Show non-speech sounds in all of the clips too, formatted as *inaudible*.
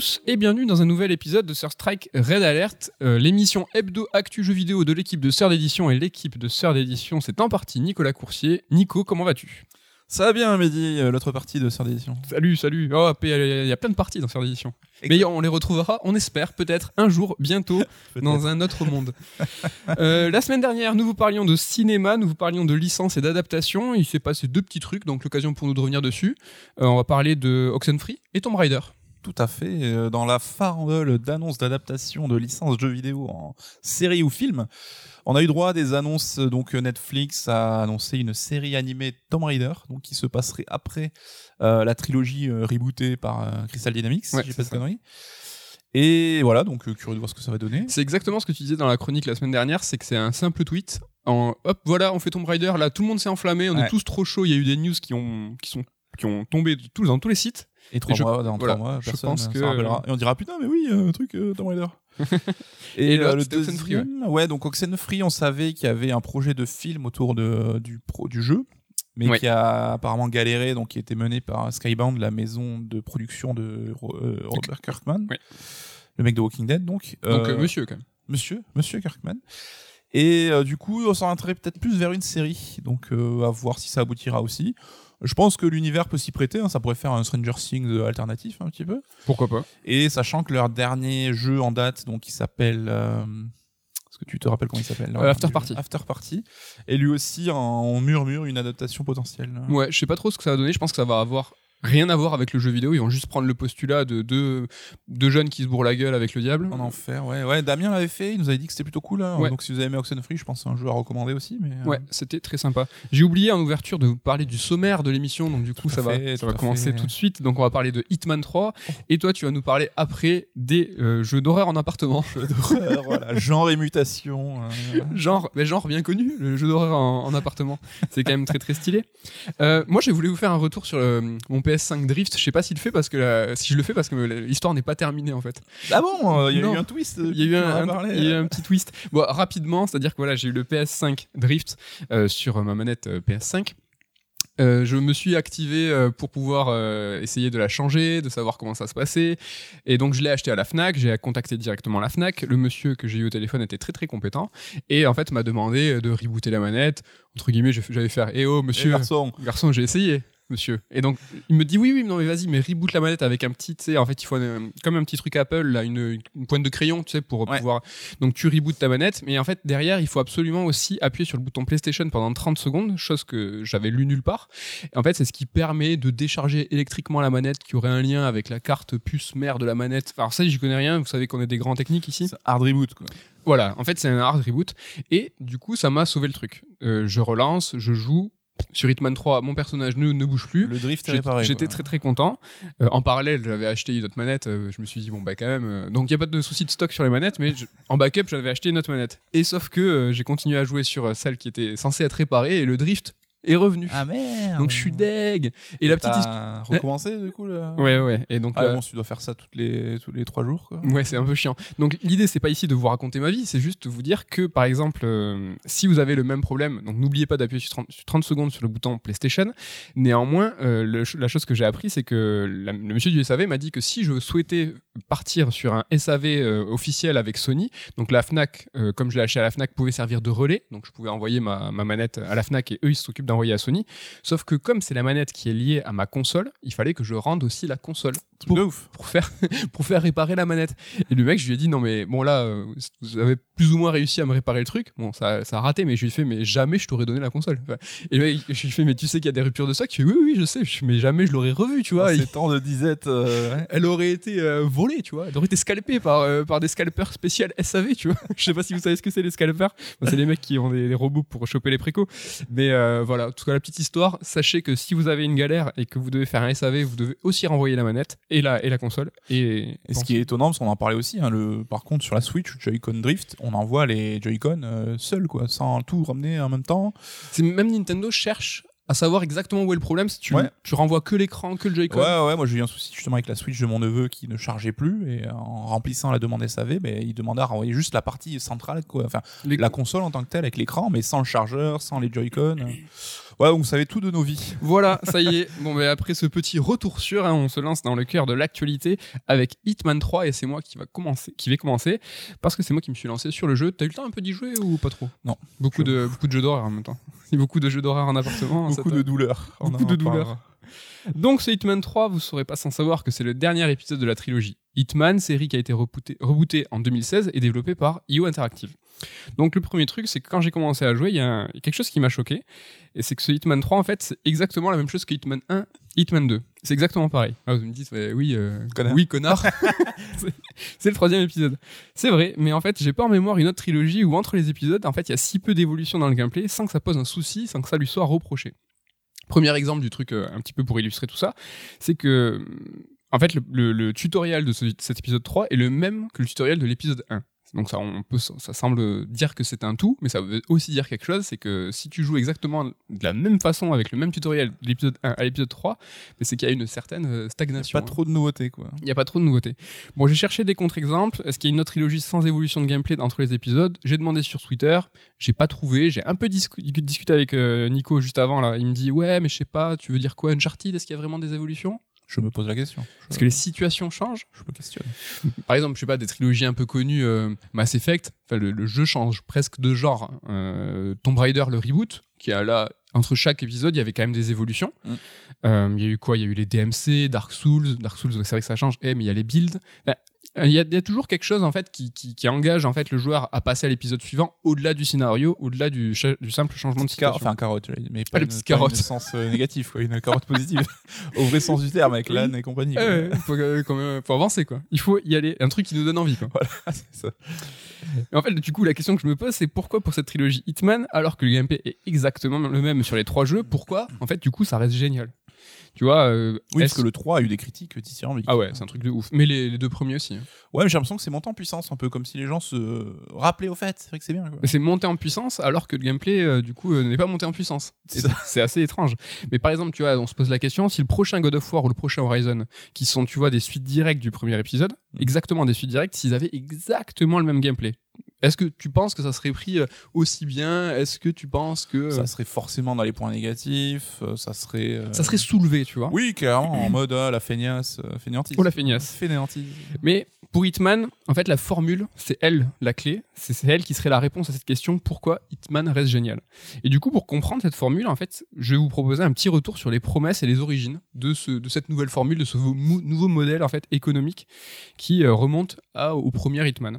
tous et bienvenue dans un nouvel épisode de Sir Strike Red Alert, euh, l'émission hebdo actu jeux vidéo de l'équipe de Sœur d'édition et l'équipe de Sœur d'édition, c'est en partie Nicolas Coursier. Nico, comment vas-tu? Ça va bien, Mehdi, euh, l'autre partie de Sœur d'édition. Salut, salut. Oh, il y a- il y a plein de parties dans Sœur d'édition. Mais on les retrouvera, on espère, peut-être un jour, bientôt, *laughs* dans un autre monde. Euh, la semaine dernière, nous vous parlions de cinéma, nous vous parlions de licence et d'adaptation. Il s'est passé deux petits trucs, donc l'occasion pour nous de revenir dessus. On va parler de Oxenfree et Tomb Raider. Tout à fait. euh, Dans la farandole d'annonces d'adaptation de licences jeux vidéo en série ou film, on a eu droit à des annonces. euh, Donc euh, Netflix a annoncé une série animée Tomb Raider, donc qui se passerait après euh, la trilogie euh, rebootée par euh, Crystal Dynamics, Ouais, si j'ai pas de conneries. Et voilà, donc curieux de voir ce que ça va donner. C'est exactement ce que tu disais dans la chronique la semaine dernière, c'est que c'est un simple tweet. En, hop, voilà, on fait Tomb Raider, là, tout le monde s'est enflammé, on est tous trop chauds, il y a eu des news qui ont, qui sont, qui ont tombé de tous, dans tous les sites. Et trois je- mois, dans voilà, trois mois, je pense que- rappellera. Et on dira putain, mais oui, euh, truc euh, Tomb Raider. *laughs* Et et euh, le c'était Oxenfree, ouais. deuxième, ouais. donc Oxenfree, on savait qu'il y avait un projet de film autour de, du, pro, du jeu, mais Ouais. qui a apparemment galéré, donc qui était mené par Skybound, la maison de production de euh, Robert Kirkman, Ouais. le mec de Walking Dead, donc. Donc, Euh, euh, monsieur, quand même. Monsieur, Monsieur Kirkman. Et euh, du coup, on s'orienterait peut-être plus vers une série, donc euh, à voir si ça aboutira aussi. Je pense que l'univers peut s'y prêter, hein, ça pourrait faire un Stranger Things alternatif un petit peu. Pourquoi pas Et sachant que leur dernier jeu en date, donc il s'appelle. euh, Est-ce que tu te rappelles comment il s'appelle? Euh, After Party. After Party. Et lui aussi en murmure une adaptation potentielle. Ouais, je sais pas trop ce que ça va donner, je pense que ça va avoir rien à voir avec le jeu vidéo, ils vont juste prendre le postulat de deux, deux jeunes qui se bourrent la gueule avec le diable. En enfer, ouais. Ouais, Damien l'avait fait, il nous avait dit que c'était plutôt cool. hein. Ouais. Donc si vous avez aimé Oxenfree, je pense que c'est un jeu à recommander aussi. Mais, euh, Ouais, c'était très sympa. J'ai oublié en ouverture de vous parler du sommaire de l'émission, donc du coup ça va, ça va commencer fait. tout de suite. Donc on va parler de Hitman 3 et toi tu vas nous parler après des euh, jeux d'horreur en appartement. d'horreur, voilà, *laughs* genre et mutation. euh, genre, mais genre bien connu, le jeu d'horreur en, en appartement. C'est quand même très très stylé. Euh, moi, j'ai voulu vous faire un retour sur mon PS5 Drift. Je sais pas s'il le fait parce que la- si je le fais parce que l'histoire n'est pas terminée en fait. Ah bon, euh, il y a Non. eu un twist. Il y a eu un, on en a un- parlé, il y a eu euh. un petit twist. Bon, rapidement, c'est-à-dire que voilà, j'ai eu le PS5 Drift euh, sur ma manette euh, PS5. Euh, je me suis activé euh, pour pouvoir euh, essayer de la changer, de savoir comment ça se passait. Et donc, je l'ai acheté à la Fnac. J'ai contacté directement la Fnac. Le monsieur que j'ai eu au téléphone était très très compétent. Et en fait, m'a demandé euh, de rebooter la manette. Entre guillemets, j'allais faire Eh oh, Eh, monsieur, garçon. garçon, j'ai essayé, monsieur. Et donc, il me dit oui, oui, non, mais vas-y, mais reboot la manette avec un petit, tu sais, en fait, il faut un- comme un petit truc Apple, là, une, une pointe de crayon, tu sais, pour Ouais. pouvoir. Donc, tu rebootes ta manette, mais en fait, derrière, il faut absolument aussi appuyer sur le bouton PlayStation pendant 30 secondes, chose que j'avais lu nulle part. Et en fait, c'est ce qui permet de décharger électriquement la manette, qui aurait un lien avec la carte puce mère de la manette. Alors, ça, j'y connais rien, vous savez qu'on est des grands techniques ici. C'est Hard reboot, quoi. Voilà, en fait, c'est un hard reboot. Et du coup, ça m'a sauvé le truc. Euh, je relance, je joue. Sur Hitman 3, mon personnage ne, ne bouge plus. Le drift est réparé. J'étais très très content. Euh, en parallèle, j'avais acheté une autre manette. euh, je me suis dit, bon, bah quand même. euh, donc, il n'y a pas de souci de stock sur les manettes, mais je- en backup, j'avais acheté une autre manette. Et sauf que euh, j'ai continué à jouer sur celle qui était censée être réparée et le drift est revenu. Ah merde. donc, je suis deg. Et la petite histoire. Recommencé du coup là Ouais, ouais. Et donc, Ah bon, tu dois faire ça toutes les tous les trois jours quoi. Ouais, c'est un peu chiant. Donc l'idée c'est pas ici de vous raconter ma vie, c'est juste de vous dire que par exemple euh, si vous avez le même problème, donc n'oubliez pas d'appuyer sur 30, sur 30 secondes sur le bouton PlayStation. Néanmoins, euh, le la chose que j'ai appris c'est que la- le monsieur du SAV m'a dit que si je souhaitais partir sur un SAV euh, officiel avec Sony, donc la Fnac, euh, comme je l'ai acheté à la Fnac, pouvait servir de relais, donc je pouvais envoyer ma, ma manette à la Fnac et eux ils s'occupent d'envoyer à Sony. Sauf que comme c'est la manette qui est liée à ma console, il fallait que je rende aussi la console Truc de ouf. pour faire *laughs* pour faire réparer la manette. Et le mec, je lui ai dit non mais bon là, euh, vous avez plus ou moins réussi à me réparer le truc. Bon ça, ça a raté, mais je lui ai fait mais jamais je t'aurais donné la console. Enfin, et le mec, je lui ai fait mais tu sais qu'il y a des ruptures de stock? Tu fais oui oui je sais, Je mais jamais je l'aurais revu tu vois. Ces temps de disette. euh, elle aurait été euh, volée, tu vois. Elle aurait été scalpée par, euh, par des scalpers spécial SAV, tu vois. *laughs* Je sais pas si vous savez ce que c'est les scalpers. C'est les mecs qui ont des, des robots pour choper les précos. Mais euh, voilà, en tout cas, la petite histoire. Sachez que si vous avez une galère et que vous devez faire un SAV, vous devez aussi renvoyer la manette et la, et la console. Et, Et ce qui est étonnant, parce qu'on en parlait aussi, hein, le, par contre sur la Switch, Joy-Con Drift, on envoie les Joy-Con euh, seuls, quoi, sans tout ramener en même temps. c'est même Nintendo cherche à savoir exactement où est le problème. Si tu, Ouais. tu renvoies que l'écran, que le Joy-Con. Ouais, ouais, moi j'ai eu un souci justement avec la Switch de mon neveu qui ne chargeait plus, et en remplissant la demande SAV, ben, il demandait à renvoyer juste la partie centrale, quoi. Enfin, Les- la console en tant que telle avec l'écran, mais sans le chargeur, sans les Joy-Con. *clears throat* Ouais, vous savez tout de nos vies. Voilà, *laughs* ça y est. Bon, mais après ce petit retour sur, hein, on se lance dans le cœur de l'actualité avec Hitman 3 et c'est moi qui va commencer, qui vais commencer parce que c'est moi qui me suis lancé sur le jeu. T'as eu le temps un peu d'y jouer ou pas trop? Non. Beaucoup de beaucoup de jeux d'horreur en même temps. *laughs* Beaucoup de jeux d'horreur en appartement. Beaucoup de douleurs. Beaucoup de douleurs. Donc ce Hitman 3, vous serez pas sans savoir que c'est le dernier épisode de la trilogie Hitman, série qui a été rebootée, rebootée en 2016 et développée par IO Interactive. Donc le premier truc, c'est que quand j'ai commencé à jouer, il y, a y quelque chose qui m'a choqué, et c'est que ce Hitman 3, en fait, c'est exactement la même chose que Hitman 1, Hitman 2. C'est exactement pareil. Ah, vous me dites, ouais, oui, euh, Connard. oui, connard. *laughs* C'est- c'est le troisième épisode. C'est vrai, mais en fait, j'ai pas en mémoire une autre trilogie où entre les épisodes, en fait, il y a si peu d'évolution dans le gameplay sans que ça pose un souci, sans que ça lui soit reproché. Premier exemple du truc, euh, un petit peu pour illustrer tout ça, c'est que, en fait, le, le- le tutoriel de ce- cet épisode 3 est le même que le tutoriel de l'épisode 1. Donc ça, on peut, ça semble dire que c'est un tout, mais ça veut aussi dire quelque chose, c'est que si tu joues exactement de la même façon avec le même tutoriel de l'épisode 1 à l'épisode 3, mais c'est qu'il y a une certaine euh, stagnation. Pas trop de nouveautés, quoi. Il n'y a pas trop de nouveautés. Bon, j'ai cherché des contre-exemples. Est-ce qu'il y a une autre trilogie sans évolution de gameplay entre les épisodes? J'ai demandé sur Twitter, j'ai pas trouvé. J'ai un peu discu- discuté avec euh, Nico juste avant. Là. Il me dit Ouais, mais je sais pas, tu veux dire quoi? Uncharted Est-ce qu'il y a vraiment des évolutions? Je me pose la question. Est-ce que les situations changent Je me questionne. *laughs* Par exemple, je sais pas, des trilogies un peu connues, euh, Mass Effect, le, le jeu change presque de genre. Euh, Tomb Raider, le reboot, qui a là, entre chaque épisode, il y avait quand même des évolutions. Mm. Euh, Il y a eu quoi? Il y a eu les DMC, Dark Souls. Dark Souls, c'est vrai que ça change, eh, mais il y a les builds. Il y, a, il y a toujours quelque chose en fait qui, qui, qui engage en fait le joueur à passer à l'épisode suivant au-delà du scénario, au-delà du, simple changement de situation. enfin carotte, mais Ah, pas, le une, pas carotte. une sens euh, négatif, quoi, une carotte positive. *laughs* Au vrai sens du terme, avec l'âne et compagnie. quoi. Faut, euh, quand même- faut avancer quoi. Il faut y aller, un truc qui nous donne envie quoi. *laughs* Voilà, ça. Et en fait, du coup, la question que je me pose, c'est pourquoi pour cette trilogie Hitman, alors que le gameplay est exactement le même sur les trois jeux, pourquoi, en fait, du coup, ça reste génial? Tu vois euh, Oui, est-ce- parce que le 3 a eu des critiques dithyrambiques. Ah ouais, c'est un truc de ouf. Mais les, les deux premiers aussi. hein. Ouais, mais j'ai l'impression que c'est monté en puissance, un peu comme si les gens se rappelaient au fait. C'est vrai que c'est bien. C'est monté en puissance, alors que le gameplay, euh, du coup, euh, n'est pas monté en puissance. *laughs* C'est assez étrange. Mais par exemple, tu vois, on se pose la question, si le prochain God of War ou le prochain Horizon, qui sont, tu vois, des suites directes du premier épisode, Mm. exactement des suites directes, s'ils avaient exactement le même gameplay, est-ce que tu penses que ça serait pris euh, aussi bien? Est-ce que tu penses que euh, Ça serait forcément dans les points négatifs. euh, Ça serait. euh, ça serait soulevé, tu vois? Oui, clairement, en mode ah, la feignasse, euh, fainéantise. Oh la feignasse. Fainéantise. Mais pour Hitman, en fait, la formule, c'est elle la clé. C'est elle qui serait la réponse à cette question pourquoi Hitman reste génial? Et du coup, pour comprendre cette formule, en fait, je vais vous proposer un petit retour sur les promesses et les origines de, ce, de cette nouvelle formule, de ce nouveau modèle en fait économique qui euh, remonte à- au premier Hitman.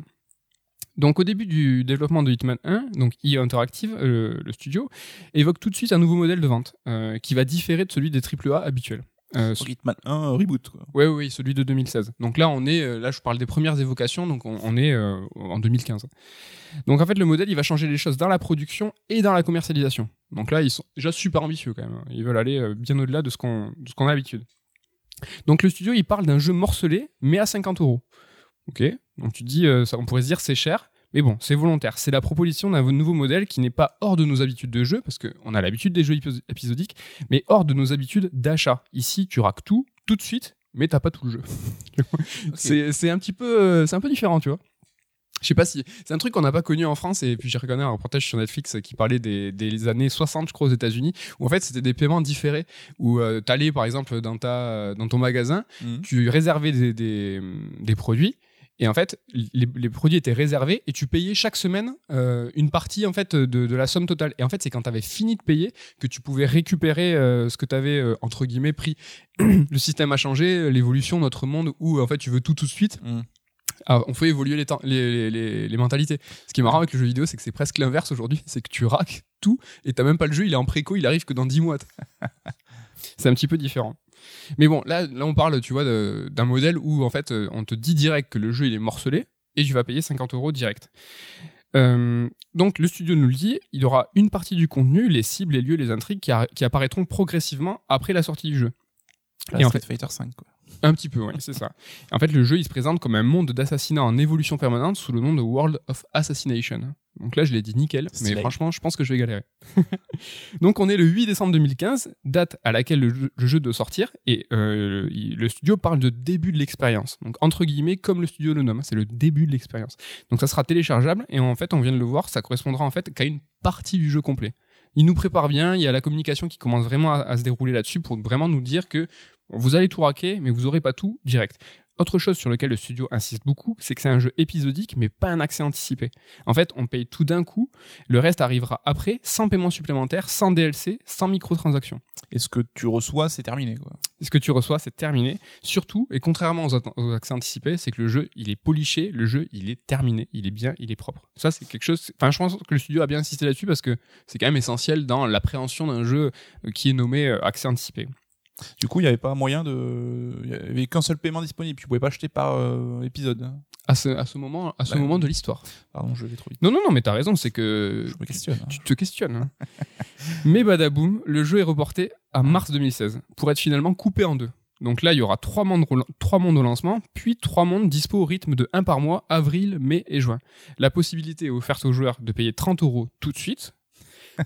Donc au début du développement de Hitman 1, donc EA Interactive, euh, le studio, évoque tout de suite un nouveau modèle de vente euh, qui va différer de celui des AAA habituels. Euh, Hitman 1 reboot. Quoi. oui, oui, celui de 2016. Donc là, on est, euh, là, je parle des premières évocations, donc on, on est euh, en 2015. Donc en fait, le modèle, il va changer les choses dans la production et dans la commercialisation. Donc là, ils sont déjà super ambitieux quand même. hein. Ils veulent aller euh, bien au-delà de ce qu'on de ce qu'on a l'habitude. Donc le studio, il parle d'un jeu morcelé, mais à 50 euros. Ok. Donc tu te dis, euh, ça, on pourrait se dire c'est cher. Mais bon, c'est volontaire. C'est la proposition d'un nouveau modèle qui n'est pas hors de nos habitudes de jeu, parce qu'on a l'habitude des jeux épiso- épisodiques, mais hors de nos habitudes d'achat. Ici, tu raques tout, tout de suite, mais t'as pas tout le jeu. *laughs* C'est c'est un petit peu, euh, c'est un peu différent, tu vois. Je sais pas si c'est un truc qu'on n'a pas connu en France et puis j'ai regardé un reportage sur Netflix qui parlait des, des années 60 je crois aux États-Unis où en fait c'était des paiements différés où euh, t'allais par exemple dans ta dans ton magasin Mhm. tu réservais des, des, des produits et en fait les, les produits étaient réservés et tu payais chaque semaine euh, une partie en fait de, de la somme totale et en fait c'est quand tu avais fini de payer que tu pouvais récupérer euh, ce que tu avais entre guillemets pris *clears throat* le système a changé l'évolution de notre monde où en fait tu veux tout tout de suite Mhm. ah, on fait évoluer les, temps- les, les, les- les mentalités. Ce qui est marrant avec le jeu vidéo, c'est que c'est presque l'inverse aujourd'hui. C'est que tu raques tout et t'as même pas le jeu, il est en préco, il arrive que dans 10 mois. *laughs* c'est un petit peu différent. Mais bon, là, là on parle, tu vois, d'un modèle où en fait, euh, on te dit direct que le jeu il est morcelé et tu vas payer 50 euros direct. Euh, donc le studio nous le dit, il y aura une partie du contenu, les cibles, les lieux, les intrigues qui, apparaîtront progressivement après la sortie du jeu. La Et en Street Fighter 5 quoi. Un petit peu, oui, c'est ça. En fait, le jeu, il se présente comme un monde d'assassinat en évolution permanente sous le nom de World of Assassination. Donc là, je l'ai dit nickel, mais franchement, je pense que je vais galérer. *laughs* Donc on est le 8 décembre 2015, date à laquelle le jeu, le jeu doit sortir, et euh, le studio parle de début de l'expérience. Donc entre guillemets, comme le studio le nomme, c'est le début de l'expérience. Donc ça sera téléchargeable, et en fait, on vient de le voir, ça correspondra en fait qu'à une partie du jeu complet. Il nous prépare bien, il y a la communication qui commence vraiment à, à se dérouler là-dessus pour vraiment nous dire que vous allez tout raquer, mais vous aurez pas tout direct. Autre chose sur lequel le studio insiste beaucoup, c'est que c'est un jeu épisodique, mais pas un accès anticipé. En fait, on paye tout d'un coup, le reste arrivera après, sans paiement supplémentaire, sans DLC, sans microtransactions. Et ce que tu reçois, c'est terminé. Quoi. Et ce que tu reçois, c'est terminé. Surtout, et contrairement aux, aux accès anticipés, c'est que le jeu, il est poliché, le jeu, il est terminé, il est bien, il est propre. Ça, c'est quelque chose. Enfin, je pense que le studio a bien insisté là-dessus parce que c'est quand même essentiel dans l'appréhension d'un jeu qui est nommé euh, accès anticipé. Du coup, il n'y avait pas moyen de. Il n'y avait qu'un seul paiement disponible. Tu pouvais pas acheter par euh, épisode. À ce, à ce moment, à ce Bah, moment de l'histoire. Pardon, je vais trop vite. Non, non, non, mais t'as raison, c'est que Je me questionne. hein. tu te questionnes. hein. *laughs* mais badaboum, le jeu est reporté à mars 2016 pour être finalement coupé en deux. Donc là, il y aura trois mondes, trois mondes au lancement, puis trois mondes dispo au rythme de un par mois, avril, mai et juin. La possibilité est offerte aux joueurs de payer 30 euros tout de suite,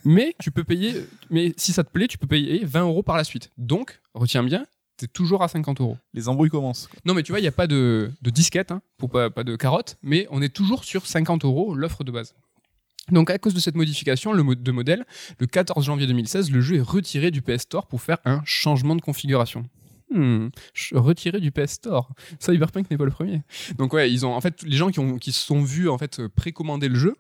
mais tu peux payer, mais si ça te plaît, tu peux payer 20 euros par la suite. Donc, retiens bien, t'es toujours à 50 euros. Les embrouilles commencent. Non, mais tu vois, il n'y a pas de, de disquette, hein, pour pas, pas de carotte, mais on est toujours sur 50 euros l'offre de base. Donc, à cause de cette modification le de modèle, le 14 janvier 2016, le jeu est retiré du PS Store pour faire un changement de configuration. Hmm, retiré du PS Store. Cyberpunk n'est pas le premier. Donc ouais, ils ont en fait les gens qui ont qui se sont vus en fait précommander le jeu,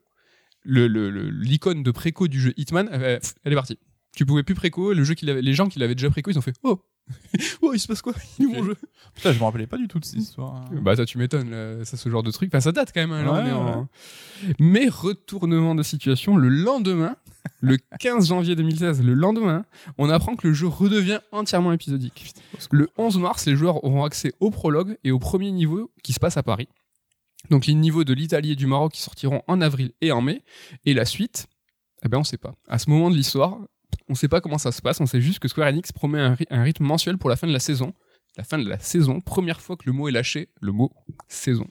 l'icône de préco du jeu Hitman, euh, elle est partie. Tu pouvais plus préco, le jeu qu'il avait, les gens qui l'avaient déjà préco, ils ont fait oh *laughs* oh il se passe quoi? Il est mon jeu Putain, je me rappelais pas du tout de cette histoire. hein. bah ça tu m'étonnes, ça ce genre de truc. Enfin ça date quand même. hein, là, Ouais, Mais retournement de situation, le lendemain, le *laughs* 15 janvier 2016, le lendemain, on apprend que le jeu redevient entièrement épisodique. Le 11 mars, les joueurs auront accès au prologue et au premier niveau qui se passe à Paris. Donc les niveaux de l'Italie et du Maroc qui sortiront en avril et en mai. Et la suite, eh ben on sait pas. À ce moment de l'histoire, on sait pas comment ça se passe. On sait juste que Square Enix promet un, ry- un rythme mensuel pour la fin de la saison. La fin de la saison, première fois que le mot est lâché, le mot saison.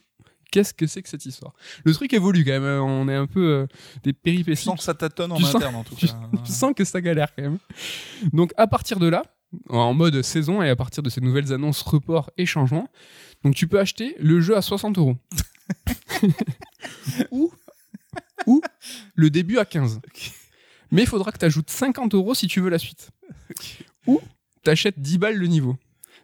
Qu'est-ce que c'est que cette histoire? Le truc évolue quand même. hein. On est un peu euh, des Je péripéties. sens que ça tâtonne en Tu sens- interne en tout tu- cas. *laughs* Je sens que ça galère quand même. Donc à partir de là, en mode saison et à partir de ces nouvelles annonces, reports et changements, donc tu peux acheter le jeu à 60 euros. *laughs* ou, ou le début à 15. Mais il faudra que tu ajoutes 50 euros si tu veux la suite. Ou tu achètes 10 balles le niveau.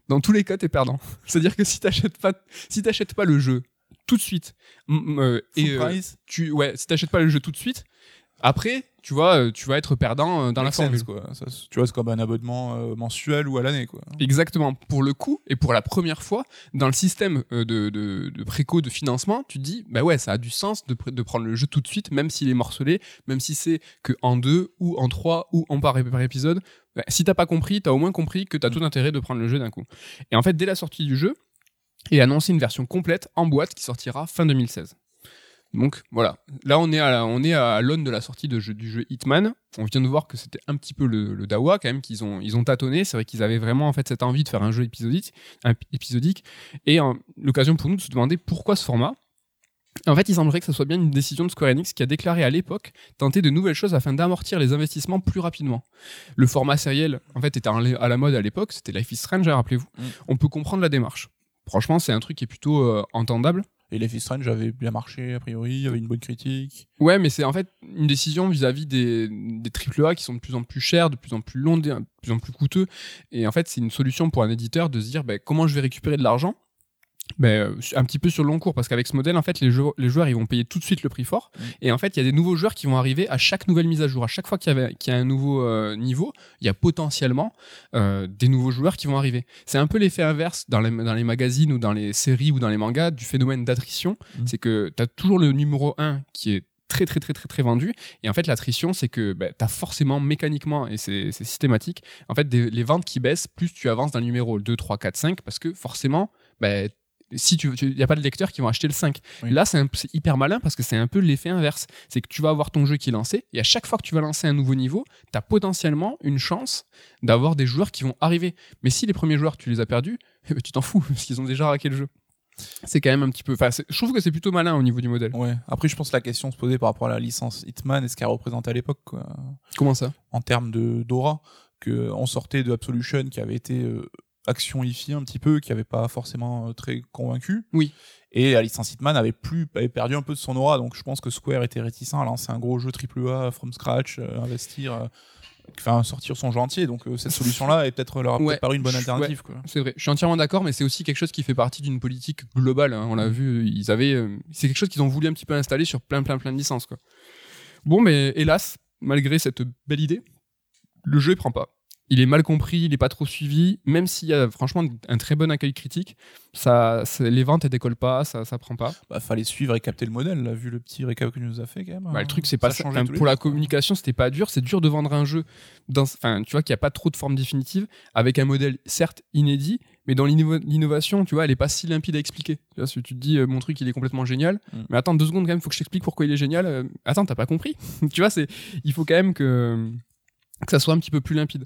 Dans tous les cas, tu es perdant. *laughs* C'est-à-dire que si tu n'achètes pas, si t'achètes pas le jeu tout de suite, euh, et euh, tu, ouais, si t'achètes pas le jeu tout de suite, après, tu vois, euh, tu vas être perdant euh, dans la sense, formule. quoi. Ça, tu vois, c'est comme un abonnement euh, mensuel ou à l'année quoi. Exactement. Pour le coup, et pour la première fois, dans le système de, de, de préco de financement, tu te dis, bah ouais, ça a du sens de, pr- de prendre le jeu tout de suite, même s'il est morcelé, même si c'est que en deux, ou en trois, ou en par, par épisode. Bah, si t'as pas compris, t'as au moins compris que t'as tout intérêt de prendre le jeu d'un coup. Et en fait, dès la sortie du jeu, est annoncé une version complète en boîte qui sortira fin 2016. Donc voilà, là on est à la- on est à l'aune de la sortie de jeu- du jeu Hitman. On vient de voir que c'était un petit peu le, le dawa quand même qu'ils ont ils ont tâtonné. C'est vrai qu'ils avaient vraiment en fait cette envie de faire un jeu épisodique, un- épisodique et l'occasion pour nous de se demander pourquoi ce format. En fait, il semblerait que ce soit bien une décision de Square Enix qui a déclaré à l'époque tenter de nouvelles choses afin d'amortir les investissements plus rapidement. Le format sériel, en fait, était à la mode à l'époque, c'était Life is Strange, hein, rappelez-vous. Mm. On peut comprendre la démarche. Franchement, c'est un truc qui est plutôt euh, entendable. Et Life is Strange avait bien marché a priori, il y avait une bonne critique. Ouais, mais c'est en fait une décision vis-à-vis des, des AAA qui sont de plus en plus chers, de plus en plus longs, de plus en plus coûteux. Et en fait, c'est une solution pour un éditeur de se dire ben, comment je vais récupérer de l'argent ben, euh, un petit peu sur le long cours parce qu'avec ce modèle en fait les, jou- les joueurs ils vont payer tout de suite le prix fort. Mm. et en fait il y a des nouveaux joueurs qui vont arriver à chaque nouvelle mise à jour. À chaque fois qu'il y, a un nouveau euh, niveau il y a potentiellement euh, des nouveaux joueurs qui vont arriver. C'est un peu l'effet inverse dans les, dans les magazines ou dans les séries ou dans les mangas du phénomène d'attrition. Mm. c'est que tu as toujours le numéro 1 qui est très très très très très vendu. Et en fait l'attrition c'est que ben, tu as forcément mécaniquement et c'est systématique en fait des- les ventes qui baissent plus tu avances dans le numéro 2 3 4 5 parce que forcément ben, si tu il n'y a pas de lecteurs qui vont acheter le 5 Oui. là c'est hyper malin parce que c'est un peu l'effet inverse. C'est que tu vas avoir ton jeu qui est lancé et à chaque fois que tu vas lancer un nouveau niveau tu as potentiellement une chance d'avoir des joueurs qui vont arriver. Mais si les premiers joueurs tu les as perdus *laughs* eh ben, tu t'en fous parce qu'ils ont déjà raqué le jeu. C'est quand même un petit peu enfin je trouve que c'est plutôt malin au niveau du modèle. Ouais. Après, je pense que la question se posait par rapport à la licence Hitman et ce qu'elle représente à l'époque, comment ça? En termes de d'aura, que on sortait de Absolution qui avait été euh, action IFI un petit peu qui avait pas forcément euh, très convaincu. Oui. Et la licence Hitman avait plus avait perdu un peu de son aura, donc je pense que Square était réticent à lancer un gros jeu AAA from scratch, euh, investir, euh, enfin sortir son jeu entier. Donc euh, cette solution-là est peut-être leur a Ouais. peut-être paru une bonne alternative. C'est vrai, je suis entièrement d'accord, mais c'est aussi quelque chose qui fait partie d'une politique globale. hein. On l'a vu, ils avaient, euh, c'est quelque chose qu'ils ont voulu un petit peu installer sur plein, plein, plein de licences. Quoi. Bon, mais hélas, malgré cette belle idée, le jeu il prend pas. Il est mal compris, il est pas trop suivi, même s'il y a franchement un très bon accueil critique, ça, les ventes elles décollent pas, ça, ça prend pas. Bah, fallait suivre et capter le modèle, là, vu le petit récap que nous a fait quand même. Bah, hein. le truc, c'est pas ça. les pour la communication, c'était pas dur. C'est dur de vendre un jeu, dans, tu vois, qu'il n'y a pas trop de forme définitive, avec un modèle certes inédit, mais dans l'inno- l'innovation, tu vois, elle est pas si limpide à expliquer. Tu vois, si tu te dis, euh, mon truc, il est complètement génial, Mm. mais attends deux secondes quand même, faut que je t'explique pourquoi il est génial. Euh, attends, t'as pas compris *laughs* Tu vois, c'est, il faut quand même que que ça soit un petit peu plus limpide.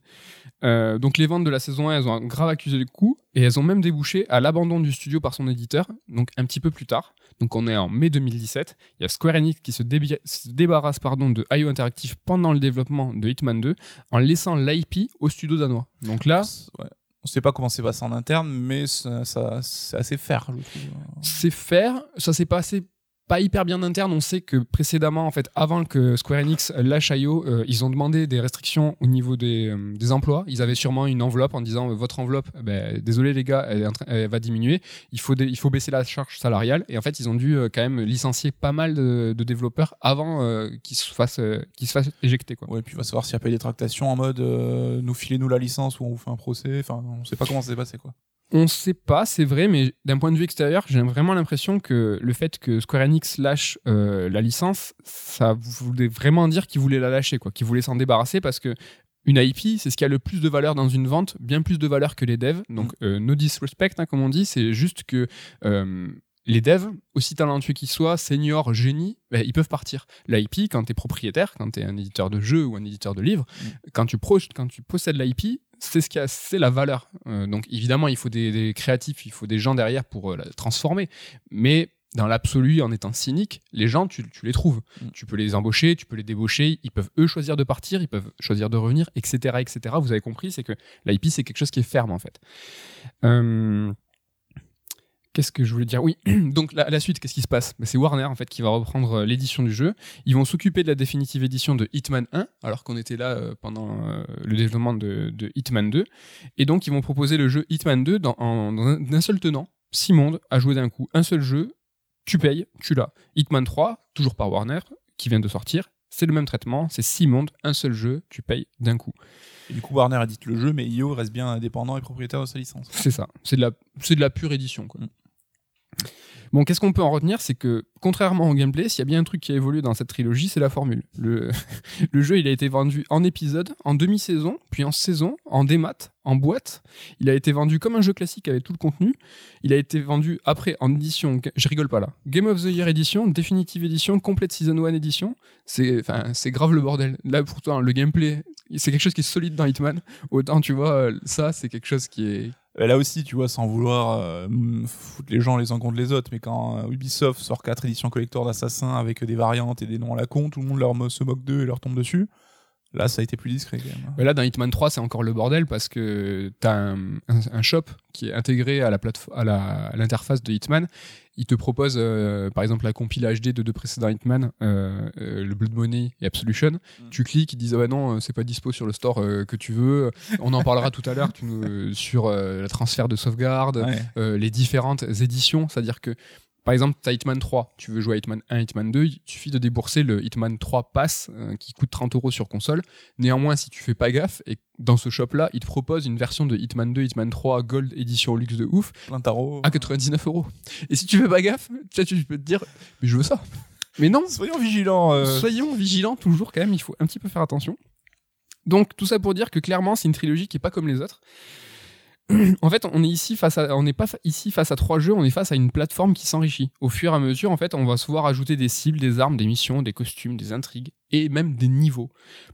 Euh, donc les ventes de la saison 1, elles ont grave accusé le coup et elles ont même débouché à l'abandon du studio par son éditeur, donc un petit peu plus tard. Donc on est en mai 2017. Il y a Square Enix qui se, débarrasse pardon, de IO Interactive pendant le développement de Hitman 2 en laissant l'IP au studio danois. Donc là, Ouais. On sait pas comment c'est passé en interne, mais ça, ça- c'est assez faire, je trouve. c'est faire, ça s'est passé pas hyper bien interne. On sait que précédemment, en fait, avant que Square Enix lâche IO, euh, ils ont demandé des restrictions au niveau des, euh, des emplois. Ils avaient sûrement une enveloppe en disant euh, votre enveloppe, eh ben, désolé les gars, elle, va diminuer. Il faut, baisser la charge salariale. Et en fait, ils ont dû quand même licencier pas mal de, développeurs avant qu'ils se fassent, qu'ils se fassent éjecter. Quoi. Ouais, puis il va savoir s'il y a pas des tractations en mode nous filez-nous la licence ou on vous fait un procès. Enfin, on sait pas comment ça s'est passé, quoi. On sait pas, c'est vrai, mais d'un point de vue extérieur, j'ai vraiment l'impression que le fait que Square Enix lâche euh, la licence, ça voulait vraiment dire qu'ils voulaient la lâcher, quoi, qu'ils voulaient s'en débarrasser parce que une IP, c'est ce qui a le plus de valeur dans une vente, bien plus de valeur que les devs. Donc, euh, no disrespect, hein, comme on dit, c'est juste que euh, les devs, aussi talentueux qu'ils soient, seniors, génies, ben, ils peuvent partir. L'IP, quand tu es propriétaire, quand tu es un éditeur de jeux ou un éditeur de livres, quand, tu pro- quand tu possèdes l'IP, c'est ce qui a, c'est la valeur. Euh, donc évidemment, il faut des, des créatifs, il faut des gens derrière pour euh, la transformer. Mais dans l'absolu, en étant cynique, les gens, tu, tu les trouves. Mm. Tu peux les embaucher, tu peux les débaucher, ils peuvent eux choisir de partir, ils peuvent choisir de revenir, etc. etc. Vous avez compris, c'est que l'IP, c'est quelque chose qui est ferme en fait. Euh, Qu'est-ce que je voulais dire? Oui, *clears throat* donc la, la suite, qu'est-ce qui se passe? Ben, C'est Warner en fait qui va reprendre euh, l'édition du jeu. Ils vont s'occuper de la définitive édition de Hitman 1, alors qu'on était là euh, pendant euh, le développement de, de Hitman 2. Et donc ils vont proposer le jeu Hitman 2 dans, en- dans un, d'un seul tenant, six mondes à jouer d'un coup. Un seul jeu, tu payes, tu l'as. Hitman 3, toujours par Warner, qui vient de sortir. C'est le même traitement, c'est six mondes, un seul jeu, tu payes d'un coup. Et du coup, Warner édite le jeu, mais IO reste bien indépendant et propriétaire de sa licence. C'est ça. C'est de la, c'est de la pure édition. Quoi. Mm. Bon, qu'est-ce qu'on peut en retenir C'est que, contrairement au gameplay, s'il y a bien un truc qui a évolué dans cette trilogie, c'est la formule. Le, *laughs* jeu, il a été vendu en épisode, en demi-saison, puis en saison, en démat, en boîte. Il a été vendu comme un jeu classique avec tout le contenu. Il a été vendu après en édition, je rigole pas là, Game of the Year édition, Definitive édition, Complete Season 1 édition. C'est, grave le bordel. Là, pourtant, le gameplay, c'est quelque chose qui est solide dans Hitman. Autant, tu vois, euh, ça, c'est quelque chose qui est, Là aussi, tu vois, sans vouloir euh, foutre les gens les uns contre les autres, mais quand euh, Ubisoft sort quatre éditions collector d'Assassin avec des variantes et des noms à la con, tout le monde leur se moque d'eux et leur tombe dessus. Là, ça a été plus discret quand même. Là, dans Hitman 3, c'est encore le bordel parce que tu un, shop qui est intégré à la plate- à la- à l'interface de Hitman. Il te propose, euh, par exemple, la compile HD de deux précédents Hitman, euh, euh, le Blood Money et Absolution. Tu cliques, ils disent ah ouais non, c'est pas dispo sur le store que tu veux. On en parlera tout à l'heure tu nous- sur le transfert de sauvegarde, Ouais. les différentes éditions. C'est-à-dire que, par exemple, tu as Hitman 3, tu veux jouer à Hitman 1, Hitman 2, il suffit de débourser le Hitman 3 Pass euh, qui coûte 30 euros sur console. Néanmoins, si tu fais pas gaffe, et dans ce shop-là, il te propose une version de Hitman 2, Hitman 3 Gold édition luxe de ouf Plein tarot. à 99 euros. Et si tu fais pas gaffe, tu peux te dire, mais je veux ça. Mais non, Soyons vigilants. euh. Soyons vigilants toujours quand même, il faut un petit peu faire attention. Donc tout ça pour dire que clairement c'est une trilogie qui est pas comme les autres. *clears throat* En fait, on est ici face à, on n'est pas ici face à trois jeux, on est face à une plateforme qui s'enrichit. Au fur et à mesure, en fait, on va se voir ajouter des cibles, des armes, des missions, des costumes, des intrigues et même des niveaux.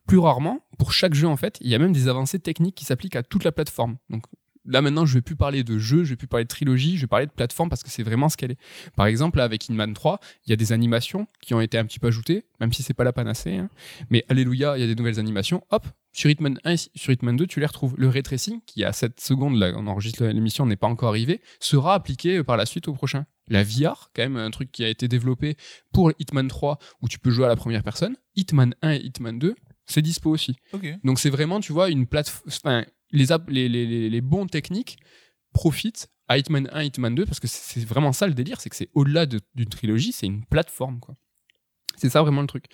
Plus rarement, pour chaque jeu, en fait, il y a même des avancées techniques qui s'appliquent à toute la plateforme. Donc là maintenant, je vais plus parler de jeu, je vais plus parler de trilogie, je vais parler de plateforme parce que c'est vraiment ce qu'elle est. Par exemple, avec Hitman 3, il y a des animations qui ont été un petit peu ajoutées, même si c'est pas la panacée. hein. Mais alléluia, il y a des nouvelles animations. Hop, sur Hitman 1 et sur Hitman 2, tu les retrouves. Le ray tracing, qui à 7 secondes, là, on enregistre l'émission, n'est pas encore arrivé, sera appliqué euh, par la suite au prochain. La VR, quand même un truc qui a été développé pour Hitman 3, où tu peux jouer à la première personne. Hitman 1 et Hitman 2, c'est dispo aussi. Donc c'est vraiment, tu vois, une plateforme. Enfin, les, les, les, les, bons techniques profitent à Hitman 1, Hitman 2, parce que c'est vraiment ça le délire, c'est que c'est au-delà de- d'une trilogie, c'est une plateforme, quoi. C'est ça vraiment le truc.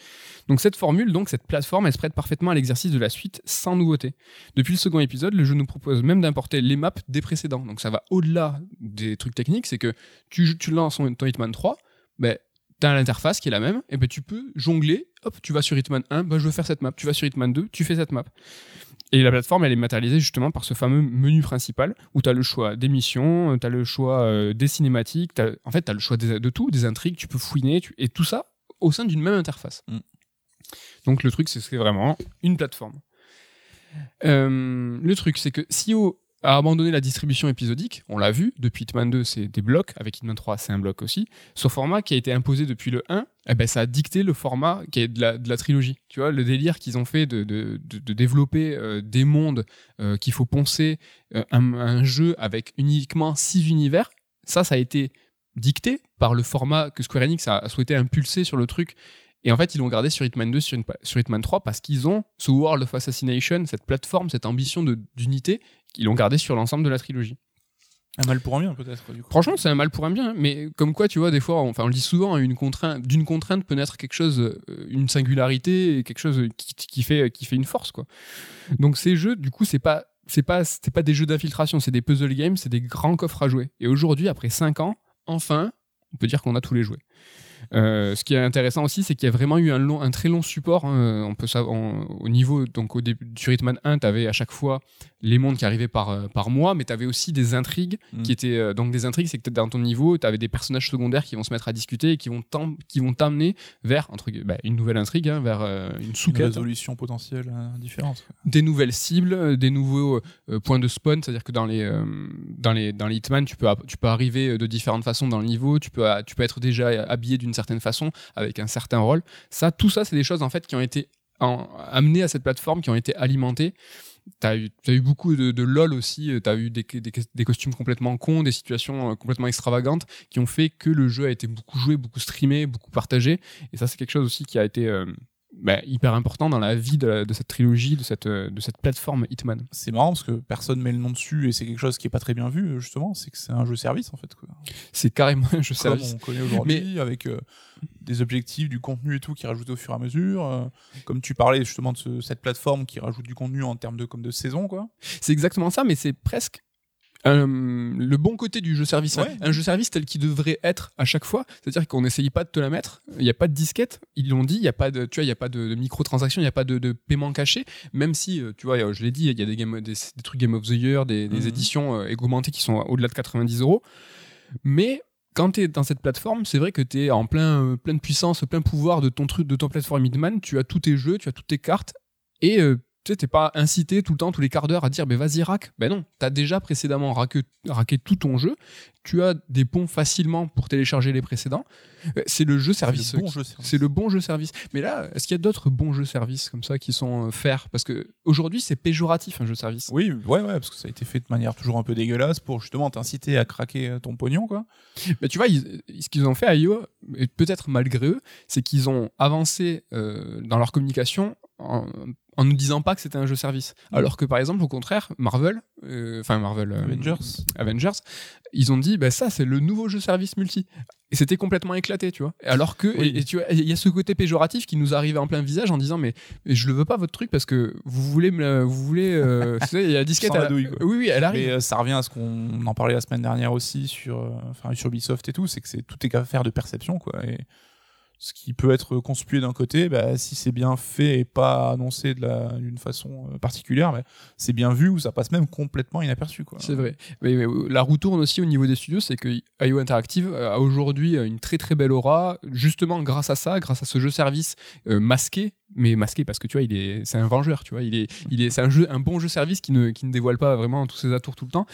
Donc cette formule, donc cette plateforme, elle se prête parfaitement à l'exercice de la suite sans nouveauté. Depuis le second épisode, le jeu nous propose même d'importer les maps des précédents. Donc ça va au-delà des trucs techniques, c'est que tu, lances ton Hitman 3, ben, tu as l'interface qui est la même, et ben tu peux jongler, hop, tu vas sur Hitman 1, ben, je veux faire cette map, tu vas sur Hitman 2, tu fais cette map. Et la plateforme, elle est matérialisée justement par ce fameux menu principal où tu as le choix des missions, tu as le choix euh, des cinématiques, t'as- en fait, tu as le choix de tout, des intrigues, tu peux fouiner, tu- et tout ça au sein d'une même interface. Mm. Donc le truc, c'est vraiment une plateforme. Euh, le truc, c'est que CEO a abandonné la distribution épisodique, on l'a vu, depuis Hitman 2, c'est des blocs, avec Hitman 3, c'est un bloc aussi. Ce format qui a été imposé depuis le 1, eh ben, ça a dicté le format qui est de la, de la trilogie. Tu vois, le délire qu'ils ont fait de, de, de- développer euh, des mondes euh, qu'il faut poncer, un, un jeu avec uniquement six univers, ça, ça a été dicté par le format que Square Enix a, souhaité impulser sur le truc. Et en fait, ils l'ont gardé sur Hitman 2, sur, une- sur Hitman 3, parce qu'ils ont ce World of Assassination, cette plateforme, cette ambition d'unité, qu'ils l'ont gardé sur l'ensemble de la trilogie. Un mal pour un bien, peut-être. Franchement, c'est un mal pour un bien, hein, mais comme quoi, tu vois, des fois, on- enfin, on le dit souvent, hein, contrainte, d'une contrainte peut naître quelque chose, euh, une singularité, quelque chose qui, qui fait, qui fait une force, quoi. Donc ces jeux, du coup, c'est pas, c'est pas, pas des jeux d'infiltration, c'est des puzzle games, c'est des grands coffres à jouer. Et aujourd'hui, après 5 ans, enfin, on peut dire qu'on a tous les joués. Euh, ce qui est intéressant aussi, c'est qu'il y a vraiment eu un, très long support. hein. On peut savoir, au niveau, donc au début, sur Hitman 1, tu avais à chaque fois les mondes qui arrivaient par, euh, par mois, mais tu avais aussi des intrigues Mm. qui étaient. euh, donc des intrigues, c'est que dans ton niveau, tu avais des personnages secondaires qui vont se mettre à discuter et qui vont t'amener vers entre, bah, une nouvelle intrigue, hein, vers euh, une Une sous-quête résolution potentielle euh, différente. des nouvelles cibles, des nouveaux euh, points de spawn, c'est-à-dire que dans les, dans les, dans les Hitman, tu peux, tu peux arriver de différentes façons dans le niveau, tu peux, tu peux être déjà habillé d'une certaine façon, avec un certain rôle. Ça, tout ça, c'est des choses en fait qui ont été en- amenées à cette plateforme, qui ont été alimentées. T'as eu, beaucoup de, LOL aussi, euh, t'as eu des costumes complètement cons, des situations euh, complètement extravagantes qui ont fait que le jeu a été beaucoup joué, beaucoup streamé, beaucoup partagé. Et ça, c'est quelque chose aussi qui a été euh, bah, hyper important dans la vie de, la- de cette trilogie, de cette, euh, de cette plateforme Hitman. C'est marrant parce que personne met le nom dessus et c'est quelque chose qui est pas très bien vu, justement. C'est que c'est un jeu service, en fait. C'est carrément un jeu Comme service. on connaît aujourd'hui, avec euh, des objectifs, du contenu et tout qui rajouté au fur et à mesure. euh, comme tu parlais justement de ce- cette plateforme qui rajoute du contenu en termes de, comme de saison, quoi. C'est exactement ça, mais c'est presque euh, le bon côté du jeu service. Ouais. Un jeu service tel qu'il devrait être à chaque fois. C'est-à-dire qu'on n'essaye pas de te la mettre. Il n'y a pas de disquette. Ils l'ont dit. Il n'y a pas de, tu vois, il y a pas de, de microtransactions. Il n'y a pas de, de paiement caché. Même si, euh, tu vois, je l'ai dit, il y a des, game- des, des trucs Game of the Year, des, des Mhm. éditions euh, augmentées qui sont au-delà de 90 euros. Mais quand tu es dans cette plateforme, c'est vrai que tu es en plein, euh, pleine puissance, plein pouvoir de ton truc, de ton plateforme Hitman. Tu as tous tes jeux, tu as toutes tes cartes. Et euh, tu sais, t'es pas incité tout le temps, tous les quarts d'heure à dire, ben vas-y, rack. Ben non, t'as déjà précédemment racké, racké tout ton jeu. Tu as des ponts facilement pour télécharger les précédents. Euh, C'est le jeu service. C'est le bon jeu service. c'est le bon jeu service. Mais là, est-ce qu'il y a d'autres bons jeux service comme ça qui sont euh, faire? Parce que aujourd'hui, c'est péjoratif un jeu service. Oui, ouais, ouais, parce que ça a été fait de manière toujours un peu dégueulasse pour justement t'inciter à craquer euh, ton pognon, quoi. Mais tu vois, ils- ce qu'ils ont fait à IO, et peut-être malgré eux, c'est qu'ils ont avancé euh, dans leur communication en, en nous disant pas que c'était un jeu service. Alors que par exemple, au contraire, Marvel, euh, enfin Marvel, euh, Avengers. Avengers, ils ont dit, bah ça c'est le nouveau jeu service multi. Et c'était complètement éclaté, tu vois. Alors que, Oui. et, et tu il y a ce côté péjoratif qui nous arrivait en plein visage en disant, mais, mais je le veux pas votre truc parce que vous voulez, me, vous voulez, euh, *laughs* il y a disquette. Sans la douille, quoi. oui, oui, elle arrive. Mais euh, ça revient à ce qu'on en parlait la semaine dernière aussi sur, enfin, sur Ubisoft et tout, c'est que c'est tout est affaire de perception, quoi. Et ce qui peut être conspué d'un côté, bah, si c'est bien fait et pas annoncé d'une façon euh, particulière, bah, c'est bien vu ou ça passe même complètement inaperçu. C'est vrai. Euh, la roue tourne aussi au niveau des studios, c'est que IO Interactive euh, a aujourd'hui une très très belle aura, justement grâce à ça, grâce à ce jeu service masqué, mais masqué parce que tu vois, il est, c'est un vengeur, tu vois. Il est, il est, c'est un jeu, un bon jeu service qui ne, qui ne dévoile pas vraiment tous ses atours tout le temps.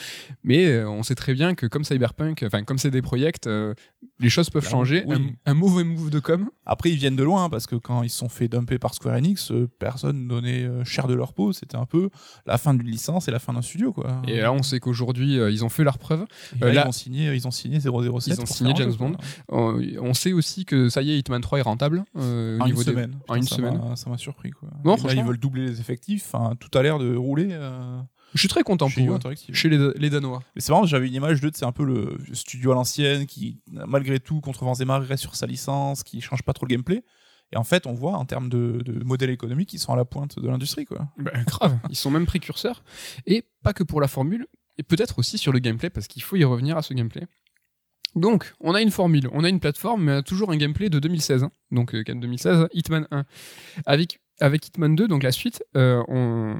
Mais euh, on sait très bien que comme Cyberpunk, enfin comme c'est des projets, euh, les choses peuvent Clairement, changer. oui. Un, un mauvais move de com. Après, ils viennent de loin parce que quand ils se sont fait dumper par Square Enix, euh, personne donnait euh, cher de leur peau. C'était un peu la fin d'une licence et la fin d'un studio, quoi. Et là, on sait qu'aujourd'hui, ils ont fait leur preuve. Et là, là- ils ont signé, ils ont signé 007. Ils ont signé James. Bond. On sait aussi que ça y est, Hitman 3 est rentable. En une niveau des- semaine. en une Ça semaine. M'a- Ça m'a surpris, quoi. Non, là, ils veulent doubler les effectifs. Enfin, tout a l'air de rouler. euh, Je suis très content chez pour eux. Interactive. Chez les, les Danois. Mais c'est marrant, j'avais une image de, c'est un peu le studio à l'ancienne qui, malgré tout, contre vents et marées, reste sur sa licence, qui change pas trop le gameplay. Et en fait, on voit en termes de, de modèle économique, ils sont à la pointe de l'industrie, quoi. Ben, grave, ils sont même précurseurs. Et pas que pour la formule, et peut-être aussi sur le gameplay, parce qu'il faut y revenir à ce gameplay. Donc, on a une formule, on a une plateforme, mais toujours un gameplay de 2016. hein. Donc, euh, 2016, Hitman 1. Avec, avec Hitman 2, donc la suite, euh, on...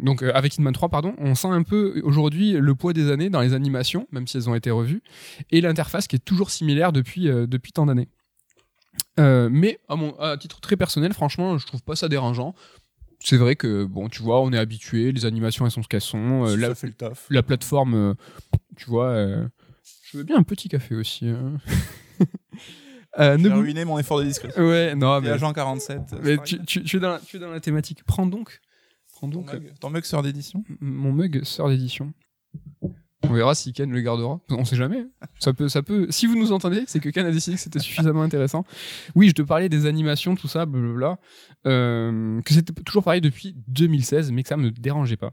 donc euh, avec Hitman 3, pardon, on sent un peu aujourd'hui le poids des années dans les animations, même si elles ont été revues, et l'interface qui est toujours similaire depuis, euh, depuis tant d'années. Euh, mais à, mon, à titre très personnel, franchement, je trouve pas ça dérangeant. C'est vrai que, bon, tu vois, on est habitué, les animations, elles sont ce qu'elles sont. euh, la, ça fait le taf. la plateforme, euh, tu vois, euh, je veux bien un petit café aussi. hein. *laughs* Euh, ne ruiné mon effort de discrétion. Ouais, non, mais, agent 47. mais tu, pareil. tu- tu es dans la, tu es dans la thématique. Prends donc, prends Ton donc euh, mug- Ton mug sort d'édition mon mug sœur d'édition. On verra si Ken le gardera. On sait jamais. hein. Ça peut, ça peut. Si vous nous entendez, c'est que Ken a décidé que c'était suffisamment intéressant. Oui, je te parlais des animations, tout ça, blablabla. Euh, que c'était toujours pareil depuis 2016, mais que ça me dérangeait pas.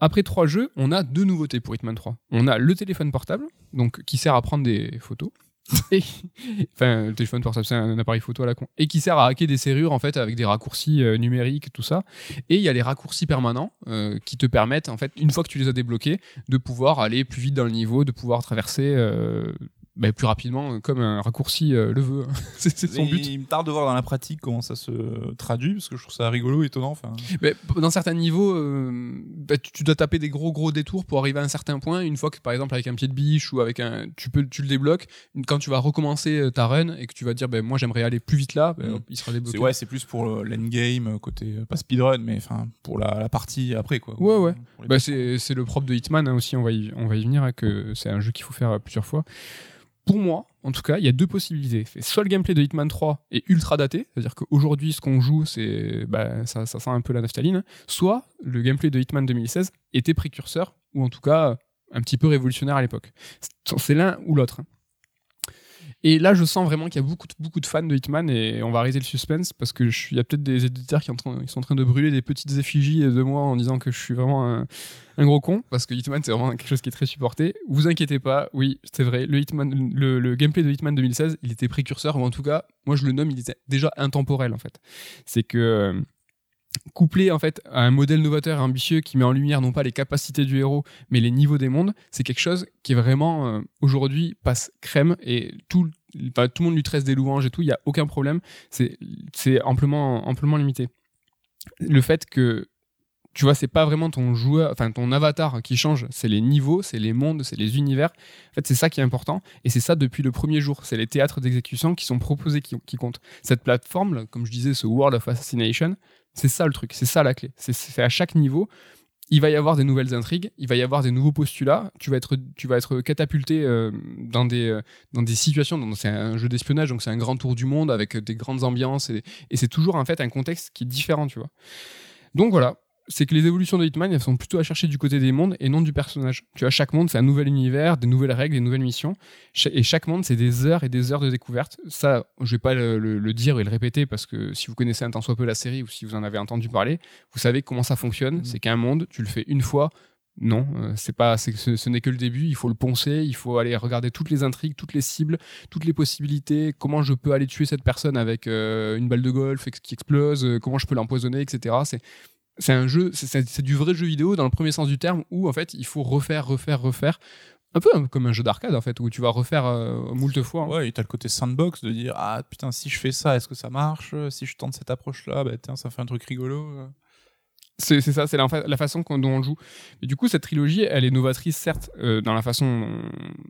Après trois jeux, on a deux nouveautés pour Hitman 3. On a le téléphone portable, donc qui sert à prendre des photos. *laughs* Enfin, le téléphone portable, c'est un appareil photo à la con. Et qui sert à hacker des serrures, en fait, avec des raccourcis euh, numériques, tout ça. Et il y a les raccourcis permanents euh, qui te permettent, en fait, une fois que tu les as débloqués, de pouvoir aller plus vite dans le niveau, de pouvoir traverser euh, bah, plus rapidement, comme un raccourci euh, le veut. *laughs* c'est c'est son but. Il me tarde de voir dans la pratique comment ça se traduit, parce que je trouve ça rigolo, étonnant. Enfin, Mais dans certains niveaux, euh, bah, tu, tu dois taper des gros gros détours pour arriver à un certain point. Une fois que, par exemple, avec un pied de biche ou avec un, tu peux, tu le débloques. Quand tu vas recommencer euh, ta run et que tu vas dire, ben moi j'aimerais aller plus vite là, ben, Mm. il sera débloqué. c'est ouais, c'est plus pour le- l'endgame, côté pas speedrun, mais enfin pour la, la partie après, quoi. Ouais, ouais. Bah, c'est c'est le propre de Hitman hein, aussi, on va y, on va y venir, hein, que c'est un jeu qu'il faut faire plusieurs fois. Pour moi, en tout cas, il y a deux possibilités. Soit le gameplay de Hitman 3 est ultra daté, c'est-à-dire qu'aujourd'hui, ce qu'on joue, c'est bah, ça, sent un peu la naphtaline. Soit le gameplay de Hitman 2016 était précurseur, ou en tout cas un petit peu révolutionnaire à l'époque. C'est- C'est l'un ou l'autre. Et là, je sens vraiment qu'il y a beaucoup de, fans de Hitman et on va arrêter le suspense parce que je il y a peut-être des éditeurs qui, sont en train de brûler des petites effigies de moi en disant que je suis vraiment un, gros con parce que Hitman c'est vraiment quelque chose qui est très supporté. Vous inquiétez pas, oui, c'est vrai, le, le gameplay de Hitman 2016, il était précurseur ou en tout cas, moi je le nomme, il était déjà intemporel en fait. C'est que euh, couplé en fait à un modèle novateur et ambitieux qui met en lumière non pas les capacités du héros mais les niveaux des mondes, c'est quelque chose qui est vraiment euh, aujourd'hui passe crème et tout tout le monde lui tresse des louanges et tout, il y a aucun problème, c'est amplement amplement limité. Le fait que tu vois, c'est pas vraiment ton joueur, enfin ton avatar qui change, c'est les niveaux, c'est les mondes, c'est les univers. En fait, c'est ça qui est important et c'est ça depuis le premier jour. C'est les théâtres d'exécution qui sont proposés qui, qui comptent. Cette plateforme, comme je disais, ce World of Assassination, c'est ça le truc, c'est ça la clé. C'est- à chaque niveau, il va y avoir des nouvelles intrigues, il va y avoir des nouveaux postulats. Tu vas être, tu vas être catapulté euh, dans des, euh, dans des situations. C'est un jeu d'espionnage, donc c'est un grand tour du monde avec des grandes ambiances et, et c'est toujours en fait un contexte qui est différent, tu vois. Donc voilà, c'est que les évolutions de Hitman, elles sont plutôt à chercher du côté des mondes et non du personnage. Tu vois, chaque monde, c'est un nouvel univers, des nouvelles règles, des nouvelles missions. Et chaque monde, c'est des heures et des heures de découverte. Ça, je vais pas le, le- le dire et le répéter parce que si vous connaissez un tant soit peu la série ou si vous en avez entendu parler, vous savez comment ça fonctionne. Mhm. C'est qu'un monde, tu le fais une fois. Non, euh, c'est pas, ce, ce n'est que le début. Il faut le poncer, il faut aller regarder toutes les intrigues, toutes les cibles, toutes les possibilités. Comment je peux aller tuer cette personne avec euh, une balle de golf qui explose euh, Comment je peux l'empoisonner, etc. C'est c'est un jeu, c'est- du vrai jeu vidéo dans le premier sens du terme où en fait il faut refaire, refaire, refaire. Un peu hein, comme un jeu d'arcade en fait où tu vas refaire euh, moult fois. hein. Ouais, et t'as le côté sandbox de dire ah putain si je fais ça est-ce que ça marche? Si je tente cette approche là bah tiens ça fait un truc rigolo C'est ça, c'est la, fa- la façon dont on joue. Et du coup, cette trilogie, elle est novatrice, certes, euh, dans la façon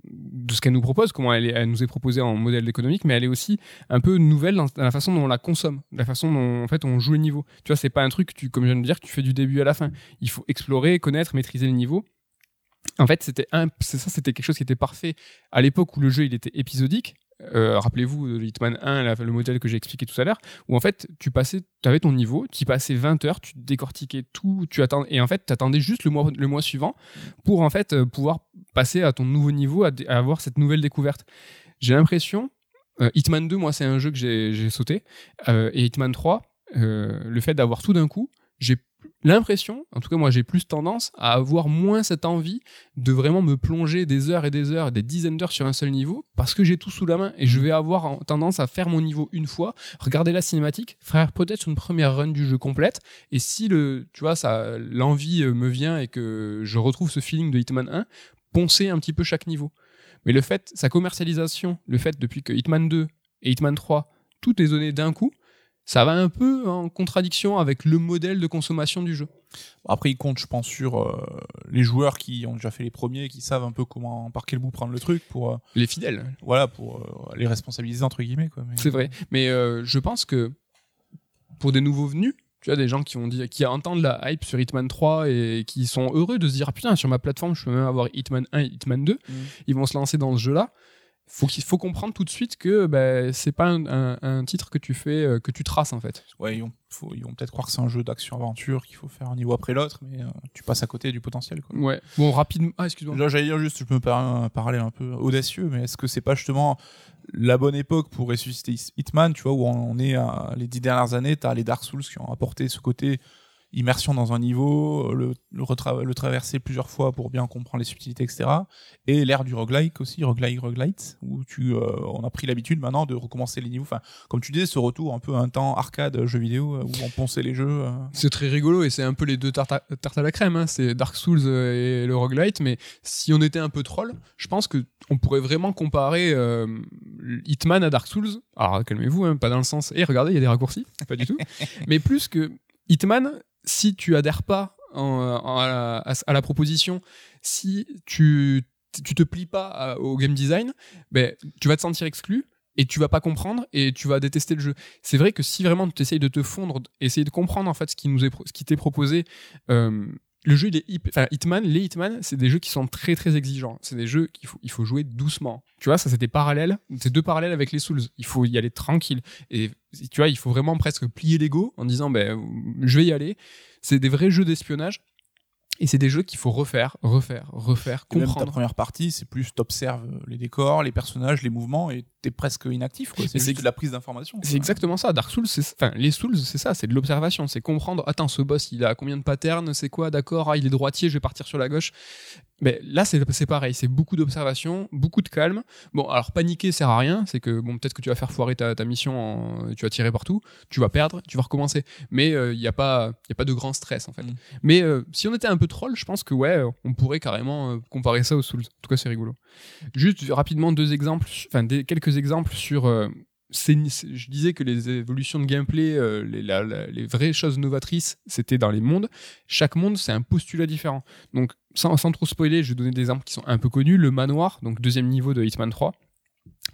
de ce qu'elle nous propose, comment elle, nous est proposée en modèle économique, mais elle est aussi un peu nouvelle dans, la façon dont on la consomme, la façon dont en fait on joue les niveaux. Tu vois, c'est pas un truc, tu, comme je viens de dire, que tu fais du début à la fin. Il faut explorer, connaître, maîtriser les niveaux. En fait, c'était ça, c'était quelque chose qui était parfait à l'époque où le jeu il était épisodique. Euh, Rappelez-vous de Hitman 1, la- le modèle que j'ai expliqué tout à l'heure, où en fait tu passais, avais ton niveau, tu passais 20 heures, tu décortiquais tout, tu attends, et en fait tu attendais juste le mois, le mois suivant pour en fait euh, pouvoir passer à ton nouveau niveau, à, avoir cette nouvelle découverte. J'ai l'impression, euh, Hitman 2, moi c'est un jeu que j'ai sauté, et Hitman 3, euh, le fait d'avoir tout d'un coup, j'ai l'impression, en tout cas moi j'ai plus tendance à avoir moins cette envie de vraiment me plonger des heures et des heures, des dizaines d'heures sur un seul niveau, parce que j'ai tout sous la main et je vais avoir en- tendance à faire mon niveau une fois, regarder la cinématique, faire peut-être une première run du jeu complète, et si le, tu vois, ça, l'envie euh, me vient et que je retrouve ce feeling de Hitman 1, poncer un petit peu chaque niveau. Mais le fait, sa commercialisation, le fait depuis que Hitman 2 et Hitman 3, tout est donné d'un coup, ça va un peu en contradiction avec le modèle de consommation du jeu. Après, il compte, je pense, sur euh, les joueurs qui ont déjà fait les premiers, qui savent un peu comment, par quel bout prendre le truc pour, euh, Les fidèles, voilà, pour euh, les responsabiliser entre guillemets. Quoi. Mais- c'est vrai. Mais je pense que pour des nouveaux venus, tu as des gens qui ont dit, qui entendent la hype sur Hitman 3 et qui sont heureux de se dire ah, putain sur ma plateforme je peux même avoir Hitman 1 et Hitman 2. Mm. Ils vont se lancer dans ce jeu-là. Faut qu'il faut comprendre tout de suite que ben, c'est pas un, un- un titre que tu fais, euh, que tu traces en fait. Ouais, ils vont, peut-être croire que c'est un jeu d'action-aventure qu'il faut faire un niveau après l'autre, mais euh, tu passes à côté du potentiel. Quoi. Ouais. Bon rapidement. Ah excuse-moi. Là, j'allais dire juste, je peux me un parallèle un peu audacieux, mais est-ce que c'est pas justement la bonne époque pour ressusciter Hitman, tu vois, où on est à, les dix dernières années, t'as les Dark Souls qui ont apporté ce côté immersion dans un niveau, le, le, retra- le traverser plusieurs fois pour bien comprendre les subtilités, etc. Et l'ère du roguelike aussi, roguelike, roguelite, où tu, euh, on a pris l'habitude maintenant de recommencer les niveaux. Enfin, comme tu disais, ce retour un peu un temps arcade jeu vidéo euh, où on ponçait les jeux. euh. C'est très rigolo et c'est un peu les deux tartes à, tartes à la crème. hein. C'est Dark Souls euh, et le roguelite. Mais si on était un peu troll, je pense que on pourrait vraiment comparer euh, Hitman à Dark Souls. Alors calmez-vous, hein, pas dans le sens. Et regardez, il y a des raccourcis, pas du tout. *laughs* mais plus que Hitman, si tu adhères pas à, la, proposition, si tu tu te plies pas au game design, ben tu vas te sentir exclu et tu vas pas comprendre et tu vas détester le jeu. C'est vrai que si vraiment tu essayes de te fondre, essayer de comprendre en fait ce qui nous est t'est proposé, euh, le jeu il est enfin Hitman, les Hitman, c'est des jeux qui sont très très exigeants. C'est des jeux qu'il faut il faut jouer doucement. Tu vois, ça c'était parallèle, c'est deux parallèles avec les Souls. Il faut y aller tranquille et tu vois, il faut vraiment presque plier l'ego en disant ben je vais y aller. C'est des vrais jeux d'espionnage. Et c'est des jeux qu'il faut refaire, refaire, refaire, Et même ta comprendre. première partie, c'est plus t'observes les décors, les personnages, les mouvements, et t'es presque inactif. quoi. C'est de la prise d'information. C'est exactement ça. Dark Souls, c'est enfin les Souls, c'est ça, c'est de l'observation, c'est comprendre. Attends, ce boss, il a combien de patterns, c'est quoi, d'accord Ah, il est droitier, je vais partir sur la gauche. Mais là, c'est c'est pareil, c'est beaucoup d'observation, beaucoup de calme. Bon, alors paniquer sert à rien. C'est que bon, peut-être que tu vas faire foirer ta, ta mission, en- tu vas tirer partout, tu vas perdre, tu vas recommencer. Mais il n'y a pas, il y a pas de grand stress en fait. Mm. Mais euh, si on était un peu troll, je pense que ouais, on pourrait carrément euh, comparer ça aux Souls. En tout cas, c'est rigolo. Juste rapidement deux exemples, enfin des, quelques exemples sur. euh, je disais que les évolutions de gameplay, euh, les, la- la- les vraies choses novatrices, c'était dans les mondes. Chaque monde, c'est un postulat différent. Donc, sans, sans trop spoiler, je vais donner des exemples qui sont un peu connus. Le manoir, donc deuxième niveau de Hitman 3,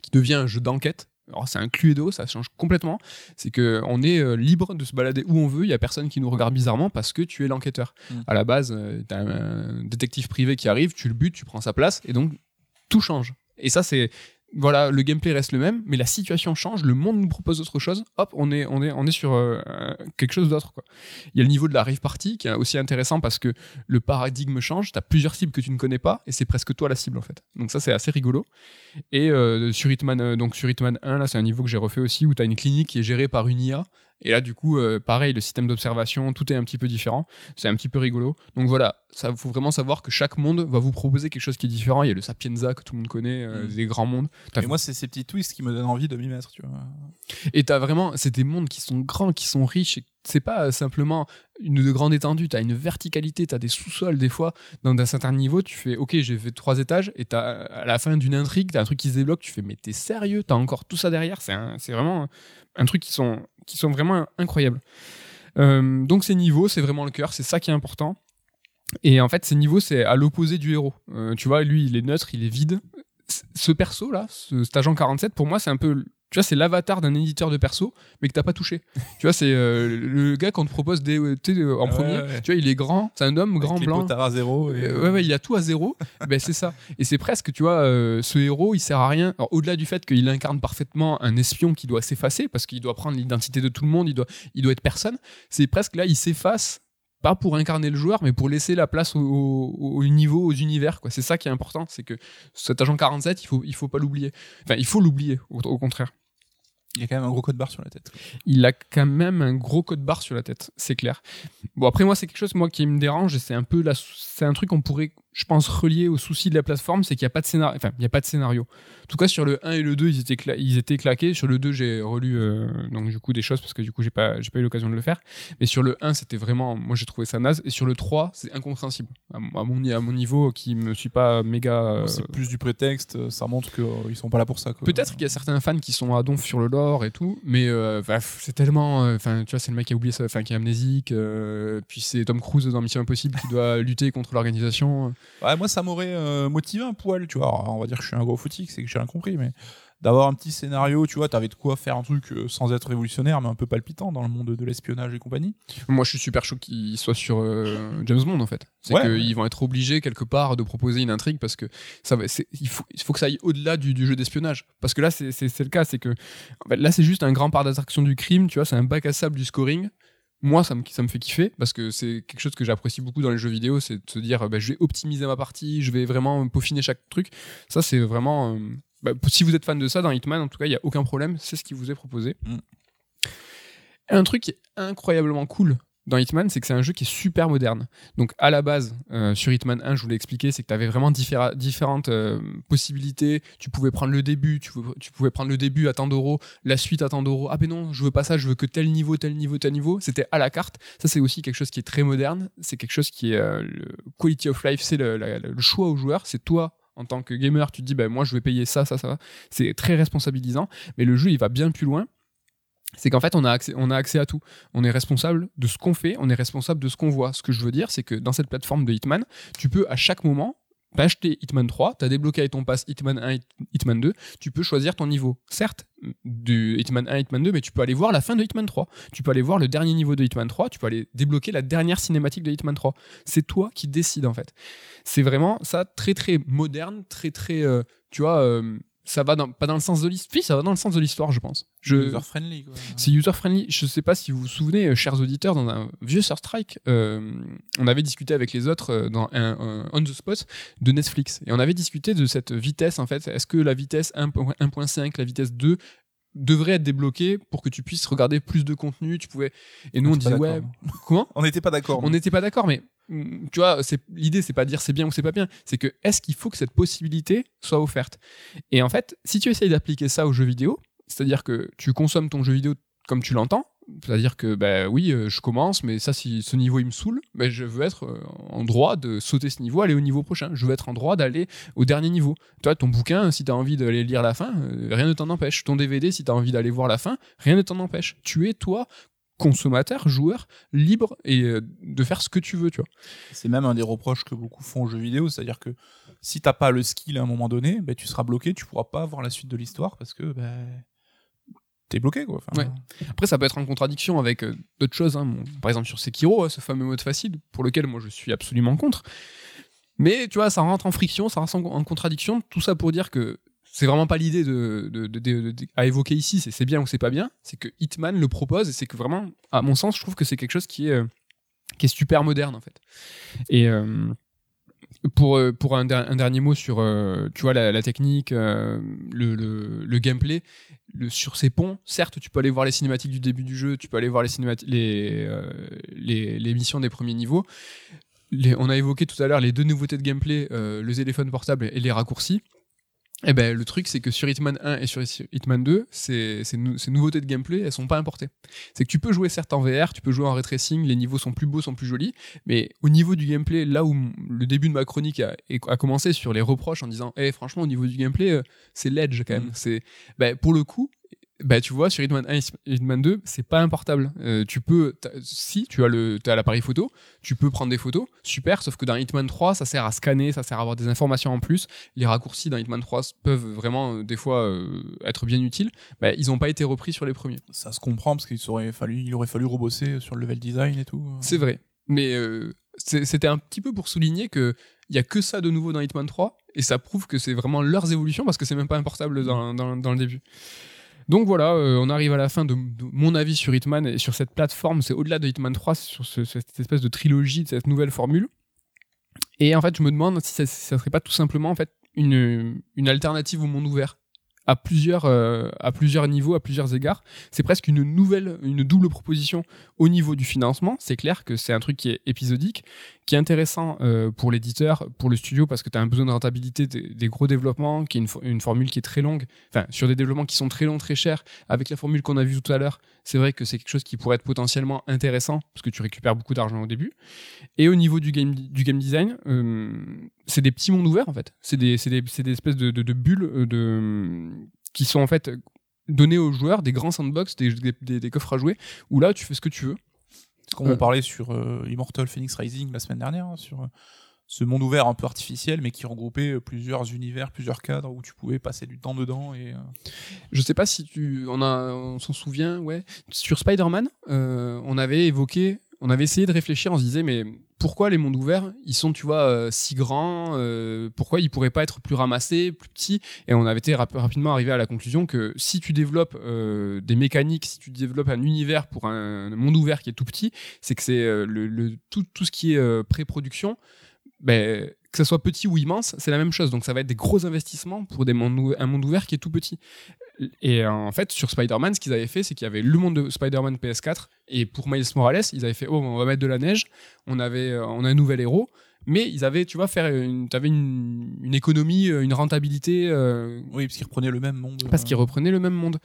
qui devient un jeu d'enquête. Alors, c'est un Cluedo, ça change complètement. C'est que on est euh, libre de se balader où on veut. Il y a personne qui nous regarde bizarrement parce que tu es l'enquêteur. Mm. À la base, tu t'as un, un détective privé qui arrive, tu le butes, tu prends sa place, et donc tout change. Et ça, c'est voilà, le gameplay reste le même, mais la situation change, le monde nous propose autre chose. Hop, on est, on est, on est sur euh, euh, quelque chose d'autre. Il y a le niveau de la rave party qui est aussi intéressant parce que le paradigme change. Tu as plusieurs cibles que tu ne connais pas et c'est presque toi la cible en fait. Donc ça, c'est assez rigolo. Et euh, sur, Hitman, donc sur Hitman 1, là, c'est un niveau que j'ai refait aussi où tu as une clinique qui est gérée par une IA. Et là, du coup, euh, pareil, le système d'observation, tout est un petit peu différent. C'est un petit peu rigolo. Donc voilà, ça faut vraiment savoir que chaque monde va vous proposer quelque chose qui est différent. Il y a le Sapienza que tout le monde connaît, euh, Mm. des grands mondes. Et moi, c'est ces petits twists qui me donnent envie de m'y mettre, tu vois. Et t'as vraiment, c'est des mondes qui sont grands, qui sont riches. C'est pas simplement une de grande étendue. T'as une verticalité, t'as des sous-sols des fois. Dans un certain niveau, tu fais, ok, j'ai fait trois étages, et t'as à la fin d'une intrigue, t'as un truc qui se débloque. Tu fais, mais t'es sérieux? T'as encore tout ça derrière? C'est vraiment un truc qui sont qui sont vraiment incroyables. Euh, donc ces niveaux, c'est vraiment le cœur, c'est ça qui est important. Et en fait, ces niveaux, c'est à l'opposé du héros. Euh, tu vois, lui, il est neutre, il est vide. Ce perso là, ce, cet agent 47, pour moi, c'est un peu, tu vois, c'est l'avatar d'un éditeur de perso, mais que t'as pas touché. tu vois, c'est euh, le gars qu'on te propose des, tu sais, en Ouais, premier. ouais. Tu vois, il est grand, c'est un homme grand Avec blanc. à zéro. Et... Euh, ouais, ouais, il a tout à zéro. *laughs* ben, c'est ça. Et c'est presque, tu vois, euh, ce héros, il sert à rien. Alors, au-delà du fait qu'il incarne parfaitement un espion qui doit s'effacer, parce qu'il doit prendre l'identité de tout le monde, il doit, il doit être personne, c'est presque là, il s'efface, pas pour incarner le joueur, mais pour laisser la place au, au- au niveau, aux univers. quoi. C'est ça qui est important, c'est que cet agent 47, il faut, il faut pas l'oublier. Enfin, il faut l'oublier, au, au contraire. Il a quand même un gros code barre sur la tête. Il a quand même un gros code barre sur la tête, c'est clair. Bon, après, moi, c'est quelque chose moi, qui me dérange et c'est un peu la, c'est un truc qu'on pourrait, je pense, relier au souci de la plateforme, c'est qu'il n'y a pas de scénario. Enfin, il n'y a pas de scénario. En tout cas, sur le 1 et le 2, ils étaient, cla- ils étaient claqués. Sur le 2, j'ai relu euh, donc du coup des choses parce que du coup, j'ai pas, pas eu l'occasion de le faire. Mais sur le 1, c'était vraiment, moi, j'ai trouvé ça naze. Et sur le 3, c'est incompréhensible. À, mon- à niveau, qui me suis pas méga. euh, C'est plus du prétexte, ça montre qu'ils sont pas là pour ça. Peut-être qu'il y a certains fans qui sont à donf sur le lore et tout, mais euh, pff, c'est tellement. euh, Enfin, tu vois, c'est le mec qui a oublié ça, enfin, qui est amnésique. euh, puis c'est Tom Cruise dans Mission Impossible qui doit lutter contre l'organisation. Ouais, moi, ça m'aurait euh, motivé un poil, tu vois. Alors, on va dire que je suis un gros footique, c'est que j'ai rien compris, mais d'avoir un petit scénario, tu vois, t'avais de quoi faire un truc euh, sans être révolutionnaire, mais un peu palpitant dans le monde de l'espionnage et compagnie. Moi, je suis super chaud qu'il soit sur euh, James Bond en fait. C'est Ouais, qu'ils vont être obligés quelque part de proposer une intrigue parce que ça va, il, faut, il faut que ça aille au-delà du, du jeu d'espionnage. Parce que là, c'est le cas, c'est que en fait, là, c'est juste un grand part d'attraction du crime, tu vois, c'est un bac à sable du scoring. Moi, ça me, ça me fait kiffer parce que c'est quelque chose que j'apprécie beaucoup dans les jeux vidéo, c'est de se dire, bah, je vais optimiser ma partie, je vais vraiment peaufiner chaque truc. Ça, c'est vraiment. euh, bah, si vous êtes fan de ça dans Hitman, en tout cas, il n'y a aucun problème, c'est ce qui vous est proposé. Mm. Un truc qui est incroyablement cool dans Hitman, c'est que c'est un jeu qui est super moderne. Donc à la base, euh, sur Hitman 1, je vous l'ai expliqué, c'est que tu avais vraiment différentes euh, possibilités. Tu pouvais prendre le début, tu, pouvais- prendre le début à tant d'euros, la suite à tant d'euros. Ah ben non, je veux pas ça, je veux que tel niveau, tel niveau, tel niveau. C'était à la carte. Ça c'est aussi quelque chose qui est très moderne. C'est quelque chose qui est euh, le quality of life, c'est le choix au joueur. C'est toi en tant que gamer, tu te dis ben moi je vais payer ça, ça, ça. C'est très responsabilisant. Mais le jeu il va bien plus loin c'est qu'en fait, on a, accès, on a accès à tout. On est responsable de ce qu'on fait, on est responsable de ce qu'on voit. Ce que je veux dire, c'est que dans cette plateforme de Hitman, tu peux à chaque moment acheté Hitman 3, t'as débloqué avec ton pass Hitman 1, Hit- Hitman 2, tu peux choisir ton niveau. Certes, du Hitman 1, Hitman 2, mais tu peux aller voir la fin de Hitman 3. Tu peux aller voir le dernier niveau de Hitman 3, tu peux aller débloquer la dernière cinématique de Hitman 3. C'est toi qui décides en fait. C'est vraiment ça très très moderne, très très, euh, tu vois, euh, ça va dans, pas dans le sens de l'histoire, ça va dans le sens de l'histoire, je pense. Je, User friendly, c'est user friendly. Je sais pas si vous vous souvenez, euh, chers auditeurs, dans un vieux Sur Strike, euh, on avait discuté avec les autres euh, dans un, un on the spot de Netflix et on avait discuté de cette vitesse en fait. Est-ce que la vitesse 1.- 1.5, la vitesse 2 devrait être débloquée pour que tu puisses regarder plus de contenu? Tu pouvais et nous on n'était disait ouais comment? *laughs* On n'était pas d'accord. on n'était pas d'accord, mais tu vois, c'est l'idée, c'est pas de dire c'est bien ou c'est pas bien, c'est que est-ce qu'il faut que cette possibilité soit offerte? Et en fait, si tu essayes d'appliquer ça aux jeux vidéo, c'est-à-dire que tu consommes ton jeu vidéo comme tu l'entends, c'est-à-dire que bah oui, euh, je commence, mais ça, si ce niveau il me saoule, bah, je veux être euh, en droit de sauter ce niveau, aller au niveau prochain. Je veux être en droit d'aller au dernier niveau. Toi, ton bouquin, si tu envie d'aller lire la fin, euh, rien ne t'en empêche. Ton DVD, si tu envie d'aller voir la fin, rien ne t'en empêche. Tu es toi consommateur, joueur, libre et euh, de faire ce que tu veux, tu vois. C'est même un des reproches que beaucoup font aux jeux vidéo, c'est-à-dire que si t'as pas le skill à un moment donné, ben, tu seras bloqué, tu pourras pas voir la suite de l'histoire parce que ben, t'es bloqué quoi. Enfin, Ouais. Après, ça peut être en contradiction avec euh, d'autres choses. hein. Bon, par exemple, sur Sekiro, hein, ce fameux mode facile, pour lequel moi je suis absolument contre. Mais tu vois, ça rentre en friction, ça rentre en en contradiction. Tout ça pour dire que c'est vraiment pas l'idée à évoquer ici, c'est bien ou c'est pas bien. C'est que Hitman le propose et c'est que vraiment, à mon sens, je trouve que c'est quelque chose qui est, euh, qui est super moderne en fait. Et. euh, pour, euh, pour un, der- un dernier mot sur tu vois la, technique le, le- gameplay sur ces ponts certes tu peux aller voir les cinématiques du début du jeu tu peux aller voir les, les, les, les missions des premiers niveaux on a évoqué tout à l'heure les deux nouveautés de gameplay le téléphone portable et les raccourcis et ben le truc c'est que sur Hitman 1 et sur Hitman 2 ces, ces, nou- ces nouveautés de gameplay elles sont pas importées c'est que tu peux jouer certes en VR tu peux jouer en ray tracing les niveaux sont plus beaux sont plus jolis mais au niveau du gameplay, là où le début de ma chronique a, a commencé sur les reproches en disant Eh, franchement, au niveau du gameplay, euh, c'est l'edge quand même. Mm. C'est, ben, pour le coup, bah tu vois sur Hitman 1 et Hitman 2 c'est pas un portable Euh, tu peux si tu as le l'appareil photo tu peux prendre des photos super sauf que dans Hitman 3 ça sert à scanner ça sert à avoir des informations en plus. Les raccourcis dans Hitman 3 peuvent vraiment euh, des fois euh, être bien utiles. Bah, ils ont pas été repris sur les premiers. Ça se comprend parce qu'il aurait fallu, il aurait fallu rebosser sur le level design et tout. c'est vrai. Mais c'était un petit peu pour souligner que il y a que ça de nouveau dans Hitman 3 et ça prouve que c'est vraiment leurs évolutions parce que c'est même pas un portable dans, dans, dans le début. Donc voilà, euh, on arrive à la fin de, mon avis sur Hitman et sur cette plateforme. C'est au-delà de Hitman 3, c'est sur ce- cette espèce de trilogie, de cette nouvelle formule. Et en fait, je me demande si ça, ça serait pas tout simplement en fait une, une alternative au monde ouvert à plusieurs, euh, à plusieurs niveaux, à plusieurs égards. C'est presque une nouvelle, une double proposition au niveau du financement. C'est clair que c'est un truc qui est épisodique, qui est intéressant euh, pour l'éditeur, pour le studio, parce que tu as un besoin de rentabilité des, gros développements, qui est une, fo- une formule qui est très longue, enfin, sur des développements qui sont très longs, très chers. Avec la formule qu'on a vue tout à l'heure, c'est vrai que c'est quelque chose qui pourrait être potentiellement intéressant, parce que tu récupères beaucoup d'argent au début. Et au niveau du game, du game design, euh, c'est des petits mondes ouverts, en fait. C'est des, des, des espèces de, bulles euh, de, qui sont en fait donnés aux joueurs, des grands sandbox, des coffres à jouer, où là, tu fais ce que tu veux. Comme Euh. on parlait sur euh, Immortal Phoenix Rising la semaine dernière, hein, sur euh, ce monde ouvert un peu artificiel, mais qui regroupait euh, plusieurs univers, plusieurs cadres où tu pouvais passer du temps dedans. Et, euh, Je sais pas si tu, on a, on s'en souvient, ouais. Sur Spider-Man, on avait évoqué, on avait essayé de réfléchir, on se disait, mais pourquoi les mondes ouverts, ils sont, tu vois, euh, si grands, euh, pourquoi ils pourraient pas être plus ramassés, plus petits? Et on avait été rap- rapidement arrivé à la conclusion que si tu développes euh, des mécaniques, si tu développes un univers pour un, monde ouvert qui est tout petit, c'est que c'est le, tout, tout ce qui est pré-production, ben, que ça soit petit ou immense, c'est la même chose. Donc ça va être des gros investissements pour un monde ouvert qui est tout petit. Et euh, en fait, sur Spider-Man, ce qu'ils avaient fait, c'est qu'il y avait le monde de Spider-Man PS4, et pour Miles Morales, ils avaient fait, oh, on va mettre de la neige, on, avait, euh, on a un nouvel héros, mais ils avaient, tu vois, faire une, t'avais une, une économie, euh, une rentabilité, euh, Oui, parce qu'ils reprenaient le même monde. parce qu'ils reprenaient le même monde.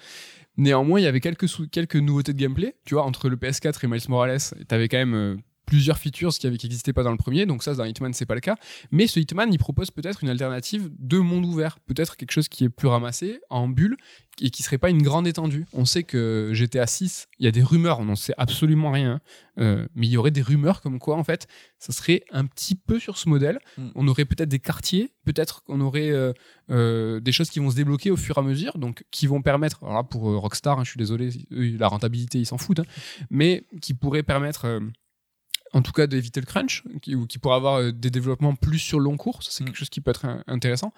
Néanmoins, il y avait quelques, quelques nouveautés de gameplay, tu vois, entre le PS4 et Miles Morales, t'avais quand même plusieurs features qui n'existaient pas dans le premier, donc ça, dans Hitman, c'est pas le cas. Mais ce Hitman, il propose peut-être une alternative de monde ouvert, peut-être quelque chose qui est plus ramassé, en bulle, et qui serait pas une grande étendue. On sait que GTA 6, il y a des rumeurs, on n'en sait absolument rien, euh, mais il y aurait des rumeurs comme quoi, en fait, ça serait un petit peu sur ce modèle. Mm. On aurait peut-être des quartiers, peut-être qu'on aurait euh, euh, des choses qui vont se débloquer au fur et à mesure, donc qui vont permettre, alors là, pour Rockstar, hein, je suis désolé, la rentabilité, ils s'en foutent, hein, mais qui pourraient permettre. En tout cas d'éviter le crunch, qui, ou qui pourrait avoir euh, des développements plus sur le long cours, ça c'est Mm. quelque chose qui peut être euh, intéressant.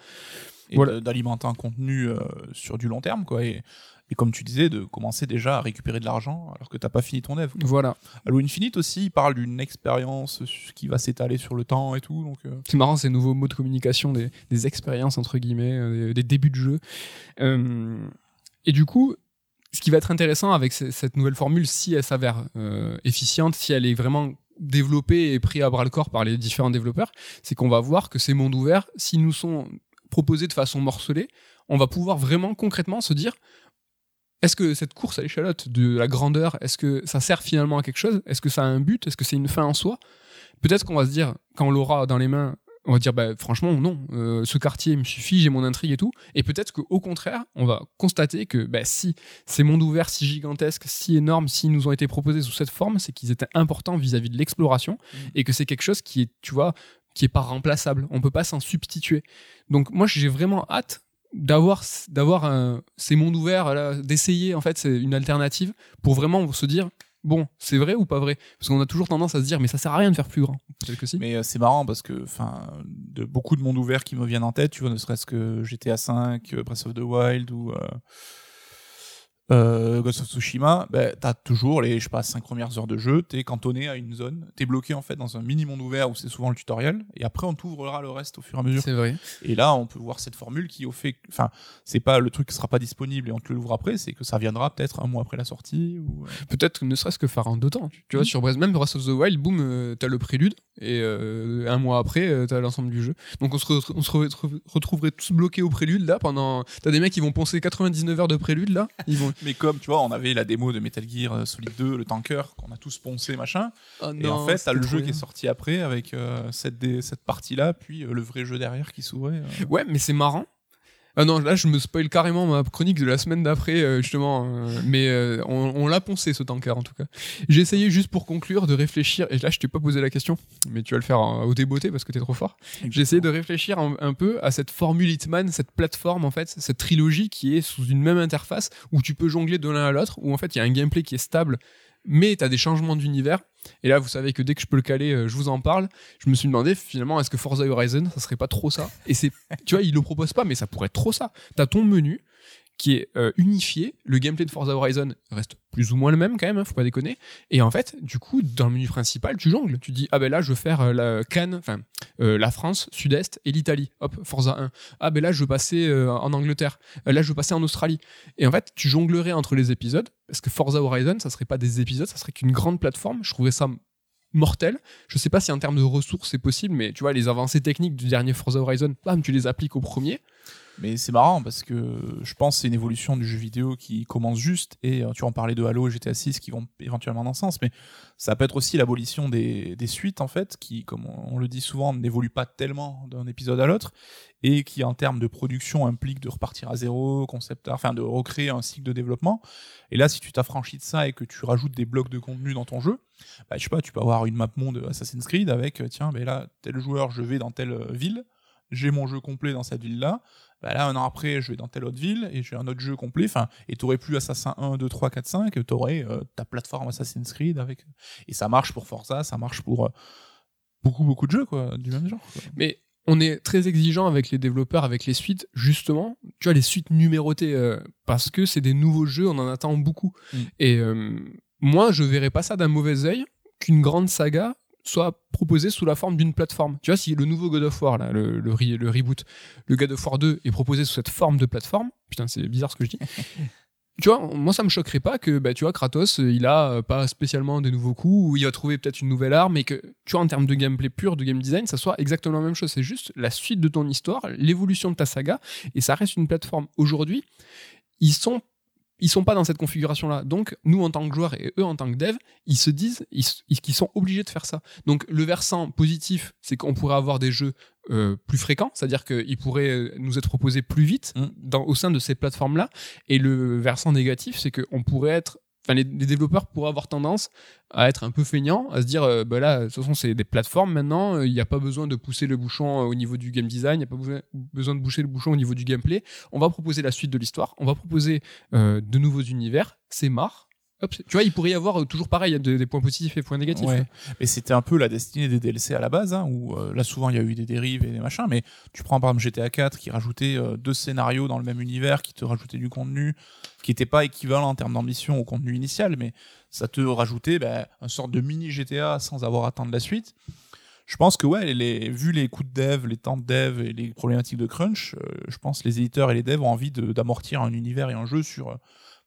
et Voilà. de- d'alimenter un contenu euh, sur du long terme, quoi. Et, et comme tu disais, de commencer déjà à récupérer de l'argent alors que t'as pas fini ton quoi. Voilà. Halo Infinite aussi, il parle d'une expérience qui va s'étaler sur le temps et tout. Donc, euh, C'est marrant ces nouveaux mots de communication, des, des expériences entre guillemets, euh, des, des débuts de jeu. Et du coup, ce qui va être intéressant avec ce- cette nouvelle formule, si elle s'avère efficiente, si elle est vraiment développée et prise à bras le corps par les différents développeurs, c'est qu'on va voir que ces mondes ouverts, s'ils nous sont proposés de façon morcelée, on va pouvoir vraiment concrètement se dire est-ce que cette course à l'échalote de la grandeur, est-ce que ça sert finalement à quelque chose? Est-ce que ça a un but? Est-ce que c'est une fin en soi? Peut-être qu'on va se dire, quand on l'aura dans les mains, on va dire, bah, franchement, non, euh, ce quartier me suffit, j'ai mon intrigue et tout. Et peut-être qu'au contraire, on va constater que bah, si ces mondes ouverts si gigantesques, si énormes, s'ils nous ont été proposés sous cette forme, c'est qu'ils étaient importants vis-à-vis de l'exploration et que c'est quelque chose qui est, tu vois, qui est pas remplaçable. On peut pas s'en substituer. Donc moi, j'ai vraiment hâte d'avoir d'avoir ces mondes ouverts d'essayer en fait c'est une alternative pour vraiment se dire bon c'est vrai ou pas vrai? Parce qu'on a toujours tendance à se dire mais ça sert à rien de faire plus grand. Si. Mais euh, c'est marrant parce que, enfin, de beaucoup de mondes ouverts qui me viennent en tête, tu vois, ne serait-ce que GTA V, euh, Breath of the Wild ou euh, euh, Ghost of Tsushima, bah, t'as toujours les, je sais pas, 5 premières heures de jeu, t'es cantonné à une zone, t'es bloqué en fait dans un mini monde ouvert où c'est souvent le tutoriel, et après on t'ouvrera le reste au fur et à mesure. c'est vrai Et là, on peut voir cette formule qui, au fait, enfin, c'est pas le truc qui sera pas disponible et on te l'ouvre après, c'est que ça viendra peut-être un mois après la sortie ou. euh, peut-être ne serait-ce que faire en deux temps tu vois Mhm. sur Breath, même Breath of the Wild boum euh, t'as le prélude et euh, un mois après euh, t'as l'ensemble du jeu donc on se, re- on se re- retrouverait tous bloqués au prélude là pendant t'as des mecs qui vont poncer 99 heures de prélude là ils vont Mais comme tu vois, on avait la démo de Metal Gear euh, Solid 2, le tanker, qu'on a tous poncé, machin. Oh et en fait, t'as le jeu bien. qui est sorti après avec euh, cette, cette partie-là, puis euh, le vrai jeu derrière qui s'ouvrait. Ouais, mais c'est marrant. Ah non, là je me spoil carrément ma chronique de la semaine d'après, euh, justement. euh, mais euh, on, on l'a poncé ce tanker en tout cas. J'ai essayé juste pour conclure de réfléchir, et là je t'ai pas posé la question, mais tu vas le faire au débeauté parce que t'es trop fort. J'ai essayé de réfléchir un, un peu à cette formule Hitman, cette plateforme en fait, cette trilogie qui est sous une même interface où tu peux jongler de l'un à l'autre, où en fait il y a un gameplay qui est stable, mais t'as des changements d'univers. Et là, vous savez que dès que je peux le caler, euh, je vous en parle. Je me suis demandé finalement, est-ce que Forza Horizon, ça serait pas trop ça? Et c'est, *laughs* tu vois, il le propose pas, mais ça pourrait être trop ça. T'as ton menu qui est euh, unifié. Le gameplay de Forza Horizon reste plus ou moins le même quand même, hein, faut pas déconner. Et en fait, du coup, dans le menu principal, tu jongles. Tu dis, ah ben là, je veux faire euh, la Cannes, enfin, euh, la France, Sud-Est et l'Italie. Hop, Forza 1. Ah ben là, je veux passer en Angleterre. Là, je veux passer en Australie. Et en fait, tu jonglerais entre les épisodes. Parce que Forza Horizon, ça serait pas des épisodes, ça serait qu'une grande plateforme. Je trouverais ça mortel. Je sais pas si en termes de ressources c'est possible, mais tu vois, les avancées techniques du dernier Forza Horizon, bam, tu les appliques au premier. Mais c'est marrant parce que je pense que c'est une évolution du jeu vidéo qui commence juste. Et euh, tu en parlais de Halo et GTA 6 qui vont éventuellement dans ce sens. Mais ça peut être aussi l'abolition des, des suites en fait qui comme on le dit souvent n'évoluent pas tellement d'un épisode à l'autre. Et qui en termes de production implique de repartir à zéro, concept enfin de recréer un cycle de développement. Et là si tu t'affranchis de ça et que tu rajoutes des blocs de contenu dans ton jeu, bah, je sais pas, tu peux avoir une map monde Assassin's Creed avec euh, tiens mais là tel joueur je vais dans telle euh, ville, j'ai mon jeu complet dans cette ville là bah là, un an après, je vais dans telle autre ville et j'ai un autre jeu complet. Enfin, et t'aurais plus Assassin 1, 2, 3, 4, 5, t'aurais euh, ta plateforme Assassin's Creed avec. Et ça marche pour Forza, ça marche pour euh, beaucoup, beaucoup de jeux, quoi, du même genre. quoi. Mais on est très exigeant avec les développeurs, avec les suites, justement, tu vois, les suites numérotées, euh, parce que c'est des nouveaux jeux, on en attend beaucoup. Mm. Et moi, je verrais pas ça d'un mauvais œil qu'une grande saga soit proposée sous la forme d'une plateforme. Tu vois, si le nouveau God of War, là, le, le, re- le reboot, le God of War 2 est proposé sous cette forme de plateforme, putain, c'est bizarre ce que je dis. *laughs* tu vois, moi ça me choquerait pas que, bah, tu vois, Kratos, il a euh, pas spécialement des nouveaux coups, ou il va trouver peut-être une nouvelle arme, et que, tu vois, en termes de gameplay pur, de game design, ça soit exactement la même chose. C'est juste la suite de ton histoire, l'évolution de ta saga, et ça reste une plateforme. Aujourd'hui, ils sont ils sont pas dans cette configuration là donc nous en tant que joueurs et eux en tant que dev ils se disent ils, s- ils- qu'ils sont obligés de faire ça. Donc le versant positif c'est qu'on pourrait avoir des jeux euh, plus fréquents c'est à dire qu'ils pourraient euh, nous être proposés plus vite Mm. dans, au sein de ces plateformes là et le versant négatif c'est qu'on pourrait être les, les développeurs pourraient avoir tendance à être un peu feignants, à se dire, euh, bah là, de toute façon, c'est des plateformes maintenant, euh, il n'y a pas besoin de pousser le bouchon euh, au niveau du game design, il n'y a pas besoin- de boucher le bouchon au niveau du gameplay. On va proposer la suite de l'histoire, on va proposer euh, de nouveaux univers, c'est marre. Tu vois, il pourrait y avoir euh, toujours pareil, il y a de- des points positifs et points négatifs. Mais c'était un peu la destinée des DLC à la base, hein, où euh, là souvent il y a eu des dérives et des machins, mais tu prends par exemple GTA 4 qui rajoutait euh, deux scénarios dans le même univers, qui te rajoutait du contenu, qui n'était pas équivalent en termes d'ambition au contenu initial, mais ça te rajoutait bah, un sorte de mini GTA sans avoir à attendre la suite. Je pense que ouais, vu les coûts de dev, les temps de dev et les problématiques de crunch, je pense que les éditeurs et les devs ont envie d'amortir un univers et un jeu sur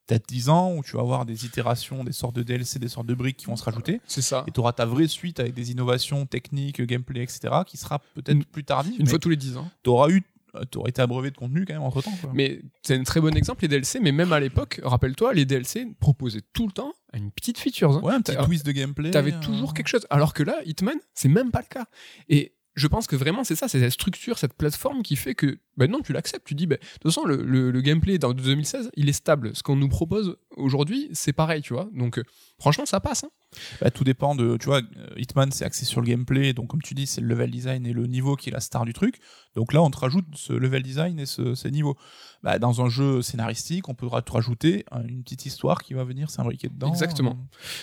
peut-être 10 ans, où tu vas avoir des itérations, des sortes de DLC, des sortes de briques qui vont se rajouter. C'est ça. Et tu auras ta vraie suite avec des innovations techniques, gameplay, etc., qui sera peut-être plus tardive. Une fois tous les 10 ans. tu auras eu, aurais été abreuvé de contenu quand même entre temps. Mais c'est un très bon exemple, les DLC, mais même à l'époque, rappelle-toi, les DLC proposaient tout le temps une petite feature. hein. Ouais, un petit twist de gameplay. T'avais euh, toujours quelque chose. Alors que là, Hitman, c'est même pas le cas. Et je pense que vraiment, c'est ça, c'est cette structure, cette plateforme qui fait que, ben non, tu l'acceptes. Tu dis, ben, de toute façon, le, gameplay de 2016, il est stable. Ce qu'on nous propose aujourd'hui, c'est pareil, tu vois. Donc, euh, franchement, ça passe. hein. Bah, tout dépend de. Tu vois, Hitman, c'est axé sur le gameplay. Donc, comme tu dis, c'est le level design et le niveau qui est la star du truc. Donc là, on te rajoute ce level design et ce, ces niveaux. Bah, dans un jeu scénaristique, on pourra te rajouter une petite histoire qui va venir s'imbriquer dedans. Exactement.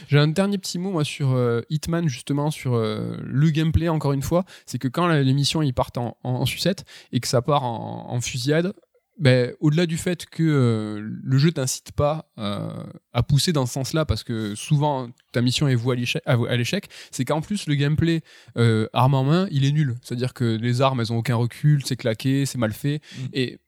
J'ai un dernier petit mot moi sur euh, Hitman justement sur euh, le gameplay encore une fois, c'est que quand l'émission ils partent en, en, en sucette et que ça part en, en fusillade, ben, au-delà du fait que euh, le jeu t'incite pas euh, à pousser dans ce sens-là parce que souvent ta mission est vouée à l'échec- c'est qu'en plus le gameplay euh, arme en main il est nul, c'est-à-dire que les armes elles ont aucun recul, c'est claqué, c'est mal fait Mm. et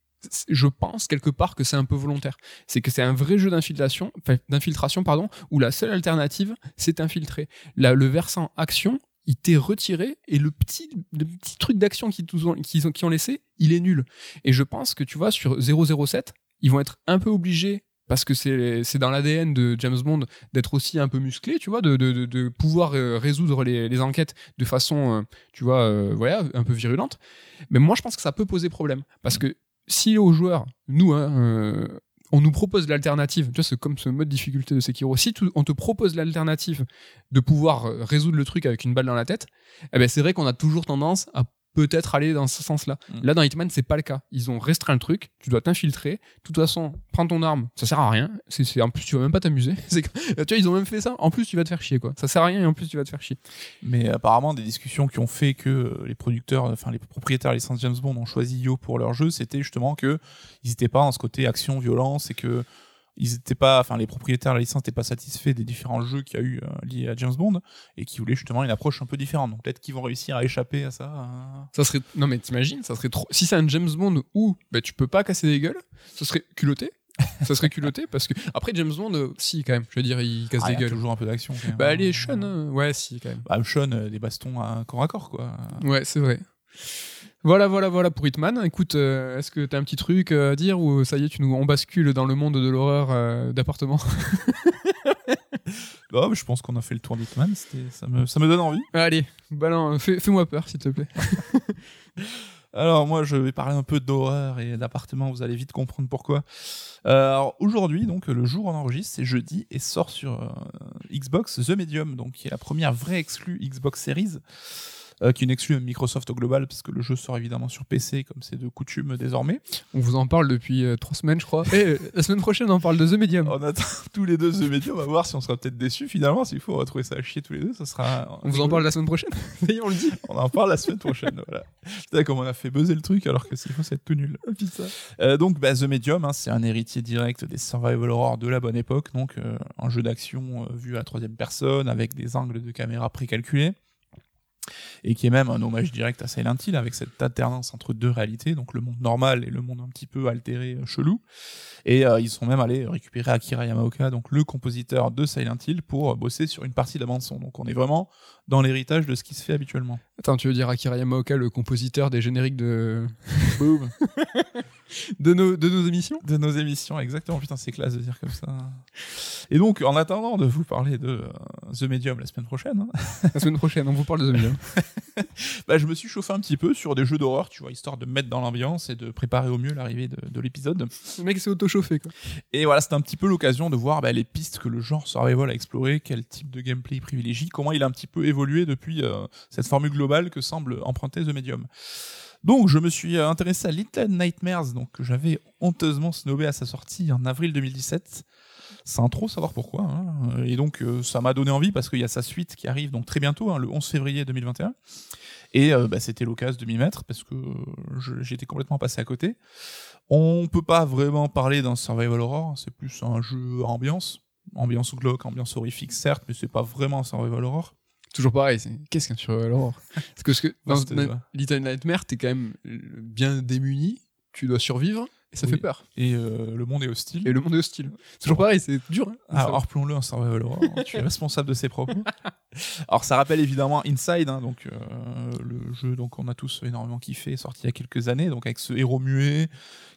je pense quelque part que c'est un peu volontaire. C'est que c'est un vrai jeu d'infiltration, d'infiltration pardon, où la seule alternative c'est infiltrer. Là, le versant action, il t'est retiré et le petit, le petit truc d'action qu'ils ont, ont, ont laissé, il est nul. Et je pense que tu vois sur 007, ils vont être un peu obligés parce que c'est dans l'ADN de James Bond d'être aussi un peu musclé, tu vois, de, de, de, pouvoir euh, résoudre les, les enquêtes de façon, euh, tu vois, euh, voilà, un peu virulente. Mais moi, je pense que ça peut poser problème parce que si aux joueurs, nous, hein, euh, on nous propose l'alternative, tu vois, c'est comme ce mode difficulté de Sekiro, si on te propose l'alternative de pouvoir euh, résoudre le truc avec une balle dans la tête, eh ben c'est vrai qu'on a toujours tendance à peut-être aller dans ce sens-là. Mm. Là, dans Hitman, c'est pas le cas. Ils ont restreint le truc, tu dois t'infiltrer. De toute façon, prends ton arme, ça sert à rien. C'est, c'est- en plus, tu vas même pas t'amuser. *laughs* Tu vois, ils ont même fait ça. En plus, tu vas te faire chier, quoi. Ça sert à rien et en plus, tu vas te faire chier. Mais apparemment, des discussions qui ont fait que les producteurs, enfin les propriétaires licence James Bond ont choisi Yo pour leur jeu, c'était justement que ils n'étaient pas dans ce côté action, violence, et que ils étaient pas, enfin les propriétaires de la licence n'étaient pas satisfaits des différents jeux qu'il y a eu euh, liés à James Bond et qui voulaient justement une approche un peu différente. Donc peut-être qu'ils vont réussir à échapper à ça. euh. Ça serait. Non, mais t'imagines, ça serait trop. Si c'est un James Bond où bah, tu peux pas casser des gueules, ce serait culotté. ça serait culotté parce que. Après, James Bond, euh, si, quand même. Je veux dire, il casse Ah, il des y a gueules. toujours un peu d'action. Bah, allez, Sean, hein. ouais, si, quand même. Bah, Sean, euh, des bastons à corps à corps quoi. Ouais, c'est vrai. Voilà, voilà, voilà pour Hitman. Écoute, euh, est-ce que t'as un petit truc euh, à dire ou ça y est, tu nous, on bascule dans le monde de l'horreur euh, d'appartement *laughs* Bah, je pense qu'on a fait le tour d'Hitman. Ça me, ça me donne envie. Allez, fais, fais-moi peur, s'il te plaît. *laughs* Alors moi je vais parler un peu d'horreur et d'appartement, vous allez vite comprendre pourquoi. Euh, alors aujourd'hui donc le jour où on enregistre c'est jeudi et sort sur Xbox The Medium donc qui est la première vraie exclue Xbox Series euh, qui est une exclue Microsoft au global parce que le jeu sort évidemment sur PC comme c'est de coutume désormais. On vous en parle depuis euh, trois semaines, je crois. Et euh, la semaine prochaine, on parle de The Medium. On attend *laughs* tous les deux The Medium, on va voir si on sera peut-être déçus finalement, s'il faut on va trouver ça à chier tous les deux, ça sera On vous en parle la semaine prochaine Ça y est, on le dit. on en parle la semaine prochaine. voilà. Putain, comme on a fait buzzer le truc alors que s'il faut, c'est tout nul. Euh, donc, bah, The Medium, hein, c'est un héritier direct des survival horror de la bonne époque. Donc, un jeu d'action vu à la troisième personne avec des angles de caméra précalculés. Et qui est même un hommage direct à Silent Hill avec cette alternance entre deux réalités, donc le monde normal et le monde un petit peu altéré, euh, chelou. Et euh, ils sont même allés récupérer Akira Yamaoka, donc le compositeur de Silent Hill, pour euh, bosser sur une partie de la bande son. Donc on est vraiment dans l'héritage de ce qui se fait habituellement. Attends, tu veux dire Akira Yamaoka, le compositeur des génériques de. Boom *laughs* de, nos, de nos émissions de nos émissions, exactement. Putain, c'est classe de dire comme ça. Et donc, en attendant de vous parler de euh, The Medium la semaine prochaine, hein, *laughs* La semaine prochaine, on vous parle de The Medium. *laughs* bah, je me suis chauffé un petit peu sur des jeux d'horreur, tu vois, histoire de me mettre dans l'ambiance et de préparer au mieux l'arrivée de, de l'épisode. Le mec s'est auto-chauffé, quoi. Et voilà, c'était un petit peu l'occasion de voir bah, les pistes que le genre survival a exploré, quel type de gameplay il privilégie, comment il a un petit peu évolué depuis euh, cette formule globale que semble emprunter The Medium. Donc, je me suis intéressé à Little Nightmares, donc que j'avais honteusement snobé à sa sortie en avril 2017, sans trop savoir pourquoi. hein. Et donc, euh, ça m'a donné envie parce qu'il y a sa suite qui arrive donc très bientôt, hein, le 11 février 2021. Et euh, bah, c'était l'occasion de m'y mettre parce que euh, j'étais complètement passé à côté. On peut pas vraiment parler d'un survival horror, c'est plus un jeu ambiance, ambiance glauque, ambiance horrifique certes, mais c'est pas vraiment un survival horror. Toujours pareil, qu'est-ce qu'un survival horror *laughs* Parce que, que dans Little Nightmare, t'es quand même bien démuni, tu dois survivre, et ça Oui. fait peur. Et euh, le monde est hostile. Et le monde est hostile. C'est toujours pareil, c'est dur. hein, de Ah, savoir. rappelons-le, un survival horror. *laughs* tu es responsable de ses propos. Alors, ça rappelle évidemment Inside, hein, donc euh, le jeu donc on a tous énormément kiffé, sorti il y a quelques années, donc avec ce héros muet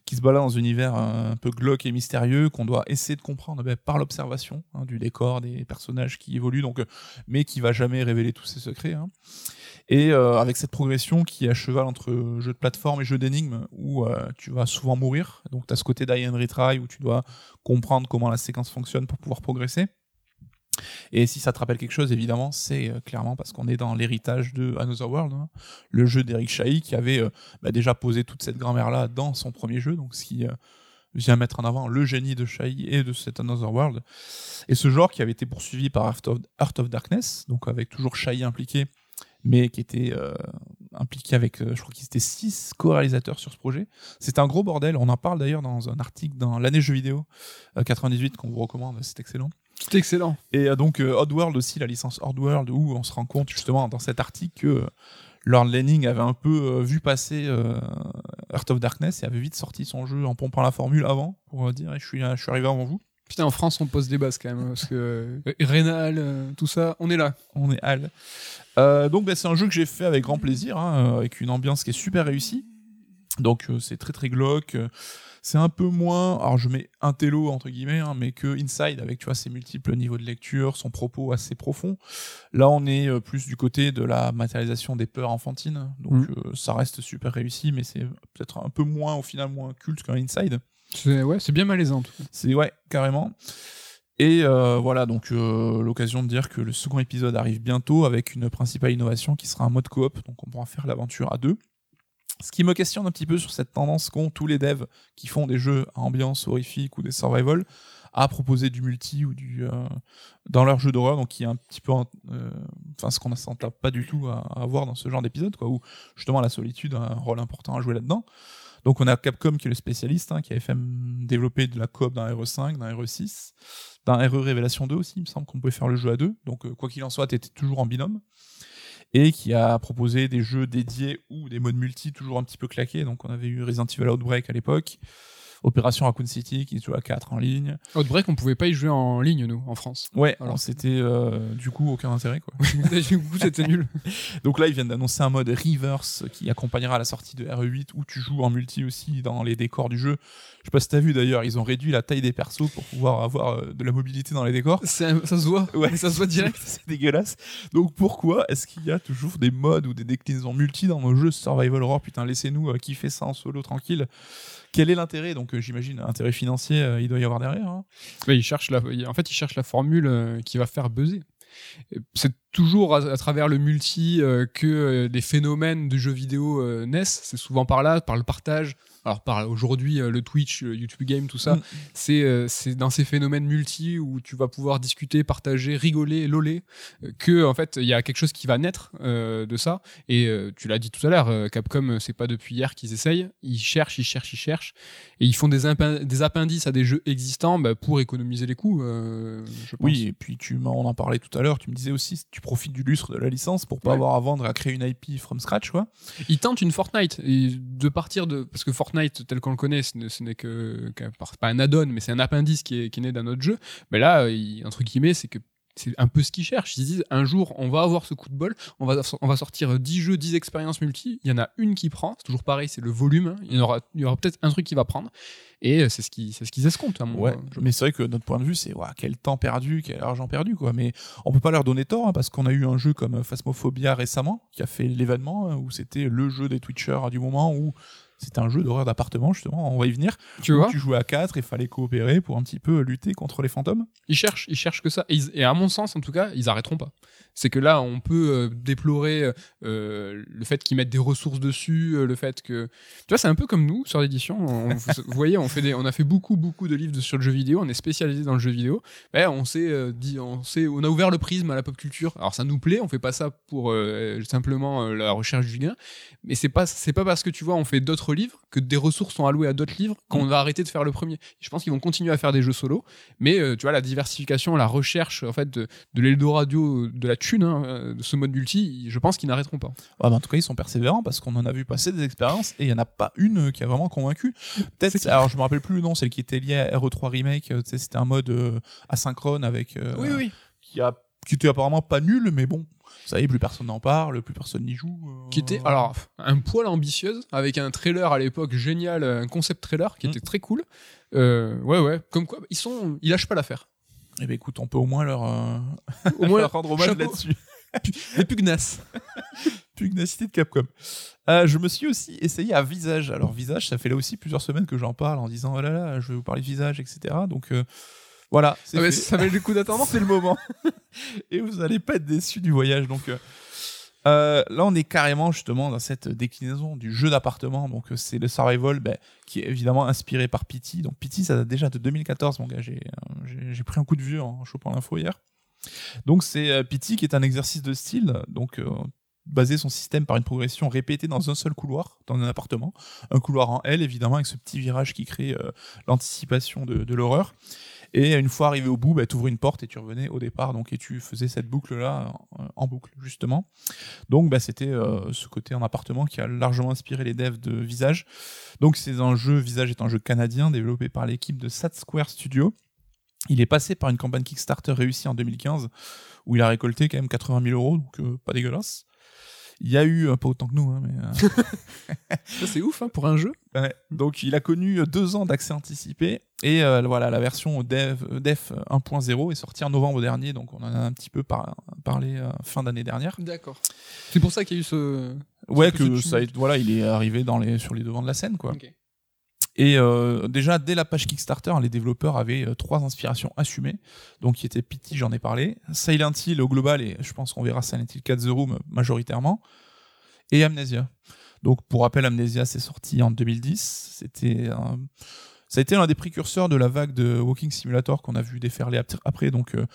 qui se balade dans un univers un peu glauque et mystérieux qu'on doit essayer de comprendre ben, par l'observation hein, du décor, des personnages qui évoluent, donc mais qui va jamais révéler tous ses secrets. Et euh, avec cette progression qui est à cheval entre jeu de plateforme et jeu d'énigmes, où euh, tu vas souvent mourir. Donc tu as ce côté die and retry où tu dois comprendre comment la séquence fonctionne pour pouvoir progresser. Et si ça te rappelle quelque chose, évidemment, c'est euh, clairement parce qu'on est dans l'héritage de Another World, hein, le jeu d'Eric Chahi qui avait bah, déjà posé toute cette grammaire-là dans son premier jeu, donc ce qui vient mettre en avant le génie de Chahi et de cet Another World. Et ce genre qui avait été poursuivi par Heart of Darkness, donc avec toujours Chahi impliqué, mais qui était euh, impliqué avec, euh, je crois qu'ils étaient six co-réalisateurs sur ce projet. C'est un gros bordel, on en parle d'ailleurs dans un article dans l'année jeux vidéo euh, 98 qu'on vous recommande, c'est excellent. C'est excellent. Et euh, donc euh, Oddworld aussi, la licence Oddworld, où on se rend compte justement dans cet article que euh, Lord Lanning avait un peu euh, vu passer euh, Heart of Darkness et avait vite sorti son jeu en pompant la formule avant pour euh, dire je suis, je suis arrivé avant vous. Putain, en France, on pose des bases quand même. Parce que *laughs* euh, Rénal, euh, tout ça, on est là. On est Hal. Euh, donc bah, c'est un jeu que j'ai fait avec grand plaisir, hein, avec une ambiance qui est super réussie. Donc euh, c'est très très glauque. C'est un peu moins, alors je mets un télo entre guillemets, hein, mais que Inside avec tu vois ses multiples niveaux de lecture, son propos assez profond. Là on est euh, plus du côté de la matérialisation des peurs enfantines, donc Mm. ça reste super réussi, mais c'est peut-être un peu moins au final moins culte qu'un Inside. C'est ouais, bien malaisant. en tout cas. C'est ouais, carrément. Et euh, voilà, donc euh, l'occasion de dire que le second épisode arrive bientôt avec une principale innovation qui sera un mode coop, donc on pourra faire l'aventure à deux. Ce qui me questionne un petit peu sur cette tendance qu'ont tous les devs qui font des jeux à ambiance horrifique ou des survival à proposer du multi ou du euh, dans leur jeu d'horreur, donc qui est un petit peu, en- enfin ce qu'on ne s'entend pas du tout à, à avoir dans ce genre d'épisode, quoi, où justement la solitude a un rôle important à jouer là-dedans. Donc on a Capcom qui est le spécialiste, hein, qui avait fait développer de la coop d'un RE5, d'un RE6, d'un RE Révélation 2 aussi, il me semble qu'on pouvait faire le jeu à deux. Donc euh, quoi qu'il en soit, tu étais toujours en binôme. Et qui a proposé des jeux dédiés ou des modes multi toujours un petit peu claqués. Donc on avait eu Resident Evil Outbreak à l'époque, Opération Raccoon City qui se joue à 4 en ligne. Outbreak, on pouvait pas y jouer en ligne, nous, en France. Ouais, Alors, c'était euh, du coup aucun intérêt quoi. *laughs* du coup, c'était nul. *laughs* Donc là, ils viennent d'annoncer un mode reverse qui accompagnera la sortie de RE8 où tu joues en multi aussi dans les décors du jeu. Je sais pas si t'as vu d'ailleurs, ils ont réduit la taille des persos pour pouvoir avoir euh, de la mobilité dans les décors. Un- Ça se voit. Ouais. Ça se voit direct. *laughs* C'est dégueulasse. Donc pourquoi est-ce qu'il y a toujours des modes ou des déclinaisons multi dans nos jeux survival horror Putain, laissez-nous euh, kiffer ça en solo tranquille. Quel est l'intérêt? Donc euh, j'imagine intérêt financier, euh, il doit y avoir derrière. hein. Il cherche la, en fait, il cherche la formule euh, qui va faire buzzer. C'est toujours à, travers le multi que des phénomènes de jeux vidéo naissent. C'est souvent par là, par le partage. Alors, par aujourd'hui, euh, le Twitch, le YouTube Game, tout ça, Mm. c'est euh, c'est dans ces phénomènes multi où tu vas pouvoir discuter, partager, rigoler, loler, euh, que en fait, il y a quelque chose qui va naître euh, de ça. Et euh, tu l'as dit tout à l'heure, euh, Capcom, euh, c'est pas depuis hier qu'ils essayent. Ils cherchent, ils cherchent, ils cherchent, et ils font des, appendices à des jeux existants bah, pour économiser les coûts. euh, je pense. Oui, et puis tu m'en- on en parlait tout à l'heure, tu me disais aussi tu profites du lustre de la licence pour pas Ouais. avoir à vendre à créer une IP from scratch quoi. Ils tentent une Fortnite et de partir de parce que Fortnite tel qu'on le connaît, ce n'est- que pas un add-on, mais c'est un appendice qui est, qui est né d'un autre jeu. Mais là, il- entre guillemets, c'est que c'est un peu ce qu'ils cherchent. Ils se disent un jour, on va avoir ce coup de bol, on va, on va sortir 10 jeux, 10 expériences multi. Il y en a une qui prend, c'est toujours pareil, c'est le volume. hein. Il y aura, il y aura peut-être un truc qui va prendre. Et euh, c'est ce qui, c'est ce qu'ils escomptent. à mon- Ouais, mais c'est vrai que notre point de vue, c'est ouah, quel temps perdu, quel argent perdu, quoi. Mais on peut pas leur donner tort, hein, parce qu'on a eu un jeu comme Phasmophobia récemment, qui a fait l'événement, hein, où c'était le jeu des Twitchers du moment, où c'était un jeu d'horreur d'appartement, justement, on va y venir. Tu vois tu jouais à 4 et fallait coopérer pour un petit peu lutter contre les fantômes. Ils cherchent, ils cherchent que ça. Et, ils- et à mon sens, en tout cas, ils arrêteront pas. C'est que là, on peut euh, déplorer euh, le fait qu'ils mettent des ressources dessus, euh, le fait que, tu vois, c'est un peu comme nous sur l'édition. On- Vous, vous *laughs* voyez, on fait des, on a fait beaucoup, beaucoup de livres sur le jeu vidéo. On est spécialisé dans le jeu vidéo. Ben, on s'est euh, dit, on s'est, on a ouvert le prisme à la pop culture. Alors ça nous plaît. On fait pas ça pour euh, simplement euh, la recherche du gain. Mais c'est pas, c'est pas parce que tu vois, on fait d'autres livres que des ressources sont allouées à d'autres livres qu'on va arrêter de faire le premier. Je pense qu'ils vont continuer à faire des jeux solo. Mais euh, tu vois, la diversification, la recherche en fait de, de l'Eldorado, de la thune, hein, euh, de ce mode multi, je pense qu'ils n'arrêteront pas. Ah, bah, en tout cas, ils sont persévérants parce qu'on en a vu passer des expériences et il y en a pas une qui a vraiment convaincu. Peut-être, alors je me rappelle plus le nom, celle qui était liée à RE3 Remake, euh, c'était un mode euh, asynchrone avec. euh, oui. qui a qui était apparemment pas nul mais bon vous savez plus personne n'en parle plus personne n'y joue euh, Qui était alors un poil ambitieuse avec un trailer à l'époque génial, un concept trailer qui Mm. était très cool. Euh, ouais, ouais. Comme quoi, ils sont, ils lâchent pas l'affaire. eh ben écoute on peut au moins leur, euh, Au moins, *laughs* leur rendre hommage là-dessus les pugnaces. pugnacité de Capcom Euh, je me suis aussi essayé à Visage alors Visage ça fait là aussi plusieurs semaines que j'en parle en disant oh là là je vais vous parler de Visage etc donc euh, voilà Ah ça avait le coup d'attendre. c'est le moment. *laughs* Et vous allez pas être déçus du voyage donc euh, euh, là on est carrément justement dans cette déclinaison du jeu d'appartement. Donc euh, c'est le survival ben, qui est évidemment inspiré par Pity donc Pity ça date déjà de 2014 mon gars j'ai pris un coup de vieux en chopant l'info hier. Donc c'est euh, Pity qui est un exercice de style donc euh, baser son système par une progression répétée dans un seul couloir dans un appartement. Un couloir en L évidemment avec ce petit virage qui crée euh, l'anticipation de, de l'horreur et une fois arrivé au bout, bah, tu ouvrais une porte et tu revenais au départ, donc et tu faisais cette boucle-là en, en boucle, justement. Donc bah, c'était euh, ce côté en appartement qui a largement inspiré les devs de Visage. Donc c'est un jeu, Visage est un jeu canadien développé par l'équipe de Sat Square Studio. Il est passé par une campagne Kickstarter réussie en 2015, où il a récolté quand même 80 000 euros, donc euh, pas dégueulasse. Il y a eu, euh, pas autant que nous, hein, mais. euh, *laughs* c'est ouf hein, pour un jeu. Ouais. Donc il a connu deux ans d'accès anticipé et euh, voilà la version Dev, Def 1.0 est sortie en novembre dernier donc on en a un petit peu par- parlé euh, fin d'année dernière. D'accord. C'est pour ça qu'il y a eu ce. Ouais ce que ça tumulte. voilà il est arrivé dans les sur les devants de la scène quoi. Et euh, déjà dès la page Kickstarter les développeurs avaient trois inspirations assumées donc qui étaient Pity j'en ai parlé, Silent Hill au global et je pense qu'on verra Silent Hill 4 The Room majoritairement et Amnesia. Donc pour rappel, Amnesia c'est sorti en 2010. C'était un- ça a été l'un des précurseurs de la vague de Walking Simulator qu'on a vu déferler ap- après. Donc euh,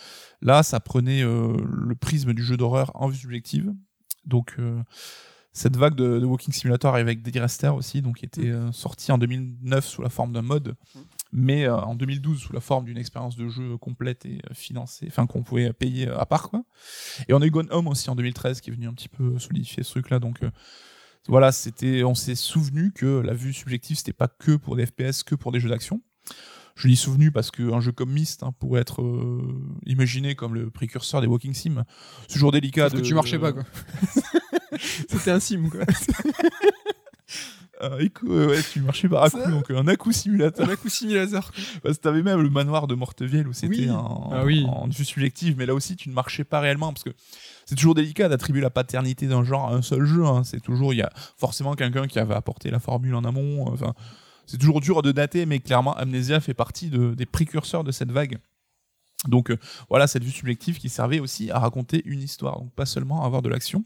là, ça prenait euh, le prisme du jeu d'horreur en vue subjective. Donc euh, cette vague de, de Walking Simulator avec Dead aussi, donc qui était euh, sorti en 2009 sous la forme d'un mode, mais euh, en 2012 sous la forme d'une expérience de jeu complète et financée, enfin qu'on pouvait payer à part quoi. Et on a eu Gone Home aussi en 2013 qui est venu un petit peu solidifier ce truc là, donc euh, voilà, c'était, on s'est souvenu que la vue subjective, c'était pas que pour des FPS, que pour des jeux d'action. Je dis souvenu parce qu'un jeu comme Myst hein, pourrait être euh, imaginé comme le précurseur des Walking Sim. C'est toujours délicat Parce de. que tu marchais pas, quoi. *laughs* C'était un sim, quoi. Euh, *laughs* écou- euh, ouais, tu marchais par à coup, donc un à coup simulateur. Un coup simulateur. *laughs* Parce que t'avais même le manoir de Mortevielle où c'était Oui. en, Ah oui. en vue subjective, mais là aussi tu ne marchais pas réellement parce que c'est toujours délicat d'attribuer la paternité d'un genre à un seul jeu. hein. C'est toujours il y a forcément quelqu'un qui avait apporté la formule en amont. Enfin, c'est toujours dur de dater, mais clairement Amnesia fait partie de- des précurseurs de cette vague. Donc euh, voilà cette vue subjective qui servait aussi à raconter une histoire, donc pas seulement à avoir de l'action.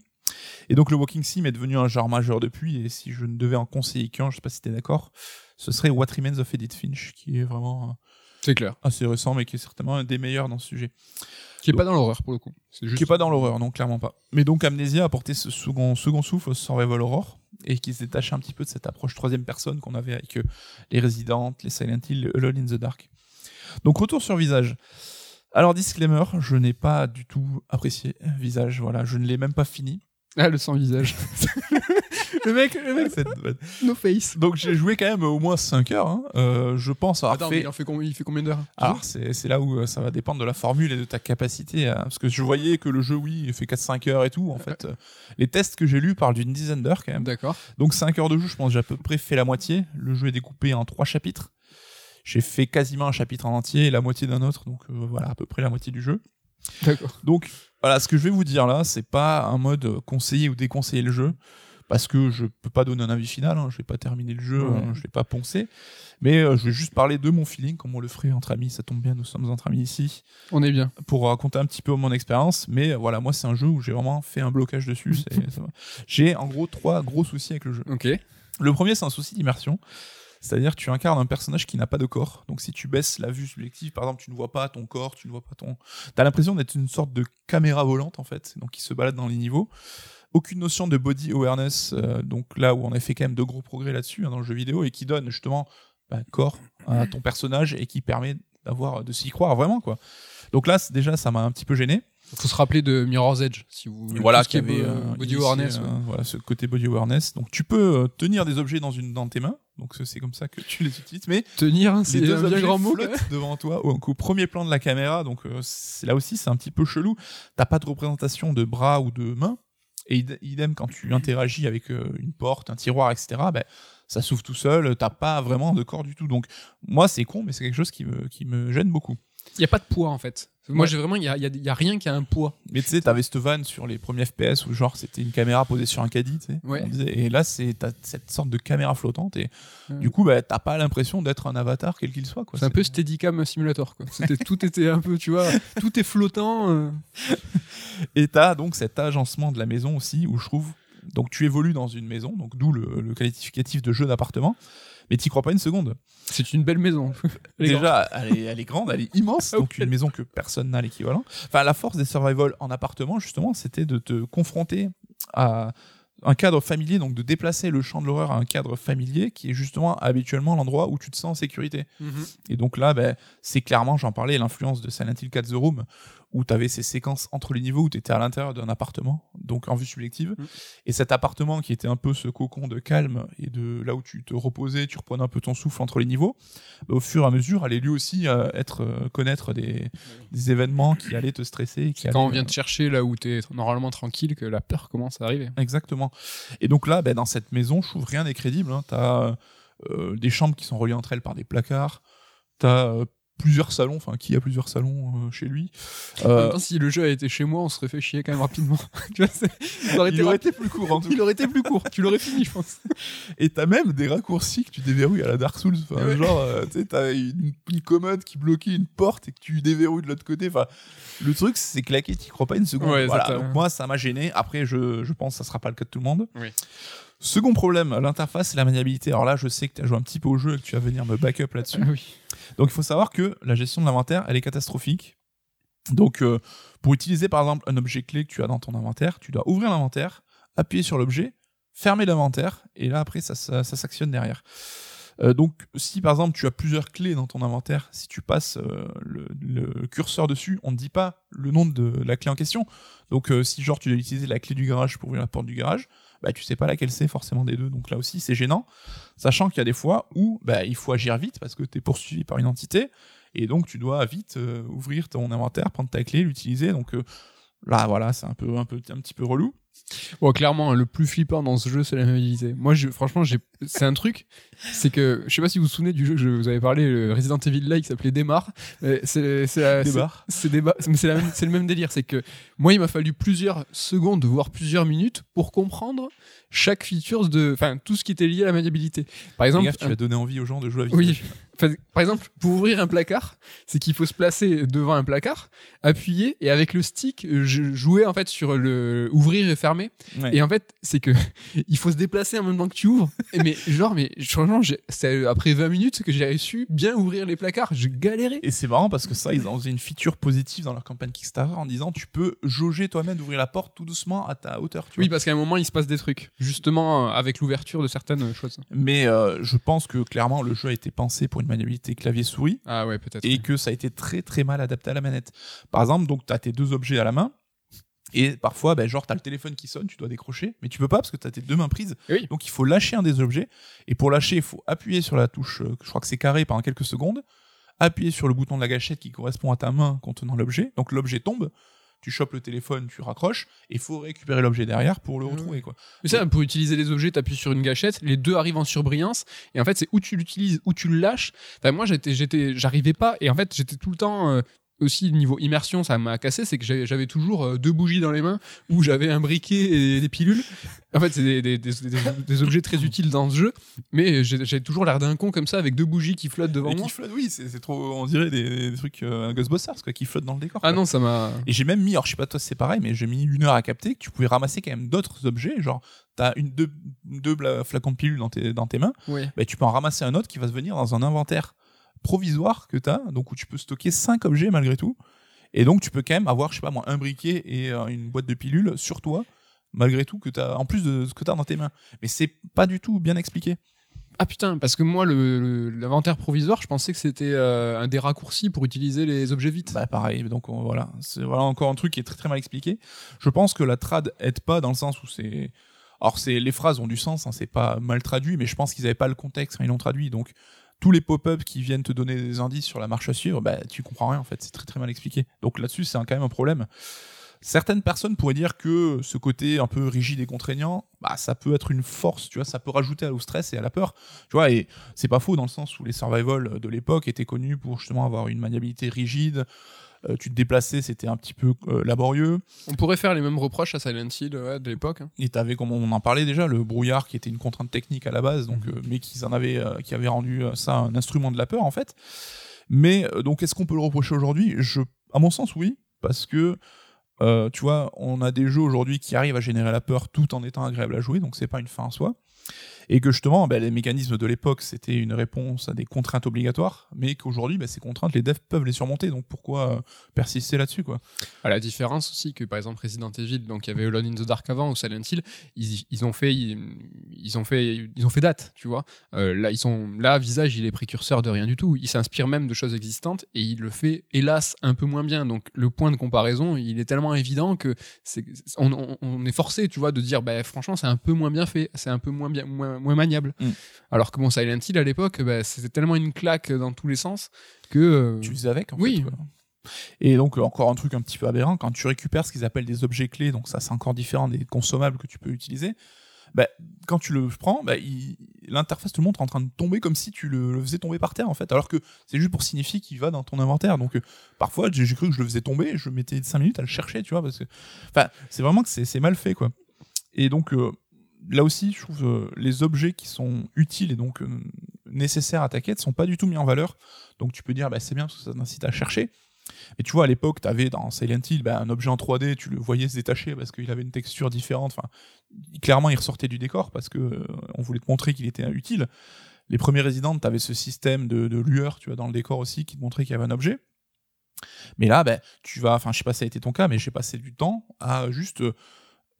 Et donc le Walking Sim est devenu un genre majeur depuis, et si je ne devais en conseiller qu'un, je sais pas si t'es d'accord, ce serait What Remains of Edith Finch, qui est vraiment euh, C'est clair. assez récent, mais qui est certainement un des meilleurs dans ce sujet. Qui est pas dans l'horreur, pour le coup. Juste. Qui est pas dans l'horreur, non, clairement pas. Mais donc Amnesia a apporté ce second, second souffle au Survival Horror, et qui se détachait un petit peu de cette approche troisième personne qu'on avait avec euh, les Resident, les Silent Hill, Alone in the Dark. Donc retour sur Visage. Alors disclaimer, je n'ai pas du tout apprécié Visage, voilà, je ne l'ai même pas fini. Ah, le sans visage. *laughs* le mec, le mec, no face. Donc j'ai joué quand même au moins 5 heures, hein. Euh, je pense avoir Attends, fait... mais il, en fait combien, il fait combien d'heures? Alors, c'est c'est là où euh, ça va dépendre de la formule et de ta capacité. à- Parce que je voyais que le jeu, oui, il fait 4-5 heures et tout. En fait, euh, les tests que j'ai lus parlent d'une dizaine d'heures quand même. D'accord. Donc 5 heures de jeu, je pense que j'ai à peu près fait la moitié. Le jeu est découpé en 3 chapitres. J'ai fait quasiment un chapitre en entier et la moitié d'un autre. Donc euh, voilà, à peu près la moitié du jeu. D'accord. Donc voilà, ce que je vais vous dire là, c'est pas un mode euh, conseiller ou déconseiller le jeu. Parce que je peux pas donner un avis final, hein, je vais pas terminer le jeu, Ouais. hein, je l'ai pas poncé. Mais euh, je vais juste parler de mon feeling, comme on le ferait entre amis, ça tombe bien, nous sommes entre amis ici On est bien. pour raconter un petit peu mon expérience. Mais euh, voilà, moi, c'est un jeu où j'ai vraiment fait un blocage dessus. *laughs* J'ai en gros trois gros soucis avec le jeu. Ok. Le premier, c'est un souci d'immersion. C'est-à-dire, tu incarnes un personnage qui n'a pas de corps. Donc, si tu baisses la vue subjective, par exemple, tu ne vois pas ton corps, tu ne vois pas ton. T'as l'impression d'être une sorte de caméra volante, en fait, donc qui se balade dans les niveaux. Aucune notion de body awareness, euh, donc là où on a fait quand même de gros progrès là-dessus, hein, dans le jeu vidéo, et qui donne justement bah, corps à ton personnage et qui permet d'avoir de s'y croire vraiment, quoi. Donc là, déjà, ça m'a un petit peu gêné. Faut se rappeler de Mirror's Edge, si vous. Voilà, qui avait euh, body awareness. euh, ouais. voilà, ce côté body awareness. Donc tu peux tenir des objets dans une dans tes mains. Donc c'est comme ça que tu les utilises. Mais Tenir, hein, c'est deux un objets grand mot. *laughs* devant toi au, au premier plan de la caméra. Donc euh, là aussi c'est un petit peu chelou. T'as pas de représentation de bras ou de mains. Et id- idem quand tu interagis avec euh, une porte, un tiroir, etc. Ben, ça s'ouvre tout seul. T'as pas vraiment de corps du tout. Donc moi c'est con, mais c'est quelque chose qui me gêne beaucoup. Il y a pas de poids en fait. Moi Ouais. j'ai vraiment, il y a, y a- il y a rien qui a un poids. Mais tu sais, t'avais cette vanne sur les premiers FPS où genre c'était une caméra posée sur un caddie, tu sais. Ouais. Et là, c'est t'as cette sorte de caméra flottante et Ouais. du coup, bah, t'as pas l'impression d'être un avatar quel qu'il soit. quoi. C'est un peu Steadicam Simulator. Quoi. *laughs* Tout était un peu, tu vois, tout est flottant. euh. Et t'as donc cet agencement de la maison aussi où je trouve. Donc tu évolues dans une maison, donc d'où le, le qualificatif de jeu d'appartement. Mais t'y crois pas une seconde. C'est une belle maison. *laughs* Elle. Déjà, elle est, elle est grande, elle est immense, *laughs* Ah donc une maison que personne n'a l'équivalent. Enfin, la force des survival en appartement, justement, c'était de te confronter à un cadre familier, donc de déplacer le champ de l'horreur à un cadre familier qui est justement habituellement l'endroit où tu te sens en sécurité. Mhm. Et donc là, ben, c'est clairement, j'en parlais, l'influence de Silent Hill 4 The Room, où tu avais ces séquences entre les niveaux où tu étais à l'intérieur d'un appartement, donc en vue subjective. Mm. Et cet appartement qui était un peu ce cocon de calme et de là où tu te reposais, tu reprenais un peu ton souffle entre les niveaux, bah, au fur et à mesure, allait lui aussi euh, être euh, connaître des, des événements qui allaient te stresser. et Qui Quand on vient euh, te chercher là où t'es normalement tranquille, que la peur commence à arriver. Exactement. Et donc là, ben, dans cette maison, je trouve rien n'est crédible. Hein. T'as euh, des chambres qui sont reliées entre elles par des placards. T'as euh, plusieurs salons. Enfin, qui a plusieurs salons euh, chez lui Euh, même temps, si le jeu a été chez moi, on serait fait chier quand même rapidement. *laughs* tu vois, c'est- ça aurait été Il aurait été plus court en tout Il aurait été plus court. Tu l'aurais fini, je pense. Et t'as même des raccourcis que tu déverrouilles à la Dark Souls. Enfin, Ouais. Genre, euh, tu sais, t'as une, une commode qui bloquait une porte et que tu déverrouilles de l'autre côté. Enfin, le truc, c'est claqué, t'y crois pas une seconde. Ouais, voilà. ça t'a- Donc moi, ça m'a gêné. Après, je, je pense que ça sera pas le cas de tout le monde. Oui. Second problème, l'interface et la maniabilité. Alors là, je sais que tu as joué un petit peu au jeu et que tu vas venir me backup là-dessus. Ah oui. Donc il faut savoir que la gestion de l'inventaire, elle est catastrophique. Donc euh, pour utiliser par exemple un objet clé que tu as dans ton inventaire, tu dois ouvrir l'inventaire, appuyer sur l'objet, fermer l'inventaire, et là après ça, ça, s'actionne derrière. Euh, donc si par exemple tu as plusieurs clés dans ton inventaire, si tu passes euh, le, curseur dessus, on ne dit pas le nom de la clé en question. Donc si genre tu dois utiliser la clé du garage pour ouvrir la porte du garage, bah tu sais pas laquelle c'est forcément des deux. Donc là aussi c'est gênant, sachant qu'il y a des fois où bah, il faut agir vite parce que tu es poursuivi par une entité et donc tu dois vite euh, ouvrir ton inventaire, prendre ta clé, l'utiliser. Donc euh, là voilà c'est un peu un peu un petit peu relou. Bon, clairement, le plus flippant dans ce jeu, c'est la maniabilité. Moi, je, franchement, j'ai, c'est un truc, c'est que, je sais pas si vous vous souvenez du jeu que je vous avais parlé, le Resident Evil là, qui s'appelait Démarre. C'est, c'est, Démarre. C'est mais c'est, même- c'est le même délire. C'est que moi, il m'a fallu plusieurs secondes, voire plusieurs minutes, pour comprendre chaque feature de, enfin, tout ce qui était lié à la maniabilité. Par exemple, gaffe, tu vas donner envie aux gens de jouer à Oui. Par exemple, pour ouvrir un placard, c'est qu'il faut se placer devant un placard, appuyer et avec le stick jouer en fait sur le ouvrir et fermer. Ouais. Et en fait, c'est que *laughs* il faut se déplacer en même temps que tu ouvres. Mais genre, mais franchement, c'est après 20 minutes que j'ai réussi bien ouvrir les placards. J'ai galéré. Et c'est marrant parce que ça, ils ont une feature positive dans leur campagne Kickstarter en disant tu peux jauger toi-même d'ouvrir la porte tout doucement à ta hauteur. Tu Oui, vois. parce qu'à un moment, il se passe des trucs, justement avec l'ouverture de certaines choses. Mais euh, je pense que clairement le jeu a été pensé pour une maniabilité clavier-souris Ah ouais, peut-être. et que ça a été très très mal adapté à la manette. Par exemple, donc tu as tes deux objets à la main. Et parfois, ben, genre, tu as le téléphone qui sonne, tu dois décrocher, mais tu peux pas parce que tu as tes deux mains prises. Oui. Donc, il faut lâcher un des objets. Et pour lâcher, il faut appuyer sur la touche, euh, je crois que c'est carré pendant quelques secondes, appuyer sur le bouton de la gâchette qui correspond à ta main contenant l'objet. Donc, l'objet tombe, tu chopes le téléphone, tu raccroches, et il faut récupérer l'objet derrière pour le Ah retrouver. Quoi. Mais ça, pour utiliser les objets, t'appuies sur une gâchette, les deux arrivent en surbrillance, et en fait, c'est où tu l'utilises, où tu le lâches. Enfin, moi, j'étais, j'étais, j'arrivais pas, et en fait, j'étais tout le temps. euh, aussi niveau immersion ça m'a cassé c'est que j'avais toujours euh, deux bougies dans les mains où j'avais un briquet et des pilules en fait c'est des, des, des- des- des objets très utiles dans ce jeu mais j'ai toujours l'air d'un con comme ça avec deux bougies qui flottent devant Et moi qui flotte, oui, c'est trop, on dirait des, trucs euh, Ghostbusters quoi, qui flottent dans le décor. ah quoi. non ça m'a Et j'ai même mis, alors je sais pas toi c'est pareil, mais j'ai mis une heure à capter que tu pouvais ramasser quand même d'autres objets. Genre, t'as une, deux, deux flacons de pilules dans tes, dans tes mains, ouais bah, tu peux en ramasser un autre qui va se venir dans un inventaire provisoire que t'as, donc où tu peux stocker cinq objets malgré tout. Et donc tu peux quand même avoir, je sais pas moi, un briquet et euh, une boîte de pilules sur toi, malgré tout, que t'as, en plus de ce que t'as dans tes mains. Mais c'est pas du tout bien expliqué. ah putain parce que moi le- le- l'inventaire provisoire je pensais que c'était euh, un des raccourcis pour utiliser les objets vite Bah pareil, donc on- voilà, c'est voilà encore un truc qui est très très mal expliqué. Je pense que la trad aide pas dans le sens où c'est alors c'est les phrases ont du sens, hein, c'est pas mal traduit, mais je pense qu'ils avaient pas le contexte quand ils l'ont traduit. Donc tous les pop-up qui viennent te donner des indices sur la marche à suivre, bah tu comprends rien en fait, c'est très très mal expliqué. Donc là-dessus c'est quand même un problème. Certaines personnes pourraient dire que ce côté un peu rigide et contraignant, bah ça peut être une force, tu vois, ça peut rajouter au stress et à la peur, tu vois, et c'est pas faux dans le sens où les survival de l'époque étaient connus pour justement avoir une maniabilité rigide, euh, tu te déplaçais, c'était un petit peu euh, laborieux. on pourrait faire les mêmes reproches à Silent Hill ouais, de l'époque hein. Et t'avais, comme on en parlait déjà, le brouillard qui était une contrainte technique à la base, donc, euh, mais qui en avait, qui avait rendu ça un instrument de la peur en fait. Mais donc, est-ce qu'on peut le reprocher aujourd'hui? Je, à mon sens, oui, parce que tu vois, on a des jeux aujourd'hui qui arrivent à générer la peur tout en étant agréable à jouer, donc c'est pas une fin en soi. Et que justement bah, les mécanismes de l'époque c'était une réponse à des contraintes obligatoires mais qu'aujourd'hui bah, ces contraintes les devs peuvent les surmonter. Donc pourquoi euh, persister là-dessus quoi? À la différence aussi que par exemple Resident Evil donc il y avait Alone in the Dark avant ou Silent Hill ils, ont fait ils, ont fait ils ont fait date tu vois. Euh, là ils sont là visage il est précurseur de rien du tout. Il s'inspire même de choses existantes et il le fait hélas un peu moins bien. Donc le point de comparaison il est tellement évident que on, est forcé tu vois de dire bah, franchement c'est un peu moins bien fait. C'est un peu moins bien moins maniable. Mm. Alors que bon, Silent Hill à l'époque, bah, c'était tellement une claque dans tous les sens que. Euh, tu faisais avec, en oui. Et donc encore un truc un petit peu aberrant, quand tu récupères ce qu'ils appellent des objets clés, donc ça c'est encore différent des consommables que tu peux utiliser. Bah, quand tu le prends, bah, l'interface te montre en train de tomber comme si tu le, faisais tomber par terre en fait, alors que c'est juste pour signifier qu'il va dans ton inventaire. Donc euh, parfois j'ai cru que je le faisais tomber, je mettais 5 minutes à le chercher, tu vois, parce que enfin c'est vraiment que c'est mal fait quoi. Et donc euh, là aussi, je trouve euh, les objets qui sont utiles et donc euh, nécessaires à ta quête sont pas du tout mis en valeur. Donc tu peux dire, bah, c'est bien parce que ça t'incite à chercher. Et tu vois, à l'époque, tu avais dans Silent Hill bah, un objet en 3D, tu le voyais se détacher parce qu'il avait une texture différente. Enfin, clairement, il ressortait du décor parce que euh, on voulait te montrer qu'il était utile. Les premiers résidents, tu avais ce système de, lueur, tu vois, dans le décor aussi, qui te montrait qu'il y avait un objet. Mais là, ben, tu vas, enfin, je sais pas si ça a été ton cas, mais j'ai passé du temps à juste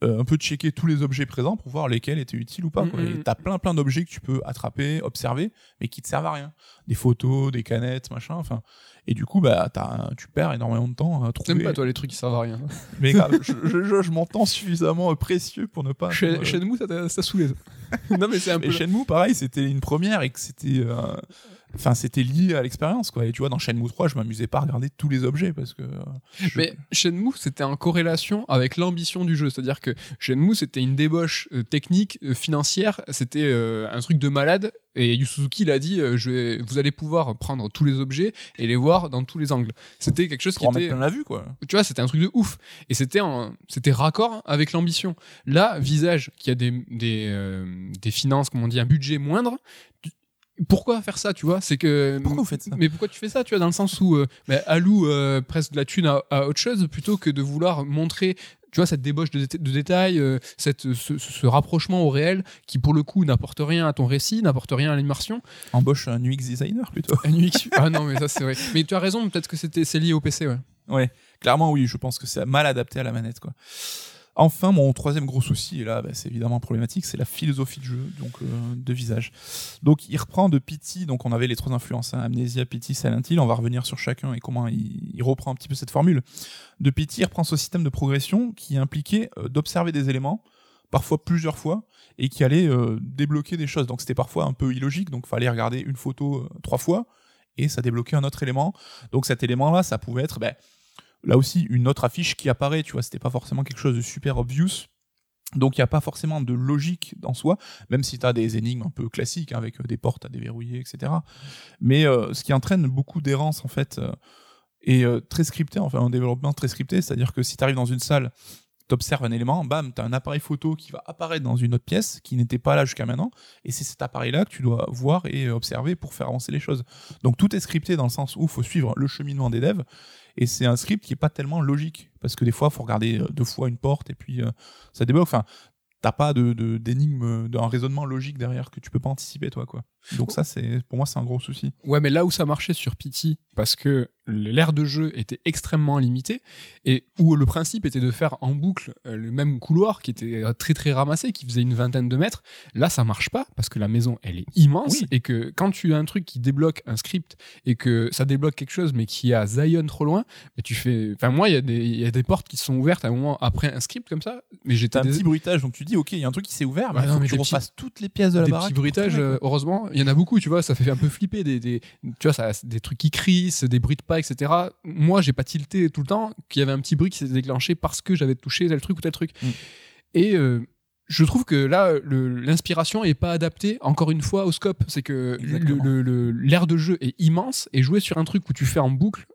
euh, un peu checker tous les objets présents pour voir lesquels étaient utiles ou pas. Quoi. T'as plein plein d'objets que tu peux attraper, observer, mais qui te servent à rien. Des photos, des canettes, machin. Enfin, et du coup, bah, tu perds énormément de temps à trouver. T'aimes pas toi les trucs qui servent à rien. *laughs* Mais grave, je, je, je m'entends suffisamment précieux pour ne pas. Chez, Shenmue, ça t'a saoulé. *laughs* non mais c'est un peu. Shenmue, pareil, c'était une première et que c'était. Euh, enfin c'était lié à l'expérience quoi. Et tu vois dans Shenmue 3 je m'amusais pas à regarder tous les objets parce que euh, mais Shenmue c'était en corrélation avec l'ambition du jeu. C'est-à-dire que Shenmue c'était une débauche euh, technique euh, financière. C'était un truc de malade. Et Yu Suzuki l'a dit je vous allez pouvoir prendre tous les objets et les voir dans tous les angles. C'était quelque chose qui était plein la vue quoi. Tu vois c'était un truc de ouf. Et c'était en... c'était raccord avec l'ambition. Là visage qui a des des, des finances comme on dit un budget moindre pourquoi faire ça, tu vois? C'est que. Pourquoi vous faites ça? Mais pourquoi tu fais ça, tu vois, dans le sens où euh, bah, alloue euh, presque de la thune à, autre chose plutôt que de vouloir montrer. Tu vois, cette débauche de, détails, euh, cette, ce, rapprochement au réel qui, pour le coup, n'apporte rien à ton récit, n'apporte rien à l'immersion. Embauche un UX designer plutôt. Un UX. ah non, mais ça, c'est vrai. Mais tu as raison, peut-être que c'est lié au PC, ouais. Ouais, clairement, oui, je pense que c'est mal adapté à la manette, quoi. Enfin, mon troisième gros souci, et là, bah, c'est évidemment problématique, c'est la philosophie de jeu, donc euh, de visage. Donc, il reprend de Pity, donc on avait les trois influences, hein, Amnesia, Pity, Silent Hill, on va revenir sur chacun et comment il, reprend un petit peu cette formule. De Pity, il reprend ce système de progression qui impliquait euh, d'observer des éléments, parfois plusieurs fois, et qui allait euh, débloquer des choses. Donc, c'était parfois un peu illogique, donc fallait regarder une photo trois fois, et ça débloquait un autre élément. Donc, cet élément-là, ça pouvait être... Ben, là aussi une autre affiche qui apparaît, tu vois, c'était pas forcément quelque chose de super obvious. Donc il n'y a pas forcément de logique en soi, même si tu as des énigmes un peu classiques hein, avec euh, des portes à déverrouiller, etc. Mais euh, ce qui entraîne beaucoup d'errance en fait, euh, et très scripté, enfin un développement très scripté, c'est-à-dire que si tu arrives dans une salle, tu observes un élément, bam, tu as un appareil photo qui va apparaître dans une autre pièce qui n'était pas là jusqu'à maintenant, et c'est cet appareil-là que tu dois voir et observer pour faire avancer les choses. Donc tout est scripté dans le sens où il faut suivre le cheminement des devs, et c'est un script qui est pas tellement logique parce que des fois il faut regarder euh, deux fois une porte et puis euh, ça débloque. Enfin t'as pas de d'énigme d'un raisonnement logique derrière que tu peux pas anticiper toi quoi. Donc ça c'est pour moi c'est un gros souci. Ouais mais là où ça marchait sur Pity parce que l'aire de jeu était extrêmement limité et où le principe était de faire en boucle euh, le même couloir qui était très très ramassé, qui faisait une vingtaine de mètres. Là, ça marche pas parce que la maison elle est immense et que quand tu as un truc qui débloque un script et que ça débloque quelque chose mais qui a Zion trop loin, mais tu fais. Enfin moi, il y, a des, y a des portes qui sont ouvertes à un moment après un script comme ça, mais j'étais un petit bruitage donc tu dis ok, il y a un truc qui s'est ouvert, mais, il faut que tu refasses toutes les pièces de la des baraque. Petits bruitages, euh, heureusement, il y en a beaucoup, tu vois, ça fait un peu flipper des, des tu vois, ça, des trucs qui crissent, des bruits de pas, etc. Moi, j'ai pas tilté tout le temps qu'il y avait un petit bruit qui s'était déclenché parce que j'avais touché tel truc ou tel truc. Mm. Et euh, je trouve que là, l'inspiration est pas adaptée, encore une fois, au scope. C'est que l'air de jeu est immense et jouer sur un truc où tu fais en boucle,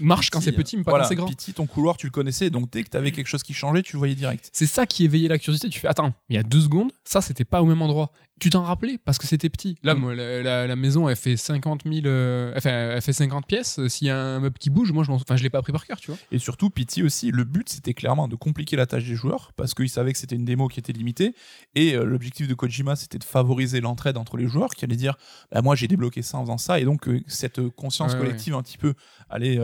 marche quand c'est petit, mais pas voilà, quand c'est grand. Pity, ton couloir, tu le connaissais, donc dès que t'avais quelque chose qui changeait, tu le voyais direct. C'est ça qui éveillait la curiosité. Tu fais, attends, il y a deux secondes, ça, c'était pas au même endroit. Tu t'en rappelais parce que c'était petit. Là, Mm. moi, la, la- la maison, elle fait 50 000, euh, enfin, elle fait 50 pièces. Euh, S'il y a un meuble qui bouge, moi, je, enfin, je l'ai pas appris par cœur, tu vois. Et surtout, Pity aussi, le but c'était clairement de compliquer la tâche des joueurs parce qu'ils savaient que c'était une démo qui était limitée. Et euh, l'objectif de Kojima c'était de favoriser l'entraide entre les joueurs qui allaient dire bah, Moi j'ai débloqué ça en faisant ça. Et donc, euh, cette conscience Ouais, collective un petit peu allait,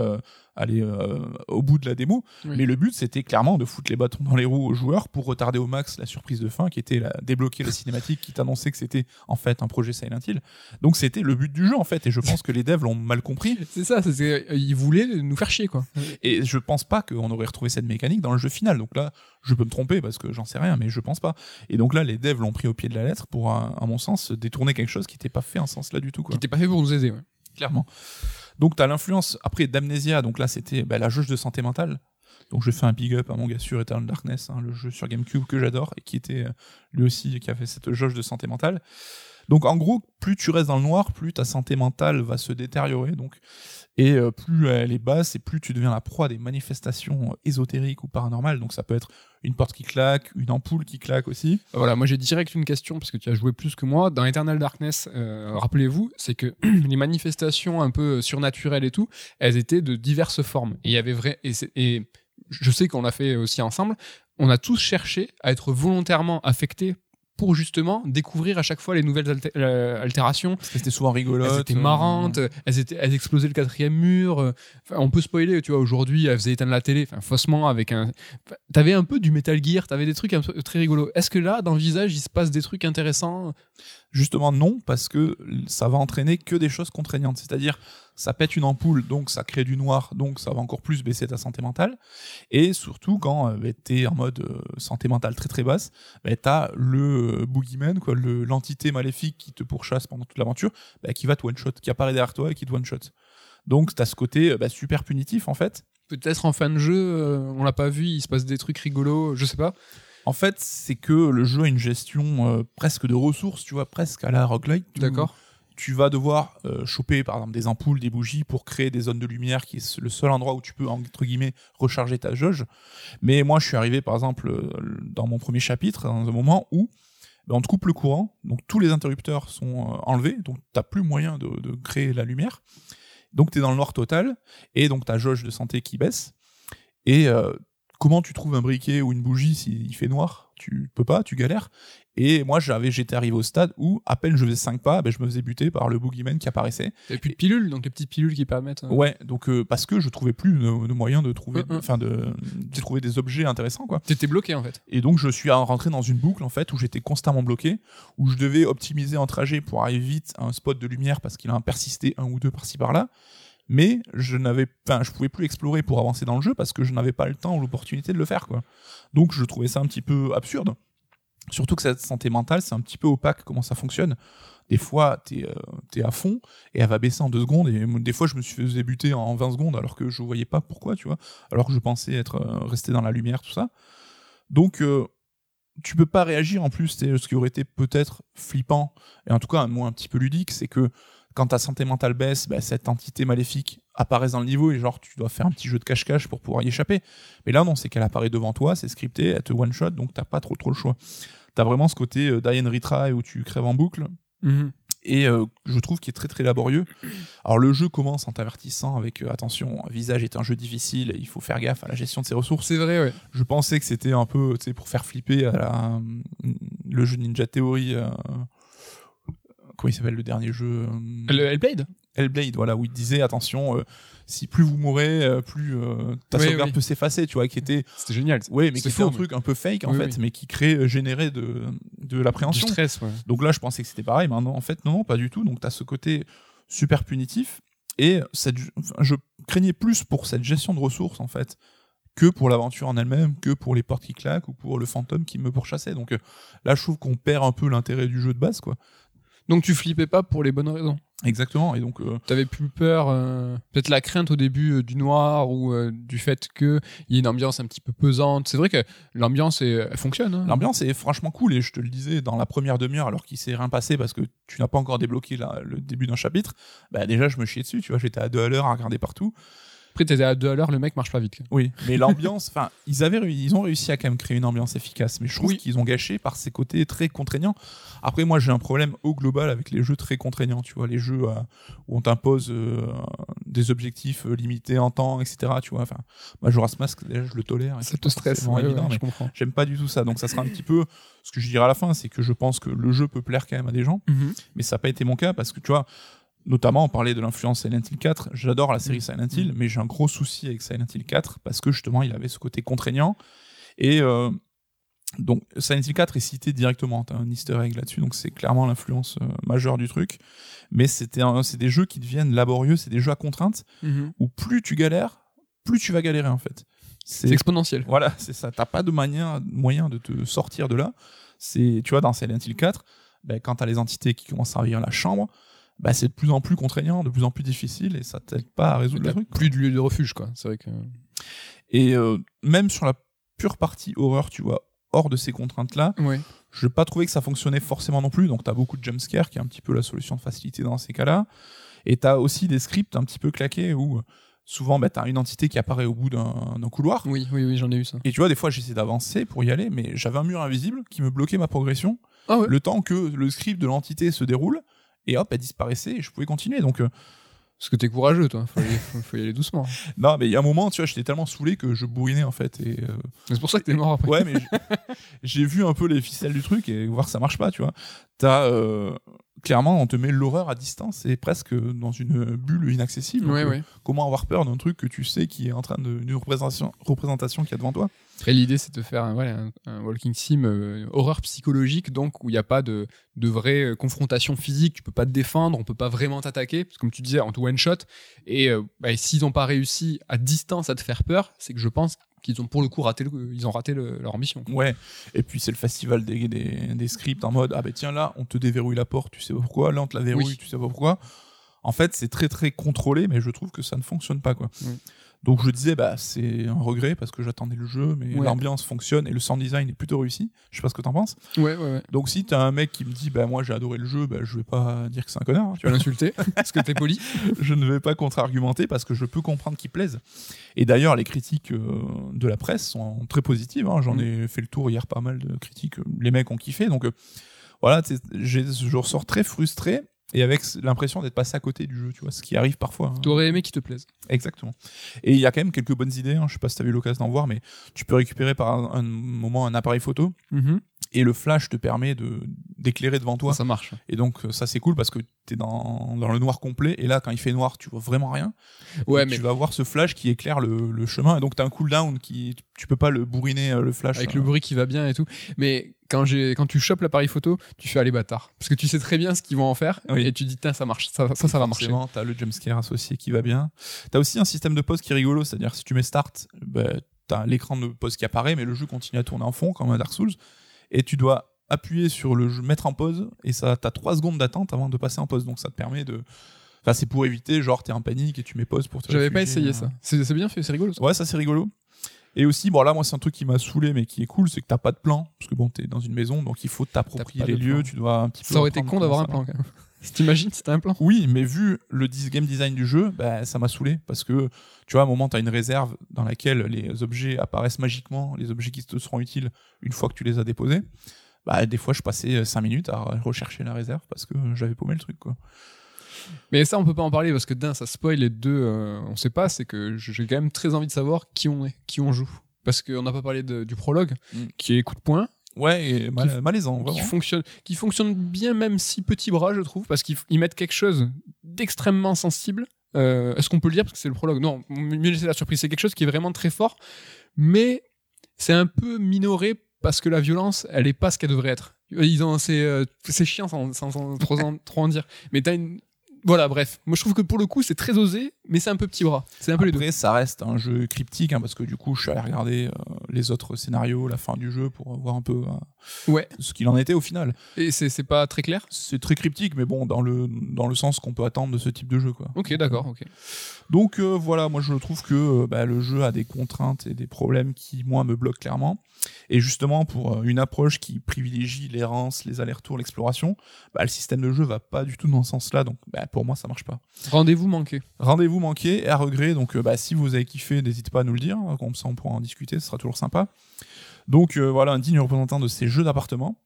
aller euh, au bout de la démo. Oui. Mais le but c'était clairement de foutre les bâtons dans les roues aux joueurs pour retarder au max la surprise de fin qui était la, débloquer la cinématique qui t'annonçait que c'était en fait un projet Silent Hill. Donc, c'était le but du jeu en fait. Et je pense que les devs l'ont mal compris. *laughs* C'est ça, c'est- c'est- ils voulaient nous faire chier, quoi. Et je pense pas qu'on aurait retrouvé cette mécanique dans le jeu final. Donc là, je peux me tromper parce que j'en sais rien, mais je pense pas. Et donc là, les devs l'ont pris au pied de la lettre pour, à, à mon sens, détourner quelque chose qui n'était pas fait en ce sens-là du tout. Qui n'était pas fait pour nous aider, ouais. Clairement. Donc tu as l'influence après d'Amnesia. Donc là, c'était bah, la jauge de santé mentale. Donc je fais un big up à mon gars sur Eternal Darkness, hein, le jeu sur GameCube que j'adore et qui était euh, lui aussi qui a fait cette jauge de santé mentale. Donc en gros, plus tu restes dans le noir, plus ta santé mentale va se détériorer. Donc et euh, plus elle est basse et plus tu deviens la proie des manifestations euh, ésotériques ou paranormales. Donc ça peut être une porte qui claque, une ampoule qui claque aussi. Voilà, moi j'ai direct une question parce que tu as joué plus que moi. Dans Eternal Darkness, euh, rappelez-vous, c'est que *clears throat* les manifestations un peu surnaturelles et tout, elles étaient de diverses formes. Et il y avait vrai et, et je sais qu'on l'a fait aussi ensemble. On a tous cherché à être volontairement affectés pour justement découvrir à chaque fois les nouvelles alté- euh, altérations. Parce que c'était souvent rigolote. Elles étaient euh, marrantes, elles, étaient, elles explosaient le quatrième mur. euh, Enfin, on peut spoiler, tu vois, aujourd'hui, elles faisaient éteindre la télé, enfin, faussement, avec un. enfin, T'avais un peu du Metal Gear, t'avais des trucs un peu très rigolos. Est-ce que là, dans le visage, il se passe des trucs intéressants? Justement non, parce que ça va entraîner que des choses contraignantes. C'est-à-dire, ça pète une ampoule, donc ça crée du noir, donc ça va encore plus baisser ta santé mentale. Et surtout, quand tu t'es en mode euh, santé mentale très très basse, bah, t'as le euh, boogeyman, quoi, le- l'entité maléfique qui te pourchasse pendant toute l'aventure, bah, qui va te one-shot, qui apparaît derrière toi et qui te one-shot. Donc t'as ce côté euh, bah, super punitif en fait. Peut-être en fin de jeu, euh, on l'a pas vu, il se passe des trucs rigolos, je sais pas. En fait, c'est que le jeu a une gestion euh, presque de ressources, tu vois, presque à la roguelite. où D'accord tu vas devoir euh, choper par exemple des ampoules, des bougies pour créer des zones de lumière qui est le seul endroit où tu peux entre guillemets recharger ta jauge. Mais moi je suis arrivé par exemple euh, dans mon premier chapitre dans un moment où ben, on te coupe le courant, donc tous les interrupteurs sont euh, enlevés, donc t'as plus moyen de, créer la lumière. Donc tu es dans le noir total et donc ta jauge de santé qui baisse. Et comment tu trouves un briquet ou une bougie s'il fait noir? Tu peux pas, tu galères. Et moi, j'avais, j'étais arrivé au stade où, à peine je faisais 5 pas, ben, je me faisais buter par le boogeyman qui apparaissait. Et plus de pilules, donc les petites pilules qui permettent. euh, Ouais, donc euh, parce que je trouvais plus de, de moyen de trouver, Mm, mm. enfin de, de trouver des objets intéressants, quoi. T'étais bloqué en fait. Et donc je suis rentré dans une boucle en fait où j'étais constamment bloqué, où je devais optimiser un trajet pour arriver vite à un spot de lumière parce qu'il a persisté un ou deux par-ci par-là. Mais je n'avais, enfin, je pouvais plus explorer pour avancer dans le jeu parce que je n'avais pas le temps ou l'opportunité de le faire, quoi. Donc je trouvais ça un petit peu absurde. Surtout que cette santé mentale, c'est un petit peu opaque comment ça fonctionne. Des fois, t'es euh, à fond et elle va baisser en deux secondes. Et des fois, je me suis fait buter en 20 secondes alors que je voyais pas pourquoi, tu vois. Alors que je pensais être euh, resté dans la lumière, tout ça. Donc, euh, tu peux pas réagir en plus. Ce qui aurait été peut-être flippant, et en tout cas un mot un petit peu ludique, c'est que quand ta santé mentale baisse, bah, cette entité maléfique apparaît dans le niveau et genre tu dois faire un petit jeu de cache-cache pour pouvoir y échapper. Mais là non, c'est qu'elle apparaît devant toi, c'est scripté, elle te one-shot, donc t'as pas trop trop le choix. T'as vraiment ce côté euh, die and retry où tu crèves en boucle, Mhm. et euh, je trouve qu'il est très très laborieux. Alors le jeu commence en t'avertissant avec euh, attention, Visage est un jeu difficile, il faut faire gaffe à la gestion de ses ressources. C'est vrai, ouais. Je pensais que c'était un peu, tu sais, pour faire flipper à la, le jeu Ninja Theory. euh, comment il s'appelle le dernier jeu Le Hellblade? Hellblade, voilà, où il disait attention, si plus vous mourrez, euh, plus euh, ta Oui, sauvegarde oui. peut s'effacer, tu vois, qui était, C'était génial. ouais, mais C'était qui était un truc un peu fake en Oui, fait, oui. mais qui crée, euh, générait de, de Du l'appréhension. stress, ouais. Donc là, je pensais que c'était pareil, mais non, en fait, non, non, pas du tout. Donc tu as ce côté super punitif. Et cette, enfin, je craignais plus pour cette gestion de ressources, en fait, que pour l'aventure en elle-même, que pour les portes qui claquent ou pour le fantôme qui me pourchassait. Donc là, je trouve qu'on perd un peu l'intérêt du jeu de base, quoi. Donc tu flippais pas pour les bonnes raisons. Exactement. Et donc, euh, T'avais plus peur, euh, peut-être la crainte au début euh, du noir ou du fait qu'il y ait une ambiance un petit peu pesante. C'est vrai que l'ambiance, elle fonctionne. hein. l'ambiance est franchement cool. Et je te le disais, dans la première demi-heure, alors qu'il s'est rien passé parce que tu n'as pas encore débloqué le début d'un chapitre, bah déjà, je me chiais dessus, tu vois. J'étais à deux à l'heure à regarder partout. Après, t'es à deux à l'heure, le mec marche pas vite. Oui, mais l'ambiance, enfin, ils avaient, ils ont réussi à quand même créer une ambiance efficace, mais je trouve Oui. qu'ils ont gâché par ces côtés très contraignants. Après, moi, j'ai un problème au global avec les jeux très contraignants, tu vois, les jeux euh, où on t'impose euh, des objectifs euh, limités en temps, etc. Tu vois, enfin, Majora's Mask, déjà, je le tolère. Ça te stresse, ouais, évident, ouais, mais je comprends. J'aime pas du tout ça, donc ça sera un petit peu ce que je dirai à la fin, c'est que je pense que le jeu peut plaire quand même à des gens, Mhm. mais ça n'a pas été mon cas parce que tu vois, notamment on parlait de l'influence Silent Hill 4, j'adore la série Mm. Silent Hill, mais j'ai un gros souci avec Silent Hill 4 parce que justement il avait ce côté contraignant et euh, donc Silent Hill 4 est cité directement, t'as un easter egg là-dessus, donc c'est clairement l'influence euh, majeure du truc, mais c'était c'est des jeux qui deviennent laborieux, c'est des jeux à contrainte Mhm. où plus tu galères, plus tu vas galérer en fait. C'est exponentiel. Voilà, c'est ça. T'as pas de moyen, moyen de te sortir de là. C'est, tu vois, dans Silent Hill 4, ben, quand t'as les entités qui commencent à envahir la chambre, ben, c'est de plus en plus contraignant, de plus en plus difficile, et ça t'aide pas à résoudre le truc. plus de lieu de refuge, quoi. C'est vrai que. Et euh, même sur la pure partie horreur, tu vois, hors de ces contraintes-là, Ouais. je n'ai pas trouvé que ça fonctionnait forcément non plus. Donc, tu as beaucoup de jumpscares, qui est un petit peu la solution de facilité dans ces cas-là. Et tu as aussi des scripts un petit peu claqués où souvent, ben, tu as une entité qui apparaît au bout d'un d'un couloir. Oui, oui, oui, j'en ai eu ça. Et tu vois, des fois, j'essaie d'avancer pour y aller, mais j'avais un mur invisible qui me bloquait ma progression Ah ouais. le temps que le script de l'entité se déroule. Et hop, elle disparaissait et je pouvais continuer. Donc, euh, Parce que t'es courageux, toi. Faut, aller- faut, faut y aller doucement. *laughs* non, mais il y a un moment, tu vois, j'étais tellement saoulé que je bourrinais en fait. Et, euh, C'est pour ça que t'es mort après. Ouais, mais *laughs* j'ai- vu un peu les ficelles du truc et voir que ça marche pas, tu vois. T'as euh, clairement, on te met l'horreur à distance et presque dans une bulle inaccessible. Ouais, Donc, ouais. Comment avoir peur d'un truc que tu sais qui est en train de d'une représentation représentation qui est devant toi? Après, l'idée, c'est de faire un, ouais, un, un walking sim euh, horreur psychologique, donc où il n'y a pas de, de vraie euh, confrontation physique, tu peux pas te défendre, on peut pas vraiment t'attaquer, parce que comme tu disais, on te one-shot, et euh, bah, s'ils n'ont pas réussi à distance à te faire peur, c'est que je pense qu'ils ont pour le coup raté, le- ils ont raté le- leur quoi. Ouais. Et puis c'est le festival des, des, des scripts en mode ah ben tiens là on te déverrouille la porte, tu sais pas pourquoi. Là on te la verrouille, Oui. tu sais pas pourquoi. En fait c'est très très contrôlé, mais je trouve que ça ne fonctionne pas quoi. Donc je disais bah c'est un regret parce que j'attendais le jeu, mais Ouais. l'ambiance fonctionne et le sound design est plutôt réussi. Je sais pas ce que t'en penses. Ouais, ouais, ouais. Donc si t'as un mec qui me dit bah moi j'ai adoré le jeu, bah je vais pas dire que c'est un connard. hein, tu vas l'insulter, *laughs* parce que t'es poli. je ne vais pas contre-argumenter parce que je peux comprendre qu'il plaise. Et d'ailleurs les critiques euh, de la presse sont très positives. hein. J'en Mm. ai fait le tour hier pas mal de critiques. euh, Les mecs ont kiffé. Donc euh, voilà, je ressors très frustré et avec l'impression d'être passé à côté du jeu, tu vois, ce qui arrive parfois. hein. T'aurais aimé qu'il te plaise. Exactement. Et il y a quand même quelques bonnes idées. hein. Je sais pas si t'as eu l'occasion d'en voir, mais tu peux récupérer par un, un moment un appareil photo et le flash te permet de d'éclairer devant toi. Ça, ça marche. Et donc euh, ça c'est cool parce que t'es dans, dans le noir complet et là quand il fait noir tu vois vraiment rien. Ouais, mais tu vas voir ce flash qui éclaire le, le chemin et donc t'as un cooldown qui tu peux pas le bourriner euh, le flash. avec euh. le bruit qui va bien et tout. Mais quand, j'ai, quand tu chopes l'appareil photo, tu fais aller bâtard. Parce que tu sais très bien ce qu'ils vont en faire Oui. et tu dis, tiens, ça marche, ça, ça, ça va marcher. T'as le jumpscare associé qui va bien. T'as aussi un système de pause qui est rigolo, c'est-à-dire si tu mets start, bah, t'as l'écran de pause qui apparaît, mais le jeu continue à tourner en fond comme un Dark Souls, et tu dois appuyer sur le jeu, mettre en pause, et ça, t'as 3 secondes d'attente avant de passer en pause, donc ça te permet de. Enfin, c'est pour éviter, genre, t'es en panique et tu mets pause pour te. J'avais pas essayé ça. C'est, bien fait, c'est rigolo. ça. Ouais, ça c'est rigolo. Et aussi, bon là, moi, c'est un truc qui m'a saoulé, mais qui est cool, c'est que t'as pas de plan, parce que bon, t'es dans une maison, donc il faut t'approprier les lieux, plan. tu dois un petit peu. Ça aurait été con d'avoir un plan quand même. T'imagines, c'était un plan. oui, mais vu le game design du jeu, bah, ça m'a saoulé parce que tu vois, à un moment, tu as une réserve dans laquelle les objets apparaissent magiquement, les objets qui te seront utiles une fois que tu les as déposés. Bah, des fois, je passais 5 minutes à rechercher la réserve parce que j'avais paumé le truc. Quoi. Mais ça, on peut pas en parler parce que d'un, ça spoil et deux, euh, on sait pas. C'est que j'ai quand même très envie de savoir qui on est, qui on joue. Parce qu'on n'a pas parlé de- du prologue, Mm. qui est coup de poing, Ouais, et mal- malaisant, vraiment. qui fonctionne, qui fonctionne bien, même si petit bras, je trouve, parce qu'ils ils mettent quelque chose d'extrêmement sensible. Euh, Est-ce qu'on peut le dire? Parce que c'est le prologue Non, mieux laisser la surprise. C'est quelque chose qui est vraiment très fort, mais c'est un peu minoré parce que la violence, elle est pas ce qu'elle devrait être. Ils ont, c'est, euh, c'est chiant sans, sans- sans trop, en, trop en dire. Mais t'as une, voilà, bref. Moi, je trouve que pour le coup, c'est très osé, mais c'est un peu petit bras. C'est un peu les deux. Ça reste un jeu cryptique hein, parce que du coup, je suis allé regarder euh, les autres scénarios, la fin du jeu pour voir un peu euh, Ouais. ce qu'il en était au final. Et c'est, c'est pas très clair? C'est très cryptique, mais bon, dans le, dans le sens qu'on peut attendre de ce type de jeu. Quoi. Ok, d'accord, ok. Donc euh, voilà, moi je trouve que euh, bah, le jeu a des contraintes et des problèmes qui, moi, me bloquent clairement. Et justement, pour euh, une approche qui privilégie l'errance, les allers-retours, l'exploration, bah, le système de jeu va pas du tout dans ce sens-là. Donc bah, pour moi, ça marche pas. Rendez-vous manqué. Rendez-vous manqué et à regret. Donc, si vous avez kiffé, n'hésitez pas à nous le dire. Comme ça, on pourra en discuter. Ce sera toujours sympa. Donc, euh, voilà, un digne représentant de ces jeux d'appartement.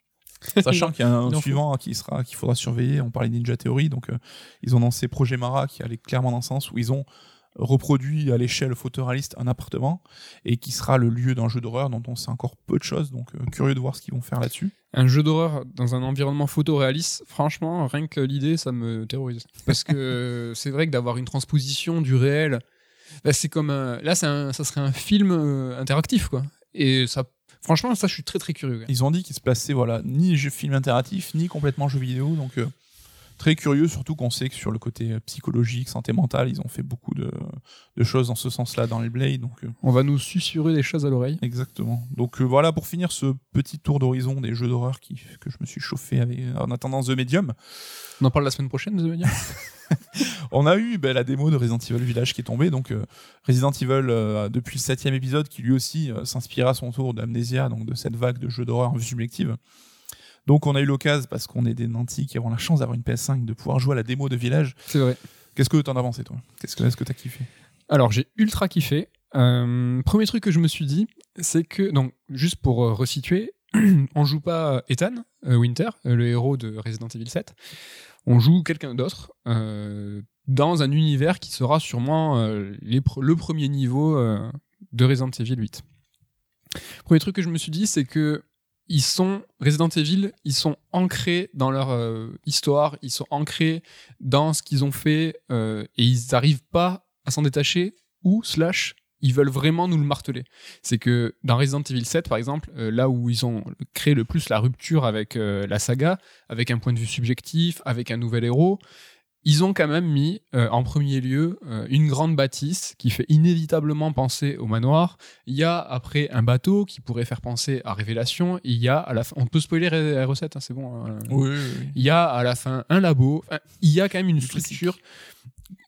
Sachant qu'il y a un *laughs* faut. suivant qui sera qu'il faudra surveiller. On parlait Ninja Theory, donc euh, ils ont lancé Projet Mara qui allait clairement dans le sens où ils ont reproduit à l'échelle photoréaliste un appartement et qui sera le lieu d'un jeu d'horreur dont on sait encore peu de choses. Donc euh, curieux de voir ce qu'ils vont faire là-dessus. Un jeu d'horreur dans un environnement photoréaliste, franchement, rien que l'idée, ça me terrorise. Parce que *laughs* c'est vrai que d'avoir une transposition du réel, bah, c'est comme un- là, un- ça serait un film euh, interactif, quoi. Et ça, franchement, ça, je suis très très curieux. Ils ont dit qu'ils se plaçaient voilà ni jeu film interactif ni complètement jeu vidéo. Donc euh, très curieux, surtout qu'on sait que sur le côté euh, psychologique, santé mentale, ils ont fait beaucoup de, de choses dans ce sens-là dans les Blade. Donc euh, On va nous susurrer des choses à l'oreille. Exactement. Donc euh, voilà pour finir ce petit tour d'horizon des jeux d'horreur qui que je me suis chauffé avec, en attendant The Medium. On en parle la semaine prochaine, de manière. *laughs* *laughs* On a eu ben, la démo de Resident Evil Village qui est tombée. Donc euh, Resident Evil euh, depuis le septième épisode qui lui aussi euh, s'inspira à son tour d'Amnesia, donc de cette vague de jeux d'horreur en vue subjective. Donc on a eu l'occasion parce qu'on est des nantis qui avons la chance d'avoir une PS5 de pouvoir jouer à la démo de Village. C'est vrai. Qu'est-ce que t'en as pensé toi? Qu'est-ce que est-ce que t'as kiffé? Alors, j'ai ultra kiffé. Euh, premier truc que je me suis dit, c'est que, donc, juste pour euh, resituer, *clears throat* on joue pas Ethan euh, Winter, euh, le héros de Resident Evil 7. On joue quelqu'un d'autre euh, dans un univers qui sera sûrement euh, les pr- le premier niveau de Resident Evil 8. Premier truc que je me suis dit, c'est que ils sont Resident Evil, ils sont ancrés dans leur euh, histoire, ils sont ancrés dans ce qu'ils ont fait euh, et ils n'arrivent pas à s'en détacher ou slash ils veulent vraiment nous le marteler. C'est que dans Resident Evil 7 par exemple, euh, là où ils ont créé le plus la rupture avec la saga, avec un point de vue subjectif, avec un nouvel héros, ils ont quand même mis euh, en premier lieu euh, une grande bâtisse qui fait inévitablement penser au manoir. Il y a après un bateau qui pourrait faire penser à Révélation. Il y a à la fin, on peut spoiler la recette, c'est bon. hein. Oui, Il y a à la fin un labo. Enfin, il y a quand même une structure.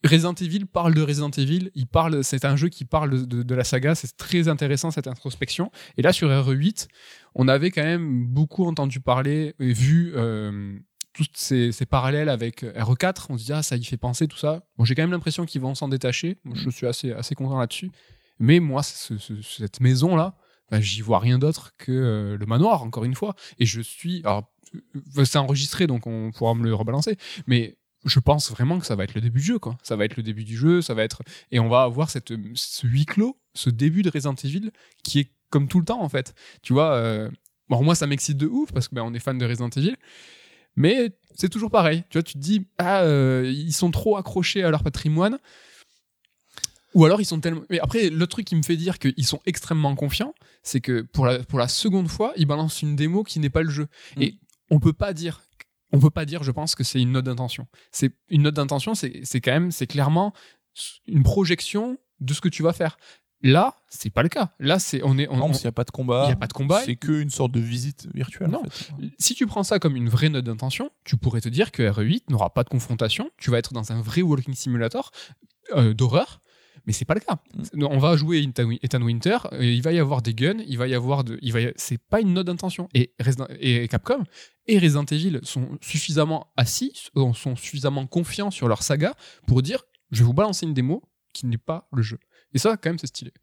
Resident Evil parle de Resident Evil. Il parle. C'est un jeu qui parle de, de la saga. C'est très intéressant cette introspection. Et là sur RE8, on avait quand même beaucoup entendu parler et vu euh, tous ces, ces parallèles avec RE4. On se dit ah ça y fait penser tout ça. Bon j'ai quand même l'impression qu'ils vont s'en détacher. Moi, je suis assez assez content là-dessus. Mais moi ce- ce- cette maison là, bah, j'y vois rien d'autre que euh, le manoir encore une fois. Et je suis alors euh, c'est enregistré donc on pourra me le rebalancer. Mais je pense vraiment que ça va être le début du jeu, quoi. Ça va être le début du jeu, ça va être et on va avoir cette ce huis clos, ce début de Resident Evil qui est comme tout le temps en fait. Tu vois, euh, bon moi ça m'excite de ouf parce que ben, on est fan de Resident Evil, mais c'est toujours pareil. Tu vois, tu te dis ah euh, ils sont trop accrochés à leur patrimoine. Ou alors ils sont tellement. Mais après, le truc qui me fait dire qu'ils sont extrêmement confiants, c'est que pour la, pour la seconde fois, ils balancent une démo qui n'est pas le jeu. Mm. Et on peut pas dire. On peut pas dire, je pense, que c'est une note d'intention. C'est une note d'intention, c'est c'est quand même, c'est clairement une projection de ce que tu vas faire. Là, c'est pas le cas. Là, c'est on est on- Non, qu'il n'y a pas de combat. il y a pas de combat. C'est qu'une sorte de visite virtuelle. Non. En fait. si tu prends ça comme une vraie note d'intention, tu pourrais te dire que RE8 n'aura pas de confrontation. Tu vas être dans un vrai walking simulator euh, d'horreur, mais c'est pas le cas. Mm. On va jouer Ethan Winter, il va y avoir des guns, il va y avoir de, il va y- c'est pas une note d'intention. Et, Resident- et Capcom et Resident Evil sont suffisamment assis, sont suffisamment confiants sur leur saga pour dire, je vais vous balancer une démo qui n'est pas le jeu. Et ça, quand même, c'est stylé.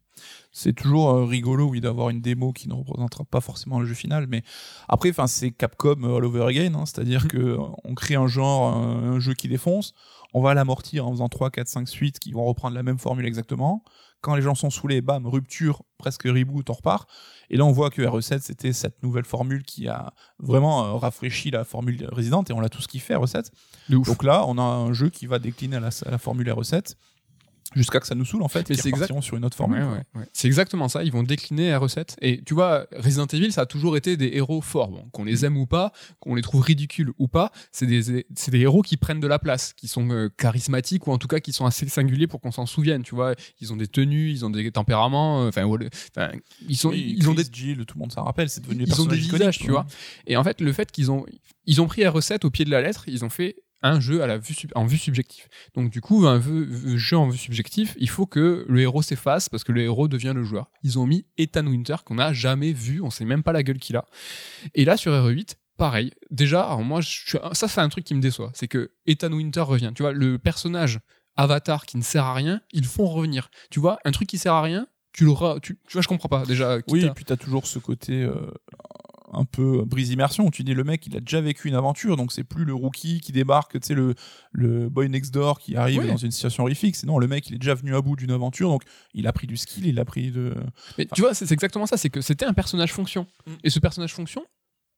C'est toujours euh, rigolo, oui, d'avoir une démo qui ne représentera pas forcément le jeu final, mais après, enfin, c'est Capcom euh, all over again, hein, c'est-à-dire que euh, on crée un genre, un, un jeu qui défonce, on va l'amortir en faisant 3, 4, 5 suites qui vont reprendre la même formule exactement. Quand les gens sont saoulés, bam, rupture, presque reboot, on repart. Et là, on voit que RE7, c'était cette nouvelle formule qui a vraiment rafraîchi la formule résidente, et on l'a tous kiffé, RE7. De ouf. Donc là, on a un jeu qui va décliner à la, à la formule RE7 jusqu'à que ça nous saoule en fait Mais et c'est exact- sur une autre. Ouais, ouais, ouais. C'est exactement ça. Ils vont décliner la recette. Et tu vois, Resident Evil, ça a toujours été des héros forts. Bon, qu'on les aime ou pas, qu'on les trouve ridicules ou pas, c'est des, c'est des héros qui prennent de la place, qui sont euh, charismatiques ou en tout cas qui sont assez singuliers pour qu'on s'en souvienne. Tu vois, ils ont des tenues, ils ont des tempéraments. euh, Enfin, ils sont, Oui, ils ont des Jill, tout le monde s'en rappelle, c'est devenu ils ont des visages, tu vois. Et en fait, le fait qu'ils ont, ils ont pris la recette au pied de la lettre, ils ont fait un jeu à la vue en vue subjective. Donc du coup, un jeu en vue subjective, il faut que le héros s'efface parce que le héros devient le joueur. Ils ont mis Ethan Winter qu'on n'a jamais vu, on sait même pas la gueule qu'il a. Et là sur RE8, pareil. Déjà, alors moi, je ça, c'est un truc qui me déçoit. C'est que Ethan Winter revient. Tu vois, le personnage Avatar qui ne sert à rien, ils font revenir. Tu vois, un truc qui sert à rien, tu l'auras. Tu, tu vois, je comprends pas. Déjà, Oui, et puis t'as toujours ce côté euh, un peu brise immersion où tu dis le mec il a déjà vécu une aventure donc c'est plus le rookie qui débarque, tu sais le le boy next door qui arrive Oui. dans une situation horrifique, c'est non le mec il est déjà venu à bout d'une aventure donc il a pris du skill, il a pris de Mais tu vois, c'est c'est exactement ça. C'est que c'était un personnage fonction. Mm. Et ce personnage fonction,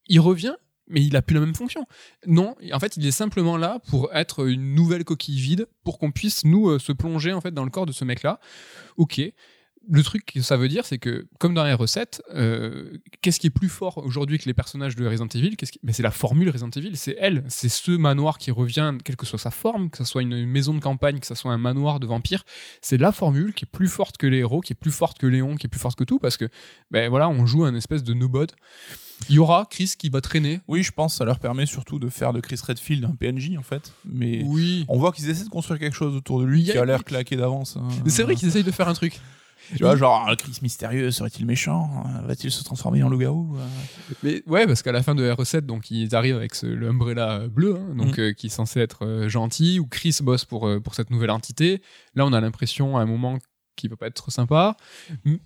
il revient, mais il a plus la même fonction. Non, en fait, il est simplement là pour être une nouvelle coquille vide, pour qu'on puisse nous euh, se plonger en fait dans le corps de ce mec-là. Ok. Le truc que ça veut dire, c'est que, comme dans les recettes, euh, qu'est-ce qui est plus fort aujourd'hui que les personnages de Resident Evil qui- ben, C'est la formule Resident Evil, c'est elle, c'est ce manoir qui revient, quelle que soit sa forme, que ce soit une maison de campagne, que ce soit un manoir de vampires, c'est la formule qui est plus forte que les héros, qui est plus forte que Léon, qui est plus forte que tout, parce que, ben voilà, on joue un espèce de nobody. Il y aura Chris qui va traîner. Oui, je pense que ça leur permet surtout de faire de Chris Redfield un PNJ en fait, mais Oui. on voit qu'ils essaient de construire quelque chose autour de lui a- qui a l'air claqué d'avance. hein. C'est vrai qu'ils essayent de faire un truc. Tu vois, genre, ah, Chris mystérieux, serait-il méchant Euh, Va-t-il se transformer en loup-garou Euh, Mais ouais, parce qu'à la fin de R7, donc ils arrivent avec ce, le Umbrella bleu, hein, donc euh, qui est censé être euh, gentil, ou Chris bosse pour, euh, pour cette nouvelle entité. Là, on a l'impression à un moment qu'il va pas être sympa.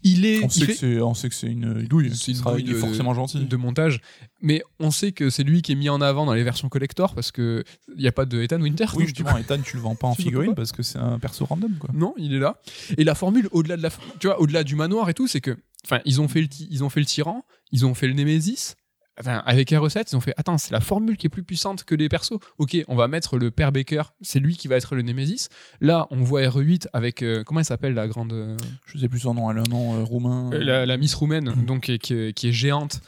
Il est, On il sait, fait que c'est, on sait que c'est une douille. C'est une douille de- forcément gentil. de montage, mais on sait que c'est lui qui est mis en avant dans les versions collector parce que il y a pas de Ethan Winter. Oui, justement, Ethan, tu le vends pas en *laughs* figurine parce que c'est un perso random, quoi. Non, il est là. Et la formule, au-delà de la, tu vois, au-delà du manoir et tout, c'est que, enfin, ils ont fait le, ils ont fait le tyran, ils ont fait le Némésis. Enfin, avec R7, ils ont fait, attends, c'est la formule qui est plus puissante que les persos. Ok, on va mettre le père Baker, c'est lui qui va être le Némésis. Là, on voit R8 avec, euh, comment elle s'appelle la grande, euh, Je sais plus son nom, elle a un nom euh, roumain. la, la Miss roumaine, donc qui est, qui est- géante.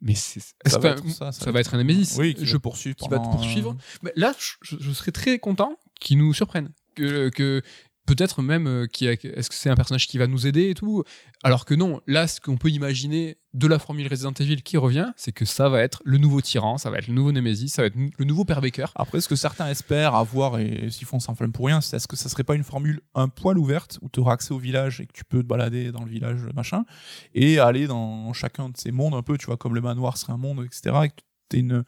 Mais c'est, ça, va que- être ça, ça va être un Némésis. Oui, qui je poursuivre. qui va te poursuivre. Mais là, je, je serais très content qu'ils nous surprennent. Que, que peut-être même, euh, a- est-ce que c'est un personnage qui va nous aider et tout? Alors que non, là, ce qu'on peut imaginer de la formule Resident Evil qui revient, c'est que ça va être le nouveau tyran, ça va être le nouveau Nemesis, ça va être le nouveau Père Baker. Après, ce que certains espèrent avoir, et s'ils font s'enflamme pour rien, c'est est-ce que ça serait pas une formule un poil ouverte où tu auras accès au village et que tu peux te balader dans le village, machin, et aller dans chacun de ces mondes un peu, tu vois, comme le manoir serait un monde, etc. Et que tu une,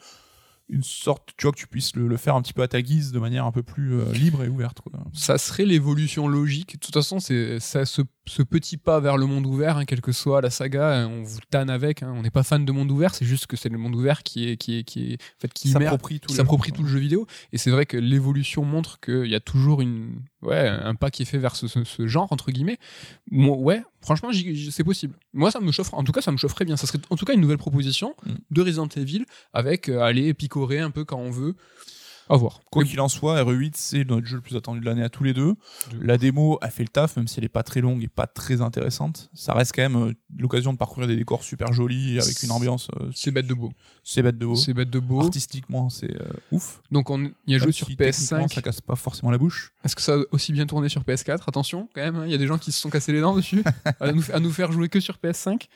une sorte, tu vois, que tu puisses le, le faire un petit peu à ta guise de manière un peu plus euh, libre et ouverte. Quoi. Ça serait l'évolution logique. De toute façon, c'est ça, ce, ce petit pas vers le monde ouvert, hein, quelle que soit la saga, hein, on vous tanne avec. hein. On n'est pas fan de monde ouvert, c'est juste que c'est le monde ouvert qui est, qui est, qui est, en fait, qui s'approprie tout, le tout jeu vidéo. Et c'est vrai que l'évolution montre qu'il y a toujours une, ouais, un pas qui est fait vers ce, ce- ce genre, entre guillemets. Moi, ouais, franchement, c'est possible. Moi, ça me chauffe. En tout cas, ça me chaufferait bien. Ça serait en tout cas une nouvelle proposition Mm. de Resident Evil avec euh, aller picorer un peu quand on veut. À voir. Quoi qu'il en soit, RE8, c'est notre jeu le plus attendu de l'année à tous les deux. De- La démo a fait le taf, même si elle est pas très longue et pas très intéressante. Ça reste quand même euh, l'occasion de parcourir des décors super jolis avec une ambiance. euh, C'est bête de beau. c'est bête de beau. C'est bête de beau. Artistiquement, c'est euh, ouf. Donc, on y a joué Même sur si techniquement, PS5. Ça casse pas forcément la bouche. Est-ce que ça a aussi bien tourné sur PS4 Attention, quand même, hein, il y a des gens qui se sont cassés les dents dessus, *laughs* à, nous, à nous faire jouer que sur PS5.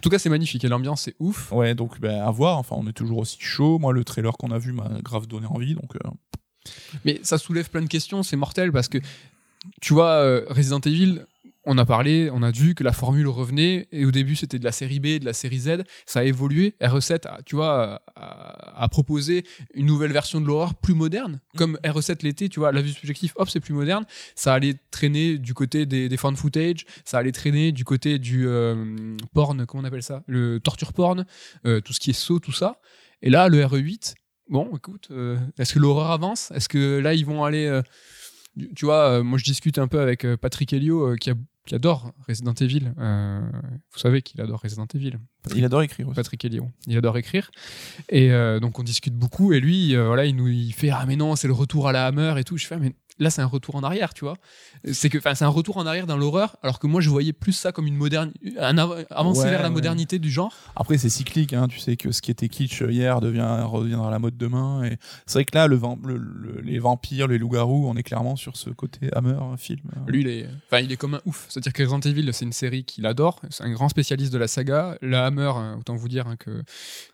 En tout cas, c'est magnifique et l'ambiance c'est ouf. Ouais, donc ben, à voir. Enfin, on est toujours aussi chaud. Moi, le trailer qu'on a vu m'a grave donné envie. Donc, euh, Mais ça soulève plein de questions, c'est mortel parce que, tu vois, euh, Resident Evil, on a parlé, on a vu que la formule revenait et au début c'était de la série B, de la série Z, ça a évolué. R7, a, tu vois, a, a proposé une nouvelle version de l'horreur plus moderne, comme R7 l'était, tu vois, la vue subjective, hop, c'est plus moderne. Ça allait traîner du côté des, des fan footage, ça allait traîner du côté du euh, porn, comment on appelle ça, le torture porn, euh, tout ce qui est saut, tout ça. Et là, le RE8, bon, écoute, euh, est-ce que l'horreur avance? Est-ce que là, ils vont aller. Tu vois, euh, moi, je discute un peu avec euh, Patrick Helio, euh, qui, qui adore Resident Evil. Vous savez qu'il adore Resident Evil. Il adore écrire aussi. Patrick Helio. Il adore écrire. Et euh, donc, on discute beaucoup. Et lui, euh, voilà, il nous il fait Ah, mais non, c'est le retour à la Hammer et tout. Je fais Ah, mais là, c'est un retour en arrière, tu vois. C'est que, enfin, c'est un retour en arrière dans l'horreur, alors que moi, je voyais plus ça comme une moderne, un av- avancée Ouais, vers la ouais. modernité du genre. Après, c'est cyclique. Hein. Tu sais que ce qui était kitsch hier devient reviendra à la mode demain. Et c'est vrai que là, le, vamp- le- le- les vampires, les loups-garous, on est clairement sur ce côté Hammer un film. Lui, il est, enfin, il est comme un ouf. C'est-à-dire que Resident Evil, c'est une série qu'il adore. C'est un grand spécialiste de la saga. La Hammer, hein, autant vous dire hein, que,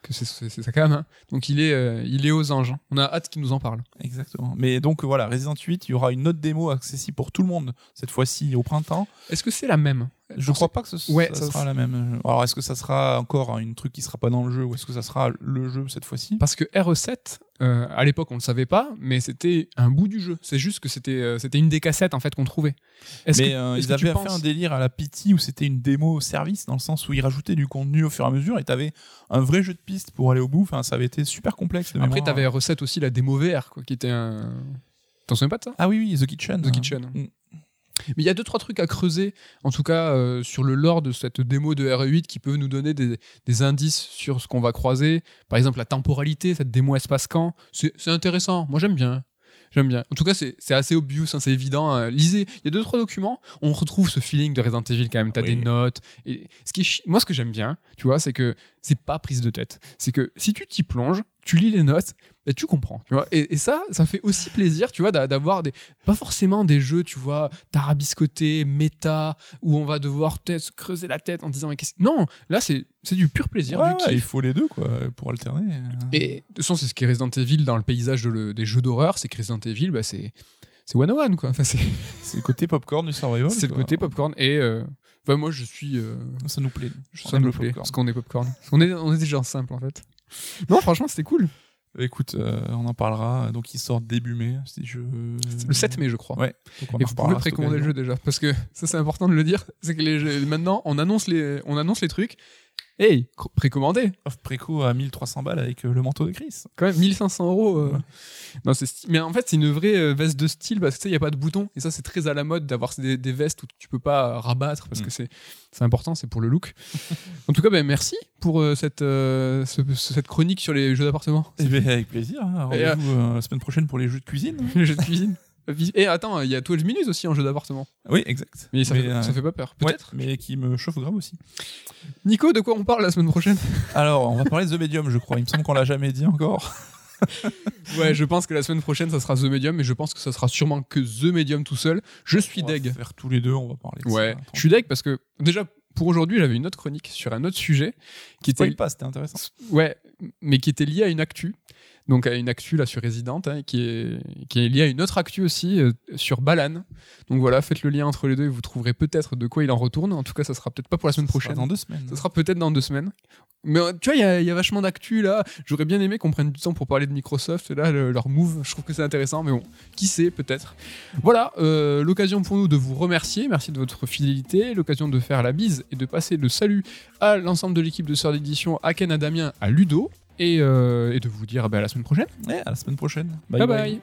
que c'est, sa cam. hein. Donc il est, euh, il est aux anges. hein. On a hâte qu'il nous en parle. Exactement. Mais donc voilà, Resident 8, il y aura une autre démo accessible pour tout le monde cette fois-ci au printemps. Est-ce que c'est la même? Je crois pas que ce Ouais, ça ça- sera la même. Alors, est-ce que ça sera encore un truc qui sera pas dans le jeu ou est-ce que ça sera le jeu cette fois-ci? Parce que RE7, euh, à l'époque, on le savait pas, mais c'était un bout du jeu. C'est juste que c'était euh, c'était une des cassettes en fait qu'on trouvait. Est-ce Mais que- euh, est-ce ils que tu avaient fait un délire à la Pity où c'était une démo service dans le sens où ils rajoutaient du contenu au fur et à mesure et t'avais un vrai jeu de piste pour aller au bout. Enfin, ça avait été super complexe. de Après, mémoire. t'avais RE7 aussi la démo VR, quoi, qui était un. T'en souviens pas de ça? Ah oui, oui, The Kitchen. The Kitchen. Mm. Mais il y a deux trois trucs à creuser, en tout cas euh, sur le lore de cette démo de RE8 qui peuvent nous donner des, des indices sur ce qu'on va croiser. Par exemple, la temporalité, cette démo espace-camp, c'est c'est intéressant. Moi, j'aime bien. J'aime bien. En tout cas, c'est assez obvious, hein, c'est évident. euh, lisez. Il y a deux trois documents. On retrouve ce feeling de Resident Evil quand même. T'as Oui. des notes. Et ce qui est moi, ce que j'aime bien, tu vois, c'est que c'est pas prise de tête. C'est que si tu t'y plonges, tu lis les notes, bah, tu comprends. Tu vois. Et, et ça, ça fait aussi plaisir, tu vois, d'a- d'avoir des pas forcément des jeux, tu vois, tarabiscotés, méta, où on va devoir peut-être se creuser la tête en disant mais non, là c'est c'est du pur plaisir, Ouais, du ouais, kiff. il faut les deux quoi pour alterner. Et de toute façon, c'est ce qui est Resident Evil dans le paysage de le- des jeux d'horreur, c'est que Resident Evil, bah, c'est c'est one one quoi. Enfin, *laughs* c'est le côté popcorn du survival. c'est le côté popcorn et euh, enfin, moi je suis euh, Ça nous plaît. ça On le plaît parce qu'on est popcorn. on est on est des gens simples en fait. Non, franchement, c'était cool. Écoute, euh, on en parlera. Donc, il sort début mai. Si je... Le 7 mai, je crois. Ouais. Donc, on Et vous pouvez précommander le jeu déjà, parce que ça c'est important de le dire, c'est que les jeux- maintenant on annonce les, on annonce les trucs. Hey, précommandez Offre préco à 1300 balles avec euh, le manteau de Chris. quand même 1500 euros. euh. Ouais. Non, c'est sti- mais en fait c'est une vraie euh, veste de style parce que sais il y a pas de bouton et ça c'est très à la mode d'avoir des, des vestes où tu peux pas rabattre parce Mm. que c'est c'est important, c'est pour le look. en tout cas, ben merci pour euh, cette ce- ce- cette chronique sur les jeux d'appartement, Eh ben, avec plaisir. hein. Rendez-vous la semaine prochaine pour les jeux de cuisine. *laughs* les jeux de cuisine. Et attends, il y a 12 minutes aussi en jeu d'appartement. Oui, exact. Mais ça, fait, euh, ça fait pas peur. ouais, Peut-être. mais qui me chauffe grave aussi. Nico, de quoi on parle la semaine prochaine? Alors, on va parler de The Medium, je crois. Il me semble qu'on l'a jamais dit encore. *laughs* Ouais, je pense que la semaine prochaine, ça sera The Medium, mais je pense que ça sera sûrement que The Medium tout seul. Je suis On va deg. Faire tous les deux, on va parler. De Ouais, ça. je suis deg parce que déjà, pour aujourd'hui, j'avais une autre chronique sur un autre sujet qui était, Spoil pas, c'était intéressant. ouais, mais qui était lié à une actu. Donc à une actu là sur Resident, hein, qui est qui est liée à une autre actu aussi euh, sur Balan. Donc voilà, faites le lien entre les deux et vous trouverez peut-être de quoi il en retourne. En tout cas, ça sera peut-être pas pour la semaine Ça sera prochaine. Dans deux semaines. Ça sera peut-être dans deux semaines. Mais euh, tu vois, il y a- il y, a vachement d'actu là. J'aurais bien aimé qu'on prenne du temps pour parler de Microsoft, là, le- leur move. Je trouve que c'est intéressant, mais bon, qui sait, peut-être. Voilà, euh, l'occasion pour nous de vous remercier. Merci de votre fidélité. L'occasion de faire la bise et de passer le salut à l'ensemble de l'équipe de Sœurs d'édition, à Ken, à Damien, à Ludo. Et, euh, et de vous dire bah, à la semaine prochaine. Ouais, à la semaine prochaine. bye. bye.